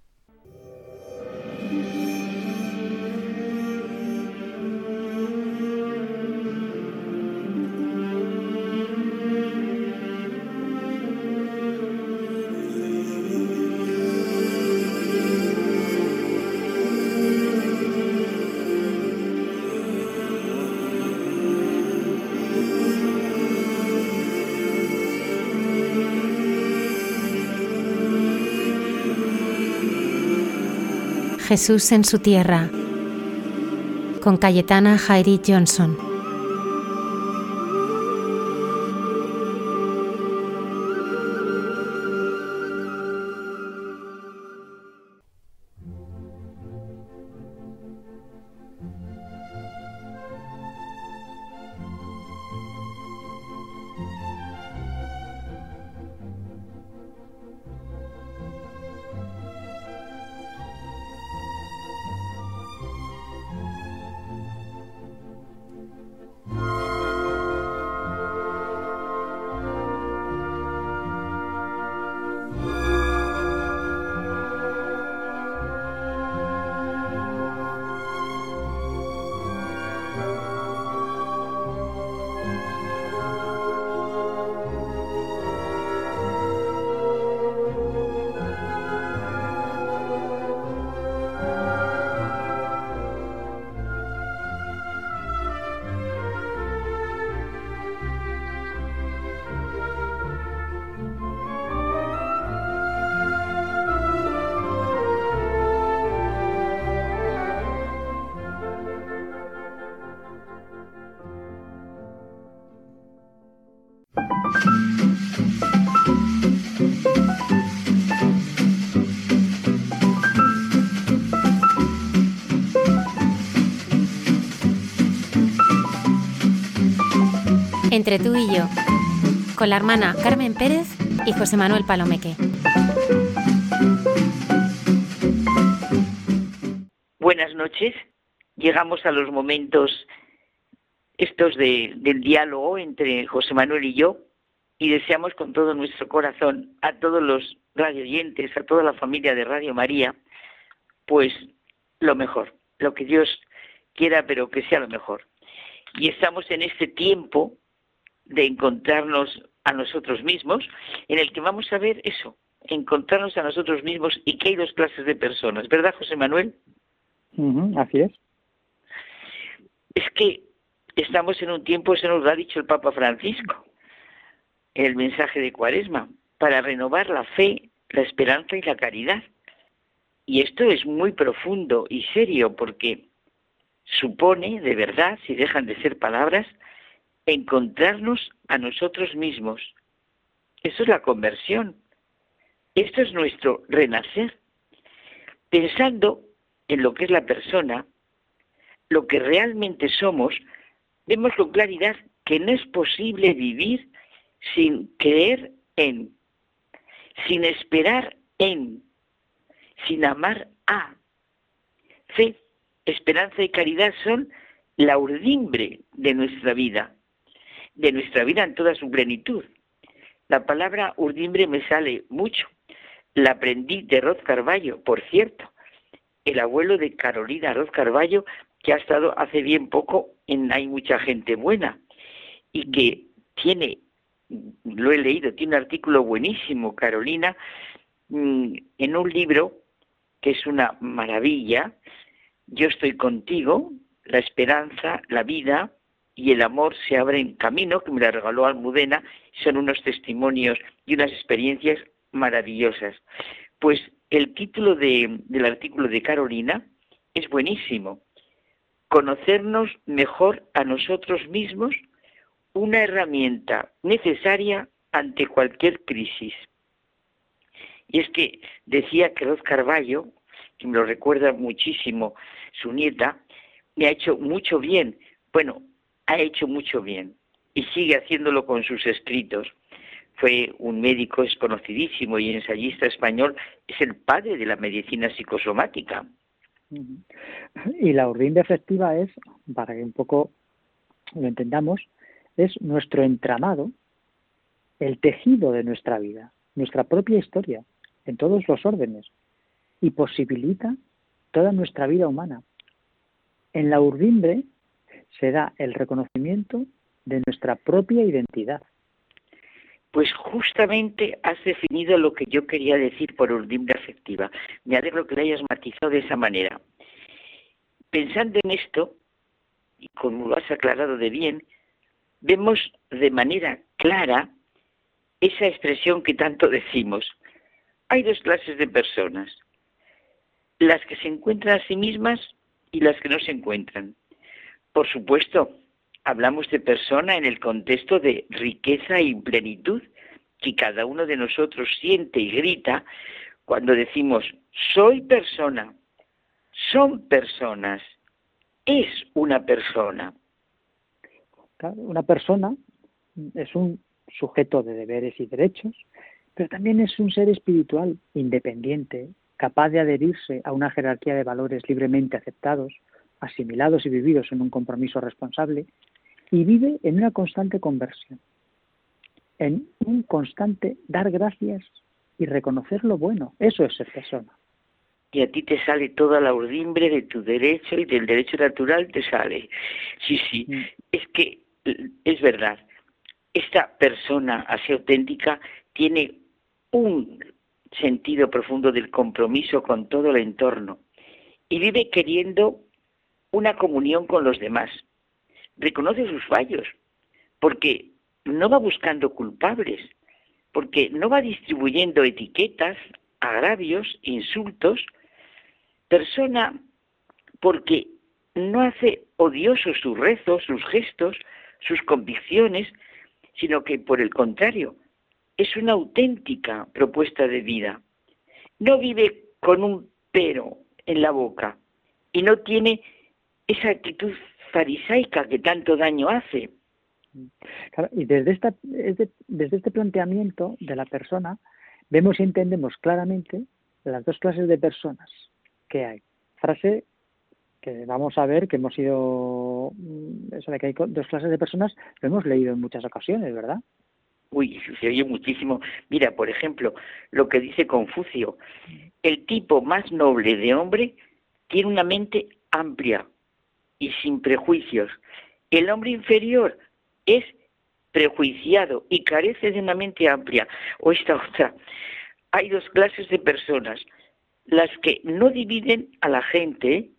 Jesús en su tierra, con Cayetana Jairi Johnson. Entre tú y yo, con la hermana Carmen Pérez y José Manuel Palomeque. Buenas noches. Llegamos a los momentos estos del diálogo entre José Manuel y yo y deseamos con todo nuestro corazón a todos los radioyentes, a toda la familia de Radio María, pues lo mejor, lo que Dios quiera, pero que sea lo mejor. Y estamos en este tiempo de encontrarnos a nosotros mismos, en el que vamos a ver eso, encontrarnos a nosotros mismos y que hay dos clases de personas, ¿verdad, José Manuel? así es. Es que estamos en un tiempo, se nos lo ha dicho el Papa Francisco, el mensaje de Cuaresma, para renovar la fe, la esperanza y la caridad. Y esto es muy profundo y serio porque supone, de verdad, si dejan de ser palabras, encontrarnos a nosotros mismos. Eso es la conversión. Esto es nuestro renacer. Pensando en lo que es la persona, lo que realmente somos, vemos con claridad que no es posible vivir sin creer en, sin esperar en, sin amar a. Fe, esperanza y caridad son la urdimbre de nuestra vida, de nuestra vida en toda su plenitud. La palabra urdimbre me sale mucho. La aprendí de Roz Carballo, por cierto, el abuelo de Carolina Roz Carballo, que ha estado hace bien poco en Hay mucha gente buena y que tiene, lo he leído, tiene un artículo buenísimo, Carolina, mm, en un libro que es una maravilla, Yo estoy contigo, la esperanza, la vida y el amor se abren camino, que me la regaló Almudena, son unos testimonios y unas experiencias maravillosas. Pues el título del artículo de Carolina es buenísimo. Conocernos mejor a nosotros mismos, una herramienta necesaria ante cualquier crisis. Y es que decía que Roz Carballo, que me lo recuerda muchísimo su nieta, me ha hecho mucho bien. Bueno, ha hecho mucho bien y sigue haciéndolo con sus escritos fue un médico, es conocidísimo y ensayista español, es el padre de la medicina psicosomática. Y la urdimbre efectiva es, para que un poco lo entendamos, es nuestro entramado, el tejido de nuestra vida, nuestra propia historia, en todos los órdenes, y posibilita toda nuestra vida humana. En la urdimbre se da el reconocimiento de nuestra propia identidad pues justamente has definido lo que yo quería decir por urdimbre afectiva. Me alegro que lo hayas matizado de esa manera. Pensando en esto, y como lo has aclarado de bien, vemos de manera clara esa expresión que tanto decimos. Hay dos clases de personas, las que se encuentran a sí mismas y las que no se encuentran. Por supuesto, hablamos de persona en el contexto de riqueza y plenitud que cada uno de nosotros siente y grita cuando decimos soy persona, son personas, es una persona. Una persona es un sujeto de deberes y derechos, pero también es un ser espiritual independiente, capaz de adherirse a una jerarquía de valores libremente aceptados, asimilados y vividos en un compromiso responsable, y vive en una constante conversión, en un constante dar gracias y reconocer lo bueno. Eso es ser persona. Y a ti te sale toda la urdimbre de tu derecho y del derecho natural te sale. Sí, sí, mm. es que es verdad. Esta persona así auténtica tiene un sentido profundo del compromiso con todo el entorno y vive queriendo una comunión con los demás reconoce sus fallos, porque no va buscando culpables, porque no va distribuyendo etiquetas, agravios, insultos, persona porque no hace odiosos sus rezos, sus gestos, sus convicciones, sino que por el contrario, es una auténtica propuesta de vida. No vive con un pero en la boca y no tiene esa actitud farisaica que tanto daño hace. y desde, esta, desde este planteamiento de la persona, vemos y entendemos claramente las dos clases de personas que hay. Frase que vamos a ver que hemos ido, mm, eso de que hay dos clases de personas, lo hemos leído en muchas ocasiones, ¿verdad? Uy, se oye muchísimo. Mira, por ejemplo, lo que dice Confucio, el tipo más noble de hombre tiene una mente amplia, y sin prejuicios. El hombre inferior es prejuiciado y carece de una mente amplia. O esta otra. Hay dos clases de personas. Las que no dividen a la gente,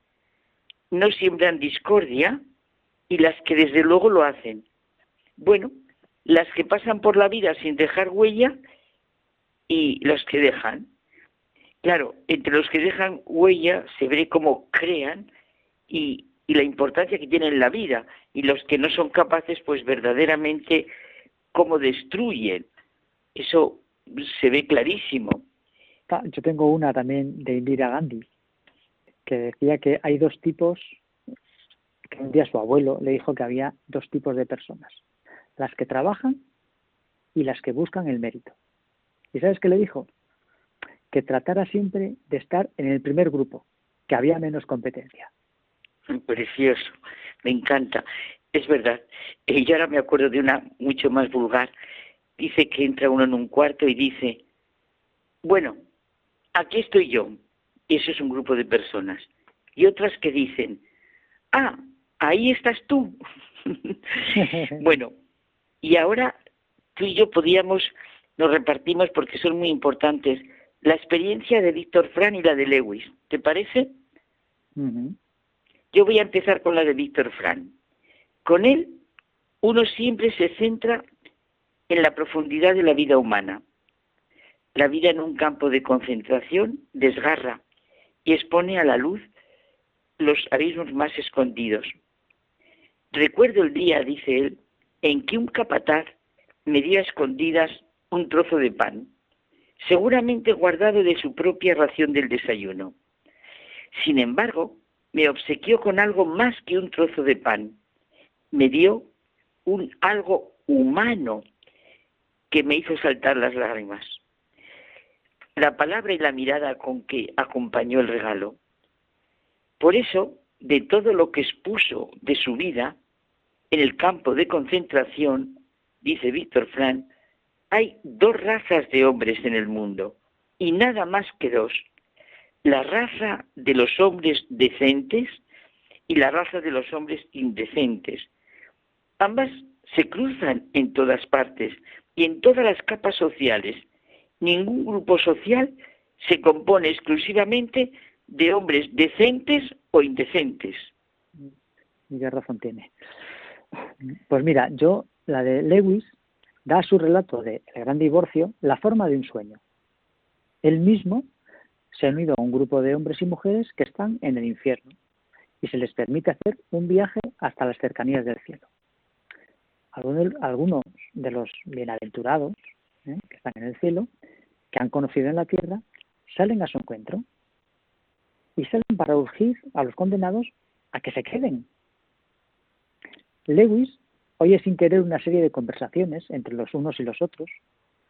no siembran discordia y las que desde luego lo hacen. Bueno, las que pasan por la vida sin dejar huella y los que dejan. Claro, entre los que dejan huella se ve cómo crean y, y la importancia que tienen en la vida y los que no son capaces pues verdaderamente cómo destruyen. Eso se ve clarísimo. Yo tengo una también de Indira Gandhi, que decía que hay dos tipos, que un día su abuelo le dijo que había dos tipos de personas, las que trabajan y las que buscan el mérito. ¿Y sabes qué le dijo? Que tratara siempre de estar en el primer grupo, que había menos competencia. Precioso, me encanta. Es verdad. Y yo ahora me acuerdo de una mucho más vulgar. Dice que entra uno en un cuarto y dice, bueno, aquí estoy yo. Y eso es un grupo de personas. Y otras que dicen, ah, ahí estás tú. bueno, y ahora tú y yo podíamos, nos repartimos porque son muy importantes, la experiencia de Víctor Fran y la de Lewis. ¿Te parece? Yo voy a empezar con la de Víctor Fran. Con él, uno siempre se centra en la profundidad de la vida humana. La vida en un campo de concentración desgarra y expone a la luz los abismos más escondidos. Recuerdo el día, dice él, en que un capataz me dio a escondidas un trozo de pan, seguramente guardado de su propia ración del desayuno. Sin embargo, me obsequió con algo más que un trozo de pan. Me dio un algo humano que me hizo saltar las lágrimas. La palabra y la mirada con que acompañó el regalo. Por eso, de todo lo que expuso de su vida, en el campo de concentración, dice Víctor Fran, hay dos razas de hombres en el mundo, y nada más que dos, la raza de los hombres decentes y la raza de los hombres indecentes. Ambas se cruzan en todas partes y en todas las capas sociales. Ningún grupo social se compone exclusivamente de hombres decentes o indecentes. Y qué razón tiene. Pues mira, yo, la de Lewis, da a su relato de El gran divorcio la forma de un sueño. Él mismo se han unido a un grupo de hombres y mujeres que están en el infierno y se les permite hacer un viaje hasta las cercanías del cielo. Algunos de los bienaventurados ¿eh? que están en el cielo, que han conocido en la tierra, salen a su encuentro y salen para urgir a los condenados a que se queden. Lewis oye sin querer una serie de conversaciones entre los unos y los otros,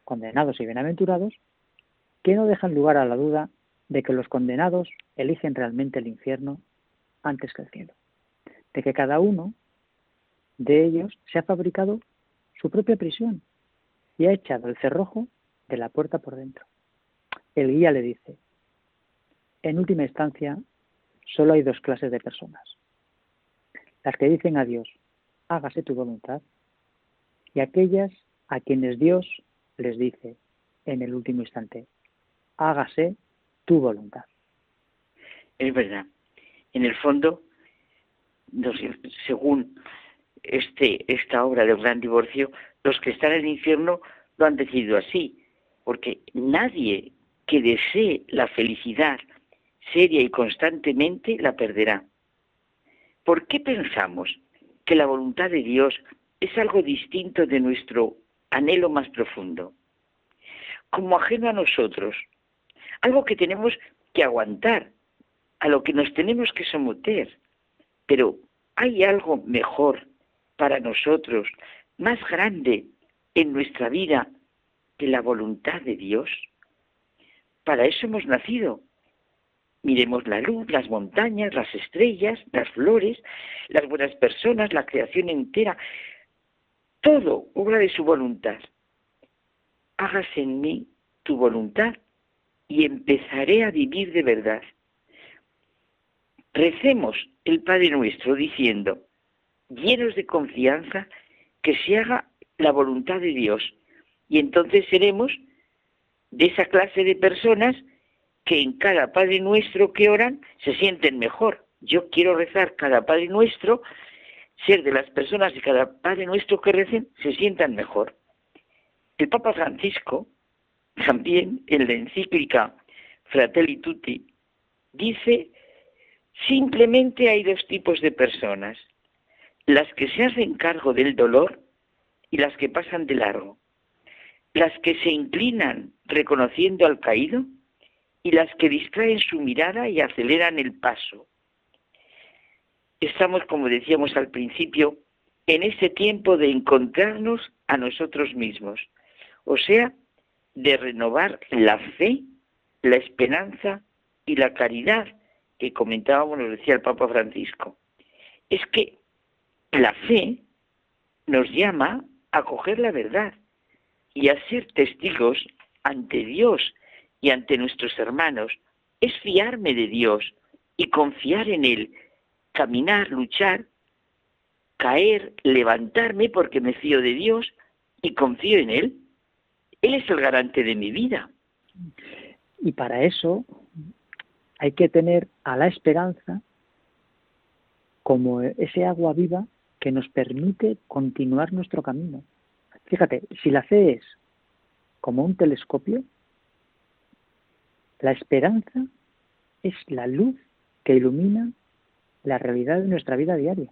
condenados y bienaventurados, que no dejan lugar a la duda de que los condenados eligen realmente el infierno antes que el cielo, de que cada uno de ellos se ha fabricado su propia prisión y ha echado el cerrojo de la puerta por dentro. El guía le dice, en última instancia, solo hay dos clases de personas. Las que dicen a Dios, hágase tu voluntad, y aquellas a quienes Dios les dice en el último instante, hágase tu voluntad. Es verdad. En el fondo, según este, esta obra del gran divorcio, los que están en el infierno lo han decidido así, porque nadie que desee la felicidad seria y constantemente la perderá. ¿Por qué pensamos que la voluntad de Dios es algo distinto de nuestro anhelo más profundo? Como ajeno a nosotros, algo que tenemos que aguantar, a lo que nos tenemos que someter. Pero hay algo mejor para nosotros, más grande en nuestra vida que la voluntad de Dios. Para eso hemos nacido. Miremos la luz, las montañas, las estrellas, las flores, las buenas personas, la creación entera. Todo obra de su voluntad. Hágase en mí tu voluntad y empezaré a vivir de verdad. Recemos el Padre nuestro diciendo, llenos de confianza, que se haga la voluntad de Dios. Y entonces seremos de esa clase de personas que en cada Padre nuestro que oran se sienten mejor. Yo quiero rezar cada Padre nuestro ser de las personas de cada Padre nuestro que recen se sientan mejor. El Papa Francisco, también en la encíclica Fratelli Tutti, dice, simplemente hay dos tipos de personas, las que se hacen cargo del dolor y las que pasan de largo, las que se inclinan reconociendo al caído y las que distraen su mirada y aceleran el paso. Estamos, como decíamos al principio, en ese tiempo de encontrarnos a nosotros mismos, o sea, de renovar la fe, la esperanza y la caridad que comentábamos, nos decía el Papa Francisco. Es que la fe nos llama a coger la verdad y a ser testigos ante Dios y ante nuestros hermanos. Es fiarme de Dios y confiar en Él, caminar, luchar, caer, levantarme porque me fío de Dios y confío en Él. Él es el garante de mi vida. Y para eso hay que tener a la esperanza como ese agua viva que nos permite continuar nuestro camino. Fíjate, si la fe es como un telescopio, la esperanza es la luz que ilumina la realidad de nuestra vida diaria.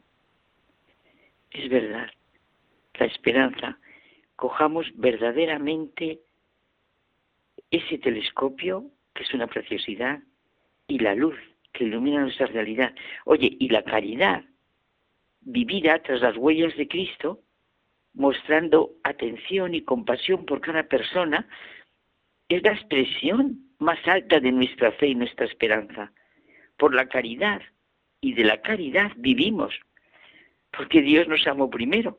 Es verdad, la esperanza. Cojamos verdaderamente ese telescopio, que es una preciosidad, y la luz que ilumina nuestra realidad. Oye, y la caridad, vivida tras las huellas de Cristo, mostrando atención y compasión por cada persona, es la expresión más alta de nuestra fe y nuestra esperanza. Por la caridad y de la caridad vivimos, porque Dios nos amó primero.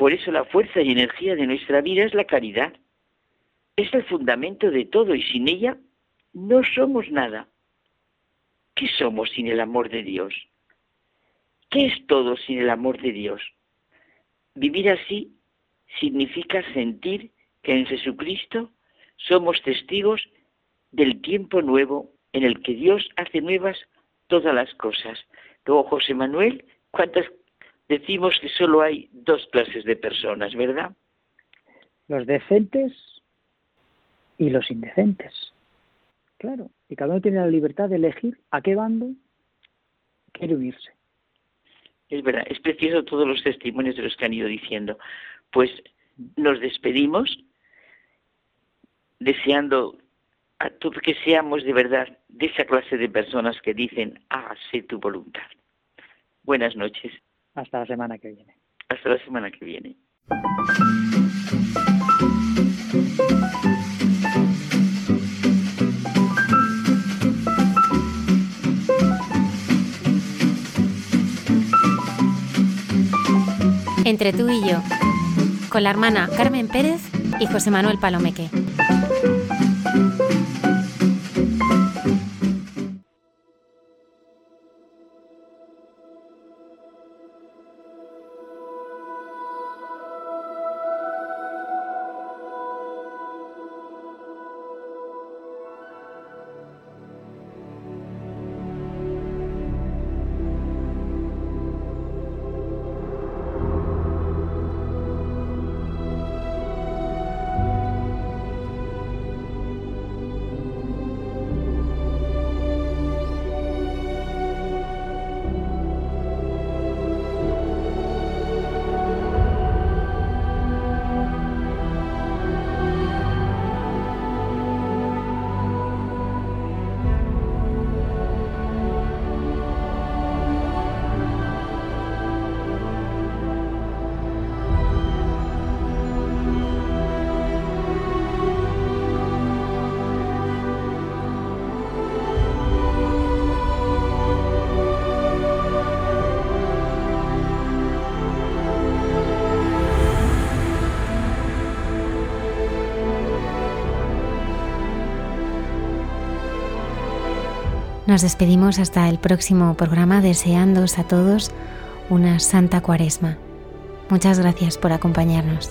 Por eso la fuerza y energía de nuestra vida es la caridad. Es el fundamento de todo y sin ella no somos nada. ¿Qué somos sin el amor de Dios? ¿Qué es todo sin el amor de Dios? Vivir así significa sentir que en Jesucristo somos testigos del tiempo nuevo en el que Dios hace nuevas todas las cosas. Luego, José Manuel, ¿cuántas decimos que solo hay dos clases de personas, verdad? Los decentes y los indecentes. Claro, y cada uno tiene la libertad de elegir a qué bando quiere unirse. Es verdad, es precioso todos los testimonios de los que han ido diciendo. Pues nos despedimos deseando a que seamos de verdad de esa clase de personas que dicen, hágase tu voluntad. Buenas noches. Hasta la semana que viene. Hasta la semana que viene. Entre tú y yo, con la hermana Carmen Pérez y José Manuel Palomeque. Nos despedimos hasta el próximo programa deseándoos a todos una santa cuaresma. Muchas gracias por acompañarnos.